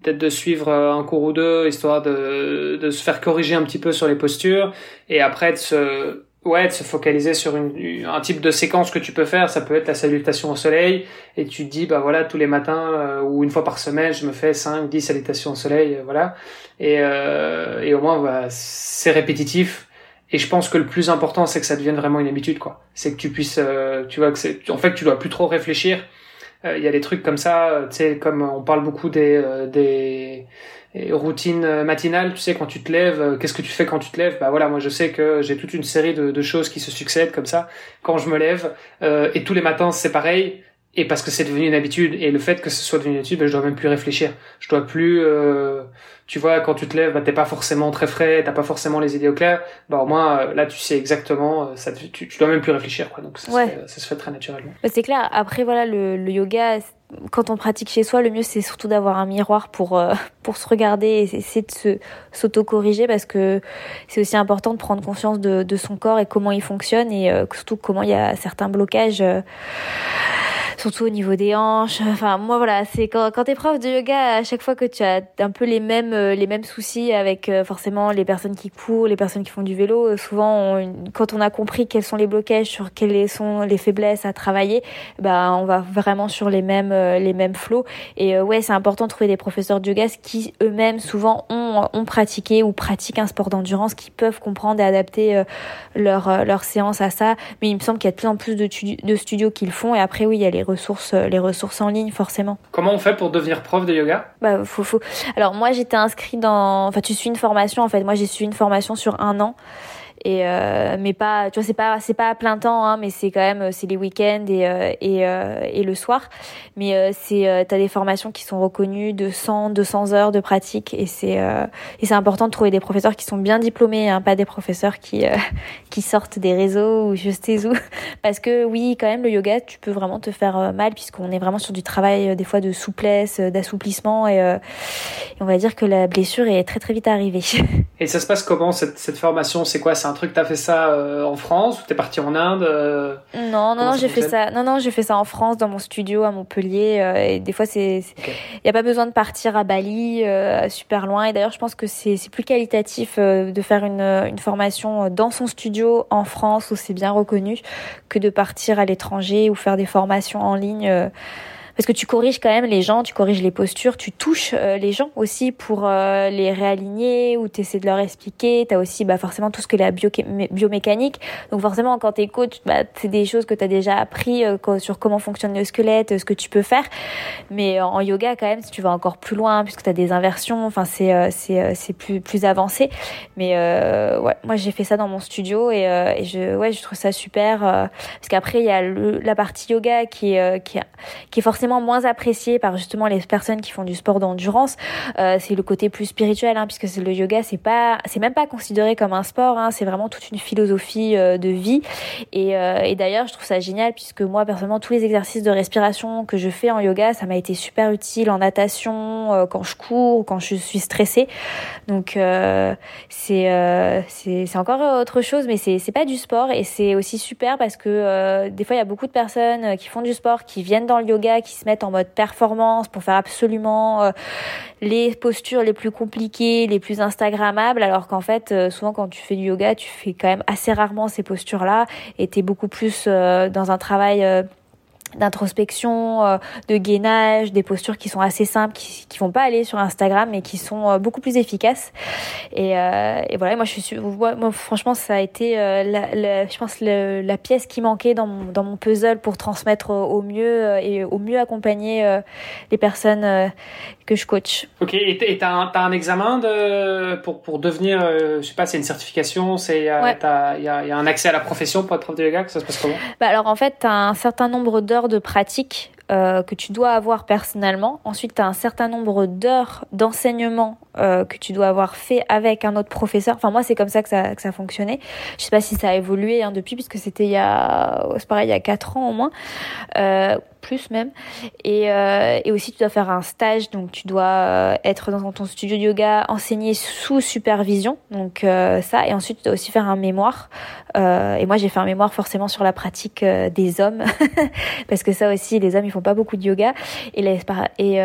peut-être de suivre un cours ou deux, histoire de, de se faire corriger un petit peu sur les postures, et après de se ouais, de se focaliser sur une, un type de séquence que tu peux faire. Ça peut être la salutation au soleil et tu te dis, bah voilà, tous les matins euh, ou une fois par semaine, je me fais 5, 10 salutations au soleil, euh, voilà. Et, euh, et au moins, bah, c'est répétitif. Et je pense que le plus important, c'est que ça devienne vraiment une habitude, quoi. C'est que tu puisses, tu vois, que c'est, en fait, tu dois plus trop réfléchir. Il y a des trucs comme ça, tu sais, comme on parle beaucoup des, des, routine euh, matinale, tu sais, quand tu te lèves, euh, qu'est-ce que tu fais quand tu te lèves? Bah voilà, moi je sais que j'ai toute une série de, de, choses qui se succèdent comme ça. Quand je me lève, euh, et tous les matins c'est pareil, et parce que c'est devenu une habitude, et le fait que ce soit devenu une habitude, bah, je dois même plus réfléchir, je dois plus, euh, tu vois, quand tu te lèves, bah, t'es pas forcément très frais, t'as pas forcément les idées au clair, bah au moins là tu sais exactement, ça, tu, tu dois même plus réfléchir, quoi, donc ça, se, fait, ça se fait très naturellement. Bah, c'est clair. Après voilà, le, le yoga quand on pratique chez soi, le mieux c'est surtout d'avoir un miroir pour euh, pour se regarder et essayer de se s'auto-corriger parce que c'est aussi important de prendre conscience de, de, son corps et comment il fonctionne et euh, surtout comment il y a certains blocages. Surtout au niveau des hanches. Enfin, moi, voilà, c'est quand, quand t'es prof de yoga, à chaque fois que tu as un peu les mêmes, euh, les mêmes soucis avec euh, forcément les personnes qui courent, les personnes qui font du vélo, euh, souvent, quand on a compris quels sont les blocages, sur quelles sont les faiblesses à travailler, bah, on va vraiment sur les mêmes, les mêmes flots. Et ouais, c'est important de trouver des professeurs de yoga qui eux-mêmes souvent ont, ont pratiqué ou pratiquent un sport d'endurance, qui peuvent comprendre et adapter leur, leur séance à ça. Mais il me semble qu'il y a de plus en plus de, de studios qui le font. Et après, oui, il y a les ressources, les ressources en ligne forcément. Comment on fait pour devenir prof de yoga? Bah faut, faut. Alors moi j'étais inscrit dans, enfin tu suis une formation en fait. Moi j'ai suivi une formation sur un an et euh, mais pas tu vois c'est pas c'est pas à plein temps hein, mais c'est quand même c'est les week-ends et euh, et, euh, et le soir. Mais euh, c'est euh, t'as des formations qui sont reconnues de 100 200 heures de pratique et c'est et c'est important de trouver des professeurs qui sont bien diplômés hein, pas des professeurs qui qui sortent des réseaux ou je sais où. Parce que oui quand même le yoga tu peux vraiment te faire mal puisqu'on est vraiment sur du travail des fois de souplesse d'assouplissement et, et on va dire que la blessure est très très vite arrivée. Et ça se passe comment cette cette formation? C'est quoi? Un truc, t'as fait ça euh, en France ou t'es parti en Inde euh, Non, non, non, j'ai fait ça. Non, non, j'ai fait ça en France, dans mon studio à Montpellier. Euh, et des fois, c'est, il y a pas besoin de partir à Bali, super loin. Et d'ailleurs, je pense que c'est plus qualitatif de faire une, une formation dans son studio en France où c'est bien reconnu que de partir à l'étranger ou faire des formations en ligne parce que tu corriges quand même les gens, tu corriges les postures, tu touches euh, les gens aussi pour euh, les réaligner ou tu essaies de leur expliquer. Tu as aussi bah, forcément tout ce que la bio biomécanique. Donc forcément, quand tu es coach, bah, c'est des choses que tu as déjà appris euh, sur comment fonctionne le squelette, ce que tu peux faire. Mais en yoga, quand même, si tu vas encore plus loin, puisque tu as des inversions, enfin c'est c'est c'est plus plus avancé. Mais ouais, moi j'ai fait ça dans mon studio et, et je ouais, je trouve ça super parce qu'après il y a la partie yoga qui qui qui est forcément moins apprécié par justement les personnes qui font du sport d'endurance. Euh, c'est le côté plus spirituel, hein, puisque le yoga, c'est pas, c'est même pas considéré comme un sport. Hein, c'est vraiment toute une philosophie euh, de vie. Et, euh, et d'ailleurs, je trouve ça génial puisque moi personnellement, tous les exercices de respiration que je fais en yoga, ça m'a été super utile en natation, quand je cours, quand je suis stressée. Donc c'est c'est c'est encore autre chose, mais c'est c'est pas du sport et c'est aussi super parce que des fois il y a beaucoup de personnes qui font du sport, qui viennent dans le yoga, qui se mettent en mode performance pour faire absolument euh, les postures les plus compliquées, les plus instagrammables, alors qu'en fait, euh, souvent quand tu fais du yoga, tu fais quand même assez rarement ces postures-là et tu es beaucoup plus euh, dans un travail d'introspection, euh, de gainage, des postures qui sont assez simples, qui, qui vont pas aller sur Instagram, mais qui sont euh, beaucoup plus efficaces. Et, euh, et voilà, moi je suis, moi, franchement, ça a été, la, je pense, la pièce qui manquait dans mon, dans mon puzzle pour transmettre au mieux et au mieux accompagner les personnes que je coach. Ok, et t'as un, as un examen de, pour, pour devenir, je sais pas, c'est une certification, c'est il y, a, y, a, y a un accès à la profession pour être prof de yoga, ça se passe comment? Bah alors en fait, t'as un certain nombre d'heures de pratique euh, que tu dois avoir personnellement. Ensuite, tu as un certain nombre d'heures d'enseignement euh, que tu dois avoir fait avec un autre professeur. Enfin, moi, c'est comme ça que ça, que ça fonctionnait. Je sais pas si ça a évolué hein, depuis, puisque c'était il y a, c'est pareil, il y a quatre ans au moins. Euh, plus même. Et, euh, et aussi, tu dois faire un stage, donc tu dois euh, être dans ton studio de yoga, enseigner sous supervision, donc euh, ça. Et ensuite, tu dois aussi faire un mémoire. Euh, et moi, j'ai fait un mémoire forcément sur la pratique des hommes, parce que ça aussi, les hommes, pas beaucoup de yoga. Et, et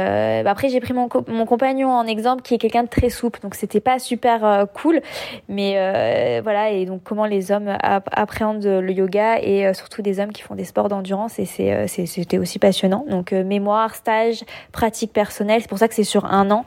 bah, après, j'ai pris mon, mon compagnon en exemple, qui est quelqu'un de très souple, donc c'était pas super cool. Mais voilà, et donc comment les hommes appréhendent le yoga et surtout des hommes qui font des sports d'endurance. Et c'était aussi passionnant. Donc euh, mémoire, stage, pratique personnelle, c'est pour ça que c'est sur un an.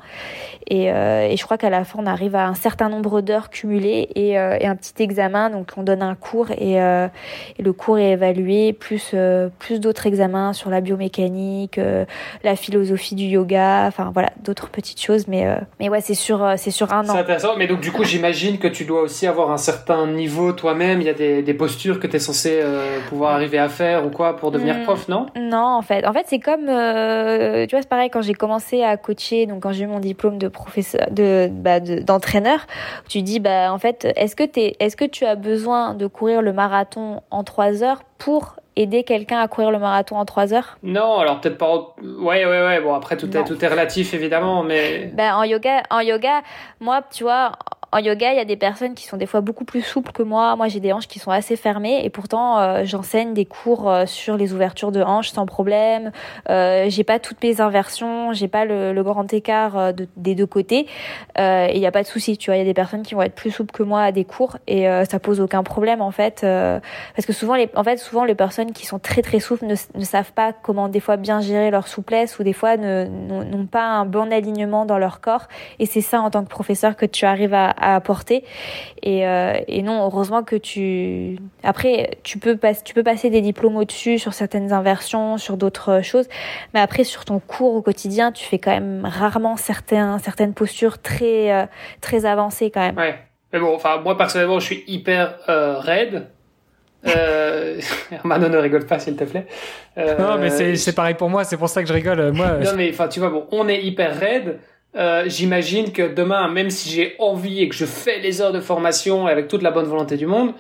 Et, euh, je crois qu'à la fin, on arrive à un certain nombre d'heures cumulées et, euh, et, un petit examen. Donc on donne un cours et, et le cours est évalué, plus, plus d'autres examens sur la biomécanique, la philosophie du yoga, enfin voilà, d'autres petites choses. Mais, mais ouais, c'est sur, c'est sur un an. C'est intéressant, mais donc du coup, j'imagine que tu dois aussi avoir un certain niveau toi-même. Il y a des, des postures que tu es censé pouvoir arriver à faire ou quoi pour devenir hmm. prof, non? Non, en fait. En fait, c'est comme, euh, tu vois, c'est pareil quand j'ai commencé à coacher, donc quand j'ai eu mon diplôme de professeur, de, bah, d'entraîneur, tu dis, bah, en fait, est-ce que t'es, est-ce que tu as besoin de courir le marathon en trois heures pour aider quelqu'un à courir le marathon en trois heures? Non, alors peut-être pas. Ouais, ouais, ouais. Bon, après tout est tout est relatif évidemment, mais. Ben en yoga, en yoga, moi, tu vois, en yoga, il y a des personnes qui sont des fois beaucoup plus souples que moi. Moi, j'ai des hanches qui sont assez fermées et pourtant, euh, j'enseigne des cours euh, sur les ouvertures de hanches sans problème. Euh, j'ai pas toutes mes inversions, j'ai pas le, le, grand écart euh, de, des deux côtés et il n'y a pas de souci. Tu vois, il y a des personnes qui vont être plus souples que moi à des cours et ça pose aucun problème en fait, parce que souvent, les, en fait, souvent les personnes qui sont très très souples ne, ne savent pas comment des fois bien gérer leur souplesse ou des fois n'ont pas un bon alignement dans leur corps et c'est ça en tant que professeur que tu arrives à à apporter. Et, euh, et non, heureusement que tu. Après, tu peux, pas, tu peux passer des diplômes au-dessus sur certaines inversions, sur d'autres choses. Mais après, sur ton cours au quotidien, tu fais quand même rarement certains, certaines postures très, euh, très avancées quand même. Ouais. Mais bon, enfin, moi personnellement, je suis hyper euh, raide. Euh, Hermano ne rigole pas, s'il te plaît. Euh, non, mais c'est pareil pour moi, c'est pour ça que je rigole. Moi, non, mais enfin, tu vois, bon, on est hyper raide. Euh, J'imagine que demain, même si j'ai envie et que je fais les heures de formation avec toute la bonne volonté du monde,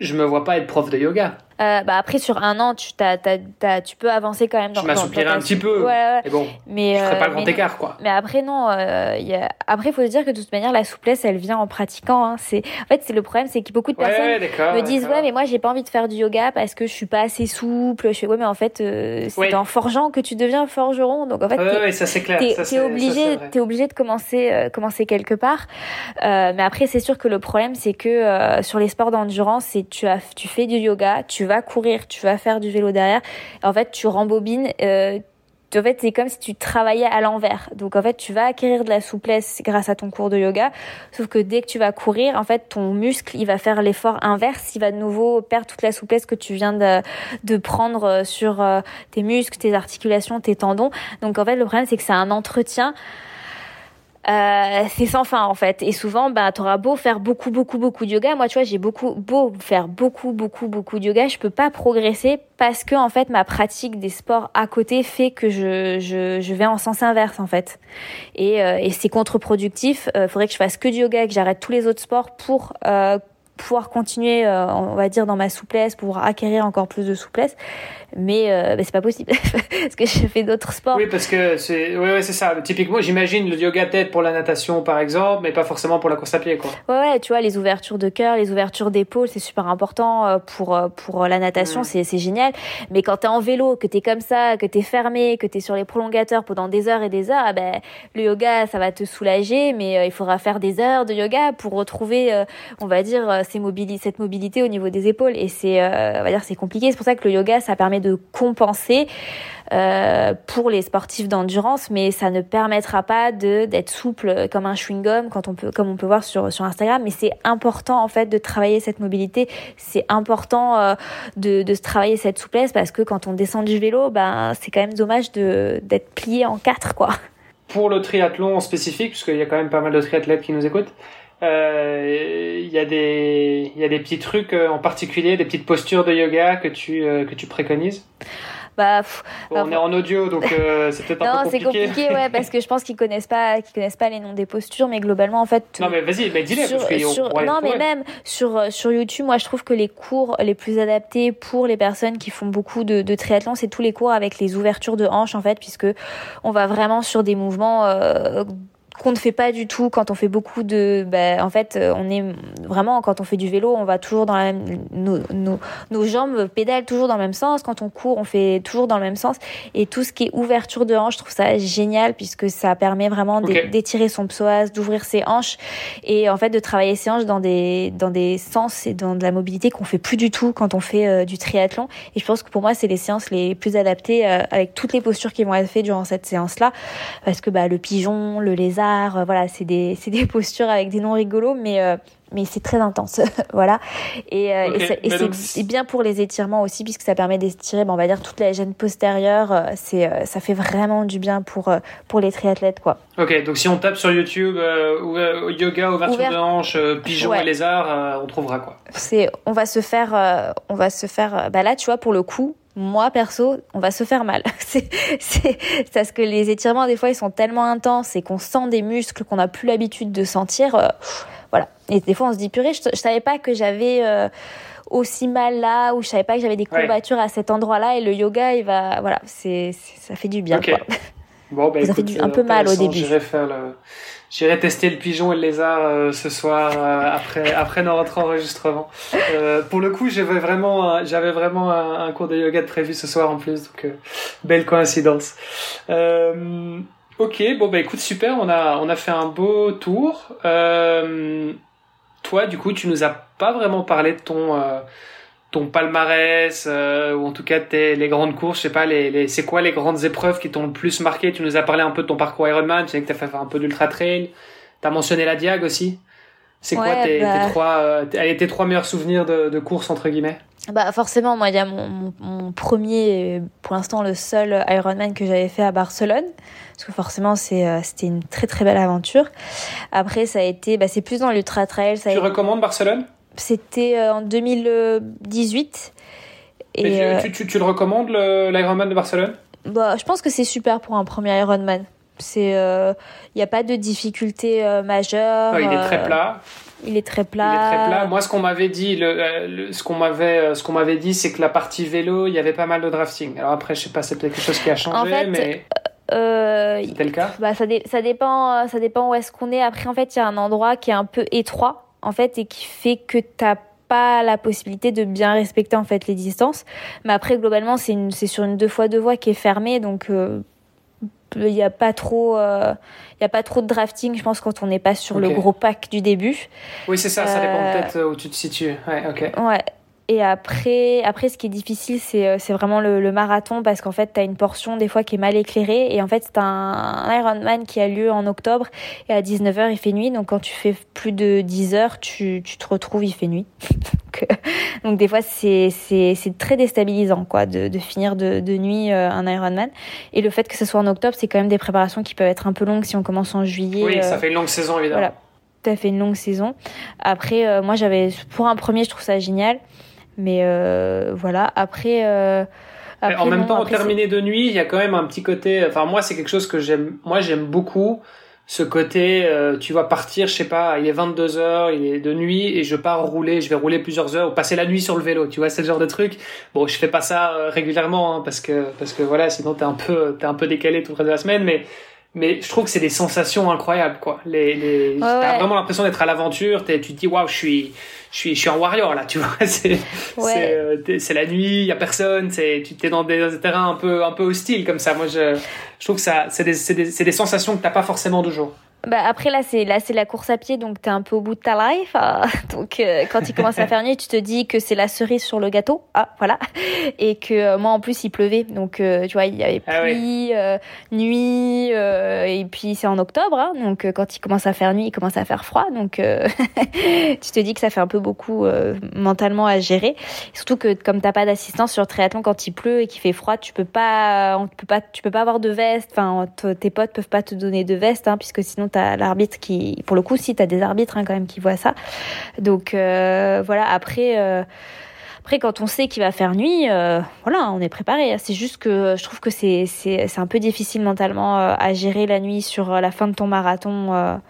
je me vois pas être prof de yoga. Euh, bah après sur un an tu t'as, t'as, tu peux avancer quand même dans je m'assouplirai un petit peu. Ouais, mais bon mais je ferai pas le grand mais, écart quoi. Mais après non euh, y a... après il faut se dire que de toute manière la souplesse elle vient en pratiquant hein. c'est en fait c'est le problème c'est que beaucoup de personnes me disent ouais mais moi j'ai pas envie de faire du yoga parce que je suis pas assez souple. Je fais ouais mais en fait euh, c'est ouais. en forgeant que tu deviens forgeron. Donc en fait ouais, ouais, t'es, obligé t'es obligé de commencer euh, commencer quelque part. Euh, mais après c'est sûr que le problème c'est que euh, sur les sports d'endurance c'est tu as tu fais du yoga tu vas courir tu vas faire du vélo derrière. En fait, tu rembobines. Euh, en fait, c'est comme si tu travaillais à l'envers. Donc, en fait, tu vas acquérir de la souplesse grâce à ton cours de yoga. Sauf que dès que tu vas courir, en fait, ton muscle, il va faire l'effort inverse. Il va de nouveau perdre toute la souplesse que tu viens de, de prendre sur euh, tes muscles, tes articulations, tes tendons. Donc, en fait, le problème, c'est que c'est un entretien euh, c'est sans fin en fait. Et souvent, bah, t'auras beau faire beaucoup, beaucoup, beaucoup de yoga. Moi, tu vois, j'ai beaucoup beau faire beaucoup, beaucoup, beaucoup de yoga, je peux pas progresser parce que en fait, ma pratique des sports à côté fait que je, je, je vais en sens inverse en fait. Et, euh, et c'est contre-productif. Euh, faudrait que je fasse que du yoga, que j'arrête tous les autres sports pour euh, pouvoir continuer, euh, on va dire, dans ma souplesse, pouvoir acquérir encore plus de souplesse. Mais, euh, mais c'est pas possible parce que je fais d'autres sports. Oui, parce que c'est, oui, ouais, c'est ça. Typiquement, j'imagine le yoga tête pour la natation, par exemple, mais pas forcément pour la course à pied, quoi. Ouais, ouais tu vois, les ouvertures de cœur, les ouvertures d'épaule, c'est super important euh, pour pour la natation, mmh. c'est c'est génial. Mais quand t'es en vélo, que t'es comme ça, que t'es fermé, que t'es sur les prolongateurs pendant des heures et des heures, ah ben le yoga, ça va te soulager, mais il faudra faire des heures de yoga pour retrouver, on va dire, ces mobili cette mobilité au niveau des épaules. Et c'est, euh, on va dire, c'est compliqué. C'est pour ça que le yoga, ça permet de compenser euh, pour les sportifs d'endurance, mais ça ne permettra pas d'être souple comme un chewing gum, quand on peut, comme on peut voir sur sur Instagram. Mais c'est important en fait de travailler cette mobilité. C'est important euh, de, de travailler cette souplesse parce que quand on descend du vélo, ben c'est quand même dommage d'être plié en quatre quoi. Pour le triathlon en spécifique, puisqu'il y a quand même pas mal de triathlètes qui nous écoutent, il euh, y a des il y a des petits trucs euh, en particulier des petites postures de yoga que tu euh, que tu préconises? Bah, bon, on est en audio donc euh, c'est peut-être un peu compliqué. Non, c'est compliqué ouais parce que je pense qu'ils connaissent pas qu'ils connaissent pas les noms des postures mais globalement en fait Non mais vas-y, mais dis-les parce que sur, Non mais même sur sur YouTube, moi je trouve que les cours les plus adaptés pour les personnes qui font beaucoup de, de triathlon, c'est tous les cours avec les ouvertures de hanches en fait puisque on va vraiment sur des mouvements euh, qu'on ne fait pas du tout quand on fait beaucoup de bah, en fait on est vraiment quand on fait du vélo on va toujours dans la même nos, nos, nos jambes pédalent toujours dans le même sens. Quand on court on fait toujours dans le même sens. Et tout ce qui est ouverture de hanches je trouve ça génial puisque ça permet vraiment d'étirer son psoas d'ouvrir ses hanches et en fait de travailler ses hanches dans des dans des sens et dans de la mobilité qu'on fait plus du tout quand on fait euh, du triathlon. Et je pense que pour moi c'est les séances les plus adaptées euh, avec toutes les postures qui vont être faites durant cette séance là parce que bah le pigeon le lézard euh, voilà, c'est des, c'est des postures avec des noms rigolos, mais, euh, mais c'est très intense. voilà. Et, euh, et c'est, bien pour les étirements aussi, puisque ça permet d'étirer, ben, on va dire, toute la gêne postérieure. C'est, ça fait vraiment du bien pour, pour les triathlètes, quoi. Ok, donc si on tape sur YouTube euh, ou, yoga, ouverture Ouvert- de hanche, pigeon Ouais. et lézard, on trouvera quoi. c'est on va se faire on va se faire bah là tu vois pour le coup moi perso on va se faire mal c'est parce que les étirements des fois ils sont tellement intenses et qu'on sent des muscles qu'on n'a plus l'habitude de sentir euh, voilà et des fois on se dit purée je, je savais pas que j'avais euh, aussi mal là ou je savais pas que j'avais des Ouais. courbatures à cet endroit-là et le yoga il va voilà c'est ça fait du bien quoi. Bon, bah, Ça fait du- un peu mal au début. J'irai faire le, j'irai tester le pigeon et le lézard euh, ce soir euh, après après notre enregistrement. Euh, pour le coup, j'avais vraiment j'avais vraiment un, cours de yoga prévu ce soir en plus, donc belle coïncidence. Ok, bon bah écoute super, on a on a fait un beau tour. Toi, du coup, tu nous as pas vraiment parlé de ton ton palmarès euh, ou en tout cas tes, les grandes courses, je sais pas, les, les, c'est quoi les grandes épreuves qui t'ont le plus marqué? Tu nous as parlé un peu de ton parcours Ironman, tu sais que t'as fait un peu d'ultra trail, t'as mentionné la Diag aussi. C'est quoi tes, bah trois, tes trois meilleurs souvenirs de, de course entre guillemets? Bah forcément, moi, il y a mon, mon, premier, pour l'instant le seul Ironman que j'avais fait à Barcelone, parce que forcément c'est c'était une très très belle aventure. Après, ça a été, bah, c'est plus dans l'ultra trail. Ça tu recommandes Barcelone? C'était en 2018. Et tu, tu, tu, le recommandes l'Ironman de Barcelone? Bah, je pense que c'est super pour un premier Ironman. Il euh, n'y a pas de difficulté euh, majeure. il est très euh, plat. Il est très plat. Il est très plat. Moi, ce qu'on m'avait dit, le, ce qu'on m'avait, ce qu'on m'avait dit, c'est que la partie vélo, il y avait pas mal de drafting. Alors après, je sais pas, c'est peut-être quelque chose qui a changé, en fait, mais. Euh, C'était le cas? bah, ça, ça, dépend, ça dépend où est-ce qu'on est. Après, en fait, il y a un endroit qui est un peu étroit, en fait, et qui fait que t'as pas la possibilité de bien respecter en fait les distances. Mais après, globalement, c'est c'est sur une deux fois deux voies qui est fermée, donc il n'y a pas trop euh, il y a pas trop de drafting je pense quand on n'est pas sur le gros pack du début. Oui c'est ça ça dépend euh, peut-être où tu te situes. Ouais ok. ouais et après, après, ce qui est difficile, c'est, euh, c'est vraiment le, le, marathon parce qu'en fait, tu as une portion des fois qui est mal éclairée. Et en fait, c'est un, un, Ironman qui a lieu en octobre et à 19h, il fait nuit. Donc, quand tu fais plus de 10 heures, tu, tu te retrouves, il fait nuit. donc, euh, donc, des fois, c'est, c'est, c'est très déstabilisant quoi, de, de finir de, de nuit euh, un Ironman. Et le fait que ce soit en octobre, c'est quand même des préparations qui peuvent être un peu longues si on commence en juillet. Oui, ça fait une longue saison, évidemment. Voilà. Tu as fait une longue saison. Après, moi, j'avais, pour un premier, je trouve ça génial. Mais euh, voilà, après. Euh, après en même temps, terminer de nuit, il y a quand même un petit côté. Enfin, moi, c'est quelque chose que j'aime. Moi, j'aime beaucoup ce côté. Euh, tu vas partir, je sais pas, il est 22 heures, il est de nuit et je pars rouler. Je vais rouler plusieurs heures ou passer la nuit sur le vélo. Tu vois, c'est le genre de truc. Bon, je fais pas ça euh, régulièrement hein, parce que parce que voilà, sinon t'es un peu t'es un peu décalé tout le reste de la semaine, mais mais je trouve que c'est des sensations incroyables quoi. Les, les... t'as vraiment l'impression d'être à l'aventure tu te dis waouh je suis je suis je suis un warrior là tu vois. C'est c'est euh, c'est la nuit il y a personne c'est tu t'es dans des, terrains un peu un peu hostiles comme ça. Moi je je trouve que ça c'est des c'est des, des sensations que t'as pas forcément de jour bah après là c'est là c'est la course à pied donc t'es un peu au bout de ta life euh, donc euh, quand il commence à faire nuit tu te dis que c'est la cerise sur le gâteau ah voilà. Et que euh, moi en plus il pleuvait donc tu vois il y avait pluie ah nuit et puis c'est en octobre hein, donc quand il commence à faire nuit il commence à faire froid donc tu te dis que ça fait un peu beaucoup mentalement à gérer. Surtout que comme t'as pas d'assistance sur triathlon quand il pleut et qu'il fait froid tu peux pas on peut pas tu peux pas avoir de veste enfin tes potes peuvent pas te donner de veste hein, puisque sinon t'as l'arbitre qui, pour le coup, si t'as des arbitres hein, quand même qui voient ça. Donc euh, voilà. Après. Euh, après, quand on sait qu'il va faire nuit, euh, voilà, on est préparé. C'est juste que je trouve que c'est c'est c'est un peu difficile mentalement à gérer la nuit sur la fin de ton marathon,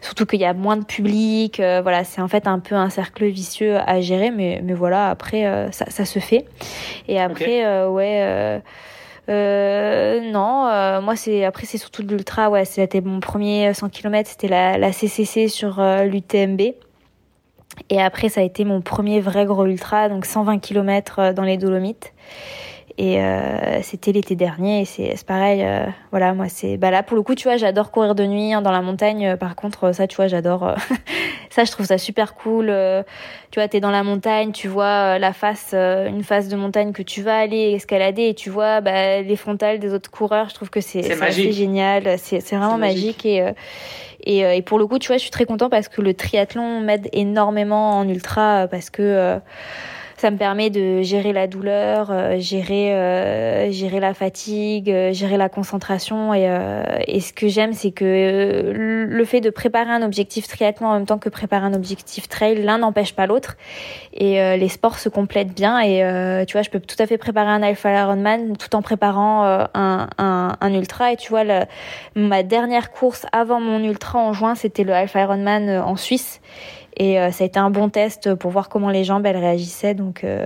surtout qu'il y a moins de public. voilà, c'est en fait un peu un cercle vicieux à gérer, mais mais voilà, après ça ça se fait. Et après, ouais. Euh, non, euh, moi c'est après c'est surtout de l'ultra. Ouais, c'était mon premier 100 km, c'était la, la CCC sur euh, l'UTMB. Et après ça a été mon premier vrai gros ultra, donc 120 km euh, dans les Dolomites. Et euh, c'était l'été dernier et c'est pareil. Euh, voilà, moi c'est bah là pour le coup, tu vois, j'adore courir de nuit hein, dans la montagne. Par contre, ça, tu vois, j'adore. Euh, ça, je trouve ça super cool. tu vois, t'es dans la montagne, tu vois la face, une face de montagne que tu vas aller escalader et tu vois bah, les frontales des autres coureurs. Je trouve que c'est génial. C'est vraiment magique, et et, et, pour le coup, tu vois, je suis très content parce que le triathlon m'aide énormément en ultra parce que ça me permet de gérer la douleur, euh, gérer euh, gérer la fatigue, euh, gérer la concentration. Et, et ce que j'aime c'est que le fait de préparer un objectif triathlon en même temps que préparer un objectif trail, l'un n'empêche pas l'autre. Et les sports se complètent bien. Et tu vois je peux tout à fait préparer un Alpha Ironman tout en préparant un, un, un, ultra. Et tu vois le, ma dernière course avant mon ultra en juin c'était le Alpha Ironman en Suisse et euh, ça a été un bon test pour voir comment les jambes elles réagissaient. Donc, euh,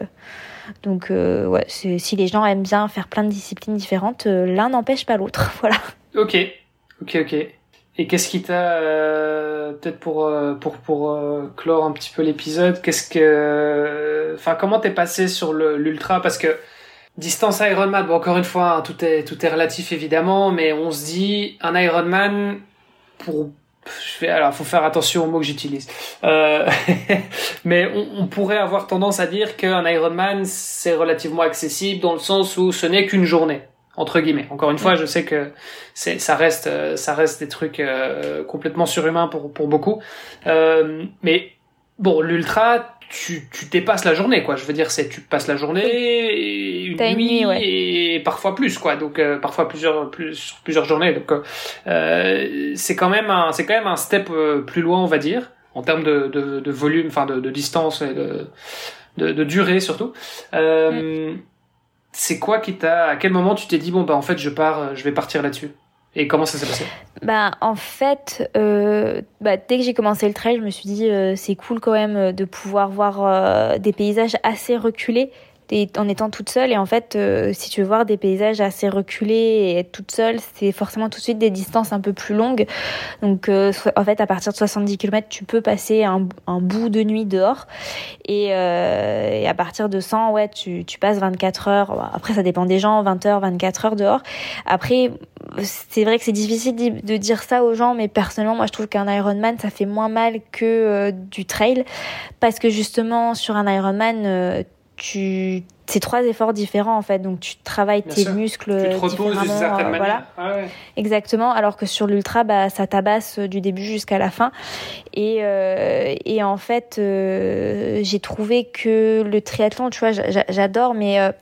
donc euh, si les gens aiment bien faire plein de disciplines différentes, l'un n'empêche pas l'autre. voilà. Ok, ok, ok. Et qu'est-ce qui t'a peut-être pour pour pour clore un petit peu l'épisode, qu'est-ce que, enfin comment t'es passé sur l'ultra? Parce que distance Ironman, bon encore une fois hein, tout est tout est relatif évidemment, mais on se dit un Ironman pour je fais, alors, faut faire attention aux mots que j'utilise. Euh, mais on, pourrait avoir tendance à dire qu'un Ironman c'est relativement accessible dans le sens où ce n'est qu'une journée entre guillemets. Encore une fois, je sais que c'est ça reste ça reste des trucs complètement surhumains pour pour beaucoup. mais bon, l'ultra, tu tu dépasses la journée quoi. Je veux dire, c'est tu passes la journée, une nuit, et parfois plus quoi. Donc parfois plusieurs plus plusieurs journées. Donc c'est quand même un c'est quand même un step plus loin on va dire en termes de, de, de volume, enfin de, de, distance et de, de, durée surtout. Euh, mm. C'est quoi qui t'a, à quel moment tu t'es dit bon bah en fait je pars, je vais partir là-dessus? Et comment ça s'est passé? Bah en fait, euh, bah, dès que j'ai commencé le trail, je me suis dit euh, c'est cool quand même de pouvoir voir euh, des paysages assez reculés en étant toute seule. Et en fait, euh, si tu veux voir des paysages assez reculés et être toute seule, c'est forcément tout de suite des distances un peu plus longues. Donc, euh, en fait, à partir de 70 km, tu peux passer un, bout de nuit dehors. Et, euh, et, à partir de 100, ouais, tu, tu passes 24 heures. Après, ça dépend des gens, 20 heures, 24 heures dehors. Après, c'est vrai que c'est difficile de dire ça aux gens, mais personnellement, moi, je trouve qu'un Ironman, ça fait moins mal que du trail. Parce que justement, sur un Ironman, tu c'est trois efforts différents en fait. Donc tu travailles tes muscles tu te reposes d'une certaine voilà. ah exactement. Alors que sur l'ultra bah ça tabasse du début jusqu'à la fin et euh, et en fait euh, j'ai trouvé que le triathlon tu vois j'adore mais euh,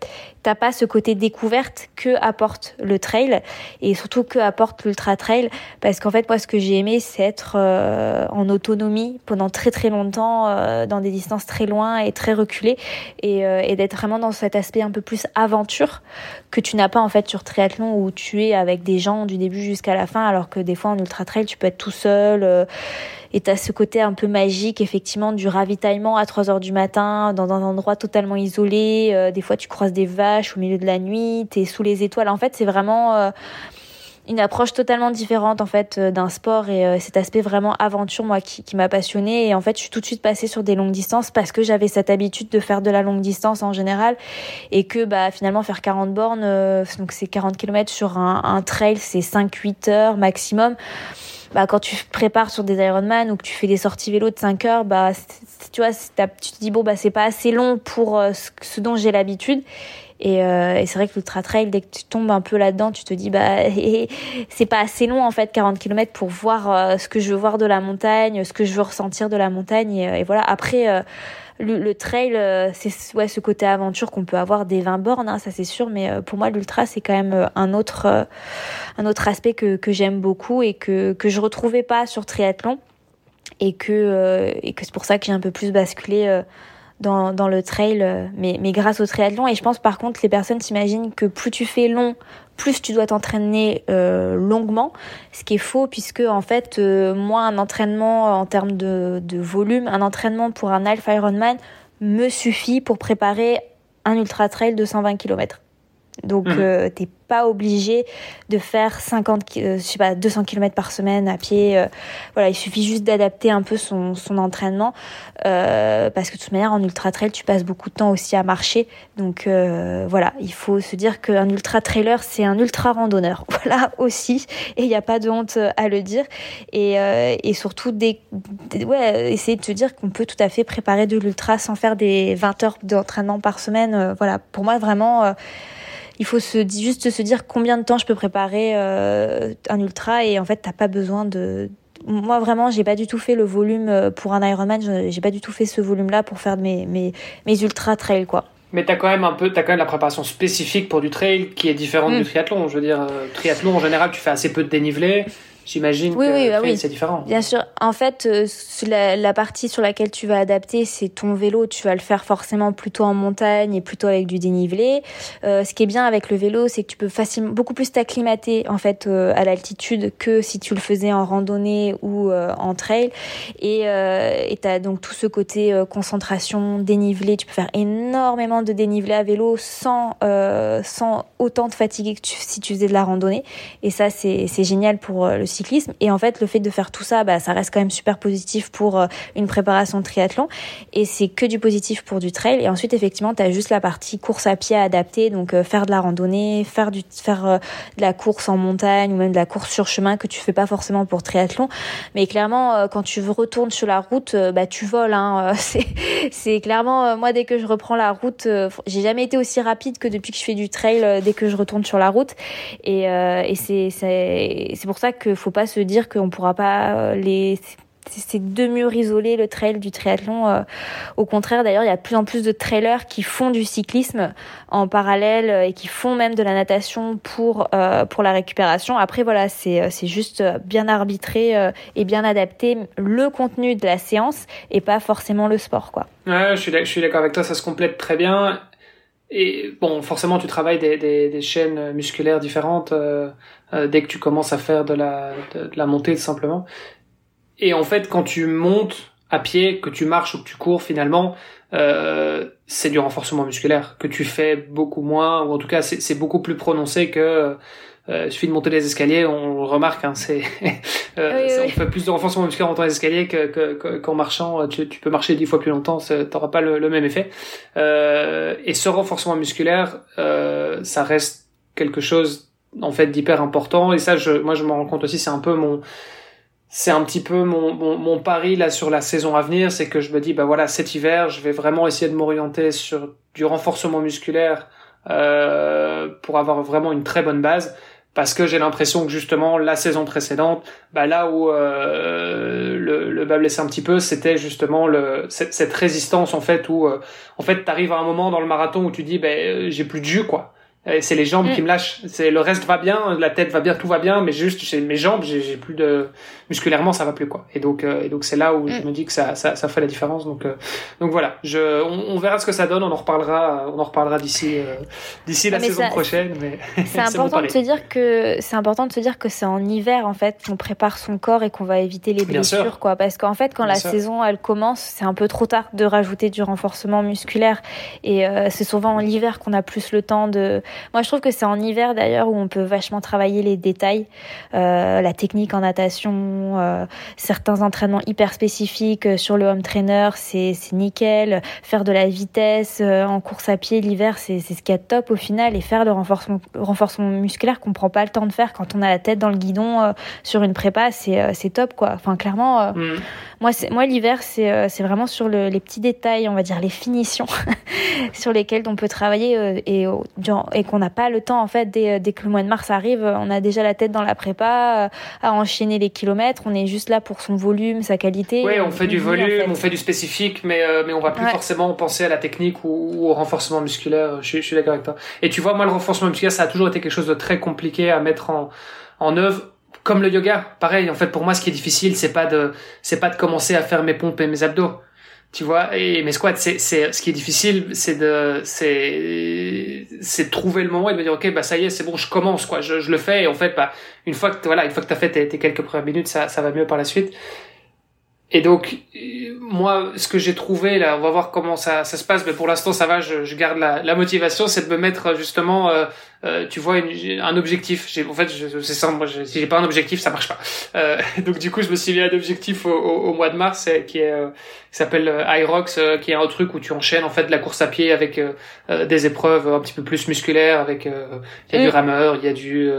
t'as pas ce côté découverte que apporte le trail. Et surtout que apporte l'ultra trail. Parce qu'en fait moi ce que j'ai aimé c'est être euh, en autonomie pendant très très longtemps euh, dans des distances très loin et très reculées. Et, euh, et d'être vraiment dans cet aspect un peu plus aventure que tu n'as pas en fait sur triathlon où tu es avec des gens du début jusqu'à la fin. Alors que des fois en ultra trail tu peux être tout seul et tu as ce côté un peu magique, effectivement, du ravitaillement à 3 heures du matin, dans un endroit totalement isolé. Euh, des fois, tu croises des vaches au milieu de la nuit, tu es sous les étoiles. En fait, c'est vraiment euh, une approche totalement différente, en fait, euh, d'un sport. Et cet aspect vraiment aventure, moi, qui, qui m'a passionnée. Et en fait, je suis tout de suite passée sur des longues distances parce que j'avais cette habitude de faire de la longue distance en général. Et que, bah, finalement, faire 40 bornes, donc c'est 40 km sur un, un trail, c'est 5-8 heures maximum bah, quand tu prépares sur des Ironman ou que tu fais des sorties vélo de 5 heures, bah, tu vois, tu te dis, bon, bah, c'est pas assez long pour euh, ce, dont j'ai l'habitude. Et, euh, et c'est vrai que l'ultra trail, dès que tu tombes un peu là-dedans, tu te dis bah c'est pas assez long en fait 40 km pour voir euh, ce que je veux voir de la montagne, ce que je veux ressentir de la montagne. Et, et voilà. Après, le, trail, euh, c'est ouais, ce côté aventure qu'on peut avoir des 20 bornes, hein, ça c'est sûr, mais euh, pour moi l'ultra c'est quand même euh, un autre, un autre aspect que, que j'aime beaucoup et que, que je retrouvais pas sur triathlon et que, et que c'est pour ça que j'ai un peu plus basculé dans, dans le trail, mais, mais grâce au triathlon. Et je pense par contre les personnes s'imaginent que plus tu fais long, plus tu dois t'entraîner euh, longuement, ce qui est faux puisque en fait, euh, moi, un entraînement en termes de, de, volume, un entraînement pour un Alpha Ironman me suffit pour préparer un ultra trail de 120 km. Donc, mmh. euh, t'es pas obligé de faire 50, euh, je sais pas, 200 km par semaine à pied. Euh, voilà, il suffit juste d'adapter un peu son, son entraînement euh, parce que de toute manière en ultra trail tu passes beaucoup de temps aussi à marcher. Donc voilà, il faut se dire qu'un ultra trailer c'est un ultra randonneur. Voilà aussi, et il n'y a pas de honte à le dire. Et, et surtout des, ouais, essayer de se dire qu'on peut tout à fait préparer de l'ultra sans faire des 20 heures d'entraînement par semaine. voilà, pour moi vraiment il faut se, juste se dire combien de temps je peux préparer euh, un ultra et en fait t'as pas besoin de moi vraiment j'ai pas du tout fait le volume euh, pour un Ironman j'ai pas du tout fait ce volume là pour faire mes mes, mes ultra trail quoi mais t'as quand même un peu, t'as quand même la préparation spécifique pour du trail qui est différente du mm. triathlon. Je veux dire, euh, triathlon en général, tu fais assez peu de dénivelé. J'imagine oui, que oui, bah c'est différent. Bien sûr. En fait, euh, la, la, partie sur laquelle tu vas adapter, c'est ton vélo. Tu vas le faire forcément plutôt en montagne et plutôt avec du dénivelé. Euh, ce qui est bien avec le vélo, c'est que tu peux facilement beaucoup plus t'acclimater en fait euh, à l'altitude que si tu le faisais en randonnée ou euh, en trail. Et et t'as donc tout ce côté concentration, dénivelé. Tu peux faire énormément de dénivelé à vélo sans sans autant de fatigue que tu, si tu faisais de la randonnée. Et ça, c'est génial pour le cyclisme. Et en fait, le fait de faire tout ça, bah, ça reste quand même super positif pour une préparation de triathlon. Et c'est que du positif pour du trail. Et ensuite, effectivement, tu as juste la partie course à pied adaptée, donc faire de la randonnée, faire du faire de la course en montagne ou même de la course sur chemin que tu fais pas forcément pour triathlon. Mais clairement, quand tu retournes sur la route, bah tu voles. Hein. C'est clairement moi dès que je reprends la route, j'ai jamais été aussi rapide que depuis que je fais du trail dès que je retourne sur la route. Et, et c'est pour ça faut pas se dire qu'on pourra pas les ces deux murs isolés, le trail du triathlon. Euh, au contraire, d'ailleurs, il y a de plus en plus de trailers qui font du cyclisme en parallèle euh, et qui font même de la natation pour euh, pour la récupération. Après, voilà, c'est juste bien arbitré et bien adapté le contenu de la séance et pas forcément le sport, quoi. Ouais, je suis d'accord avec toi, ça se complète très bien. Et bon, forcément, tu travailles des, des chaînes musculaires différentes dès que tu commences à faire de la, de la montée, tout simplement. Et en fait, quand tu montes à pied, que tu marches ou que tu cours, finalement, euh, c'est du renforcement musculaire que tu fais beaucoup moins, ou en tout cas, c'est beaucoup plus prononcé que euh, il suffit de monter les escaliers, on le remarque, hein, c'est euh, on fait plus de renforcement musculaire en montant les escaliers qu'en que, qu'en marchant. Tu, tu, peux marcher dix fois plus longtemps, t'auras pas le, le, même effet. Euh, et ce renforcement musculaire, euh, ça reste quelque chose en fait d'hyper important. Et ça, je, moi, je me rends compte aussi, c'est un peu mon c'est un petit peu mon, mon, pari là sur la saison à venir, c'est que je me dis bah voilà cet hiver je vais vraiment essayer de m'orienter sur du renforcement musculaire euh, pour avoir vraiment une très bonne base. Parce que j'ai l'impression que justement la saison précédente, bah là où euh, le, le bas blessé un petit peu, c'était justement le cette, cette, résistance en fait où euh, en fait t'arrives à un moment dans le marathon où tu dis ben j'ai plus de jus quoi c'est les jambes qui mm. me lâchent. C'est le reste va bien, la tête va bien, tout va bien, mais juste chez mes jambes, j'ai plus de musculairement ça va plus quoi. Et donc euh, et donc c'est là où je mm. me dis que ça, ça, ça fait la différence. Donc euh, donc voilà, je on, on, verra ce que ça donne. On en reparlera on en reparlera d'ici euh, d'ici la saison prochaine. Mais c'est important de se dire que c'est important de se dire que c'est en hiver en fait qu'on prépare son corps et qu'on va éviter les blessures quoi. Parce qu'en fait quand la saison elle commence, c'est un peu trop tard de rajouter du renforcement musculaire et c'est souvent en hiver qu'on a plus le temps de moi, je trouve que c'est en hiver d'ailleurs où on peut vachement travailler les détails, euh, la technique en natation, euh, certains entraînements hyper spécifiques euh, sur le home trainer, c'est nickel. Faire de la vitesse euh, en course à pied l'hiver, c'est ce qui est top au final. Et faire le renforcement, renforcement musculaire qu'on prend pas le temps de faire quand on a la tête dans le guidon euh, sur une prépa, c'est c'est top quoi. Enfin, clairement, mm. moi, moi l'hiver, c'est c'est vraiment sur le, les petits détails, on va dire les finitions sur lesquelles on peut travailler et, et qu'on n'a pas le temps en fait dès, dès, que le mois de mars arrive, on a déjà la tête dans la prépa, euh, à enchaîner les kilomètres. On est juste là pour son volume, sa qualité. Oui, on fait du volume, on fait du spécifique, mais euh, mais on va plus forcément penser à la technique ou, au renforcement musculaire. Je, je suis d'accord avec toi. Et tu vois, moi le renforcement musculaire, ça a toujours été quelque chose de très compliqué à mettre en en œuvre comme le yoga, pareil. En fait, pour moi, ce qui est difficile, c'est pas de, c'est pas de commencer à faire mes pompes et mes abdos tu vois et mes squats c'est c'est ce qui est difficile c'est de c'est c'est trouver le moment et de me dire ok bah ça y est c'est bon je commence quoi. Je, je le fais et en fait bah une fois que voilà une fois que t'as fait tes, tes, quelques premières minutes ça ça va mieux par la suite. Et donc moi ce que j'ai trouvé là on va voir comment ça ça se passe mais pour l'instant ça va je, je garde la, la motivation c'est de me mettre justement euh, euh, tu vois une, un objectif. J'ai, en fait, c'est ça. Moi, je, si j'ai pas un objectif, ça marche pas. Euh, donc du coup, je me suis mis un objectif au, au, au mois de mars, euh, qui est euh, qui s'appelle Irox, qui est un truc où tu enchaînes en fait de la course à pied avec des épreuves un petit peu plus musculaires. Avec il y a du mm. rameur, il y a du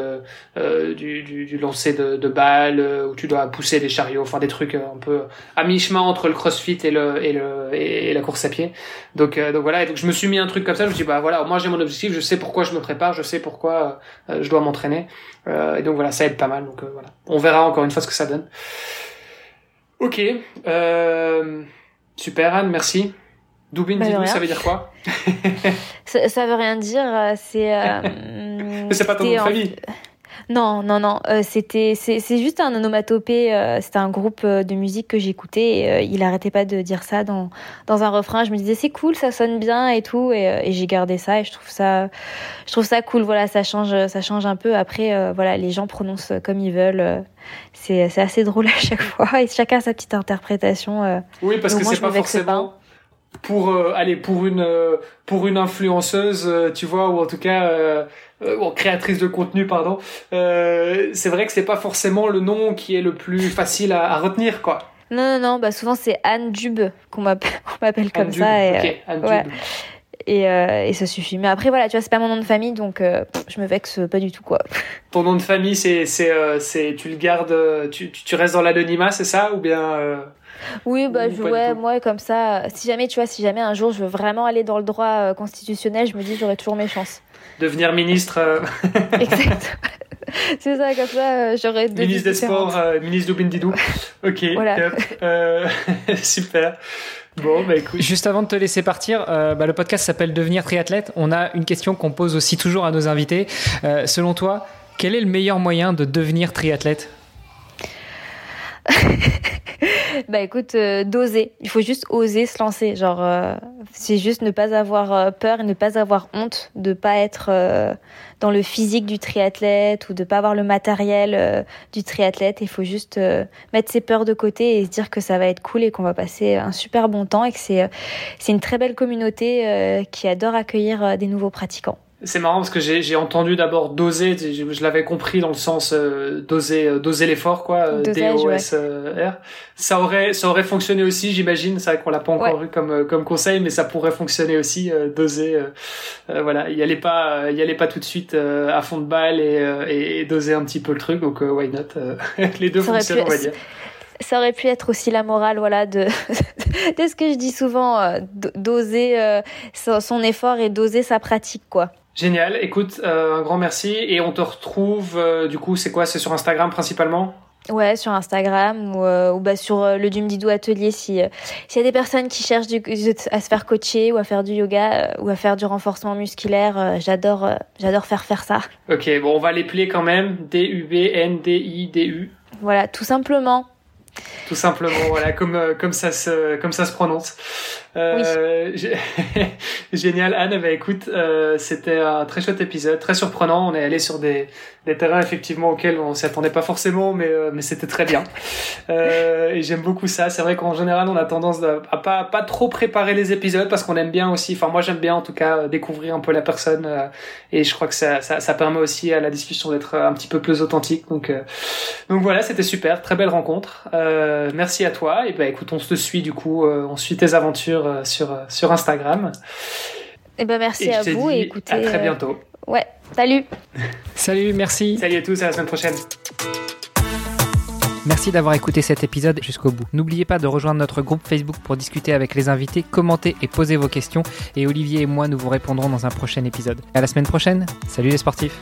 du, du, du, lancer de, de balles où tu dois pousser des chariots, enfin des trucs un peu à mi chemin entre le CrossFit et le et le et, la course à pied. Donc donc voilà. Et donc je me suis mis un truc comme ça. Je me suis dit bah voilà, moi j'ai mon objectif, je sais pourquoi je me prépare, je sais pourquoi euh, je dois m'entraîner. Euh, et donc voilà, ça aide pas mal. Donc euh, voilà, on verra encore une fois ce que ça donne. Ok, super Anne, merci. Doubine, bah, ça veut dire quoi? Ça, ça, veut rien dire. C'est. c'est pas ton nom de famille. Non, non, non. Euh, c'était, c'est, c'est juste un onomatopée. Euh, c'était un groupe euh, de musique que j'écoutais. Et, il arrêtait pas de dire ça dans dans un refrain. Je me disais c'est cool, ça sonne bien et tout. Et, et j'ai gardé ça et je trouve ça, je trouve ça cool. Voilà, ça change, ça change un peu. Après, voilà, les gens prononcent comme ils veulent. c'est, c'est assez drôle à chaque fois et chacun a sa petite interprétation. oui, parce que c'est pas forcément. Pour aller pour une pour une influenceuse, tu vois, ou en tout cas euh, créatrice de contenu, pardon. Euh, c'est vrai que c'est pas forcément le nom qui est le plus facile à, à retenir, quoi. Non, non, non, bah souvent c'est Anne Dube qu'on m'appelle comme ça. Et, okay, Anne ouais. Dube. Et, euh, et, ça suffit. Mais après, voilà, tu vois, c'est pas mon nom de famille, donc euh, je me vexe pas du tout, quoi. Ton nom de famille, c'est, c'est, euh, c'est, tu le gardes, tu, tu restes dans l'anonymat, c'est ça, ou bien Oui, bah, je, ouais, moi, comme ça, si jamais, tu vois, si jamais un jour je veux vraiment aller dans le droit constitutionnel, je me dis, j'aurai toujours mes chances devenir ministre. Euh, exact. C'est ça, comme ça, euh, j'aurais deux Ministre des Sports, euh, ministre d'Oubindidou. Ok, voilà. Euh, super. Bon, bah écoute. Juste avant de te laisser partir, euh, bah, le podcast s'appelle Devenir triathlète. On a une question qu'on pose aussi toujours à nos invités. Euh, selon toi, quel est le meilleur moyen de devenir triathlète? bah écoute, euh, d'oser. Il faut juste oser se lancer. Genre, euh, c'est juste ne pas avoir euh, peur et ne pas avoir honte de pas être dans le physique du triathlète ou de pas avoir le matériel du triathlète. Il faut juste mettre ses peurs de côté et se dire que ça va être cool et qu'on va passer un super bon temps et que c'est c'est une très belle communauté qui adore accueillir des nouveaux pratiquants. C'est marrant parce que j'ai entendu d'abord doser, je, l'avais compris dans le sens euh, doser euh, doser l'effort quoi, D O S R. Ça aurait ça aurait fonctionné aussi, j'imagine. C'est vrai qu'on l'a pas encore vu comme euh, comme conseil, mais ça pourrait fonctionner aussi doser. voilà, y allait pas y allait pas tout de suite à fond de balle et, et, doser un petit peu le truc. Donc why not Les deux fonctionnent, on va dire ça aurait pu être aussi la morale voilà de de ce que je dis souvent doser son effort et doser sa pratique quoi Génial. Écoute, euh, un grand merci. Et on te retrouve, euh, du coup, c'est quoi? C'est sur Instagram principalement? Ouais, sur Instagram ou, euh, ou bah, sur le Dumdidou Atelier si s'il y a des personnes qui cherchent du, à se faire coacher ou à faire du yoga ou à faire du renforcement musculaire, j'adore j'adore faire faire ça. Ok, bon, on va les plier quand même. D U B N D I D U. Voilà, tout simplement. Tout simplement, voilà, comme comme ça se comme ça se prononce. Euh, Génial, Anne. Bah, écoute, euh, c'était un très chouette épisode, très surprenant. On est allé sur des, des terrains effectivement auxquels on s'y attendait pas forcément, mais euh, mais c'était très bien. Euh, et j'aime beaucoup ça. C'est vrai qu'en général, on a tendance à pas pas trop préparer les épisodes parce qu'on aime bien aussi. Enfin, moi, j'aime bien en tout cas découvrir un peu la personne. Euh, et je crois que ça, ça, ça permet aussi à la discussion d'être un petit peu plus authentique. Donc euh, donc voilà, c'était super, très belle rencontre. Merci à toi. Et ben écoute, on se suit du coup, on suit tes aventures euh, sur, euh, sur Instagram. Et eh ben merci à vous et écoutez. À très euh, bientôt. Ouais, salut. salut, merci. Salut à tous, à la semaine prochaine. Merci d'avoir écouté cet épisode jusqu'au bout. N'oubliez pas de rejoindre notre groupe Facebook pour discuter avec les invités, commenter et poser vos questions. Et Olivier et moi, nous vous répondrons dans un prochain épisode. À la semaine prochaine. Salut les sportifs.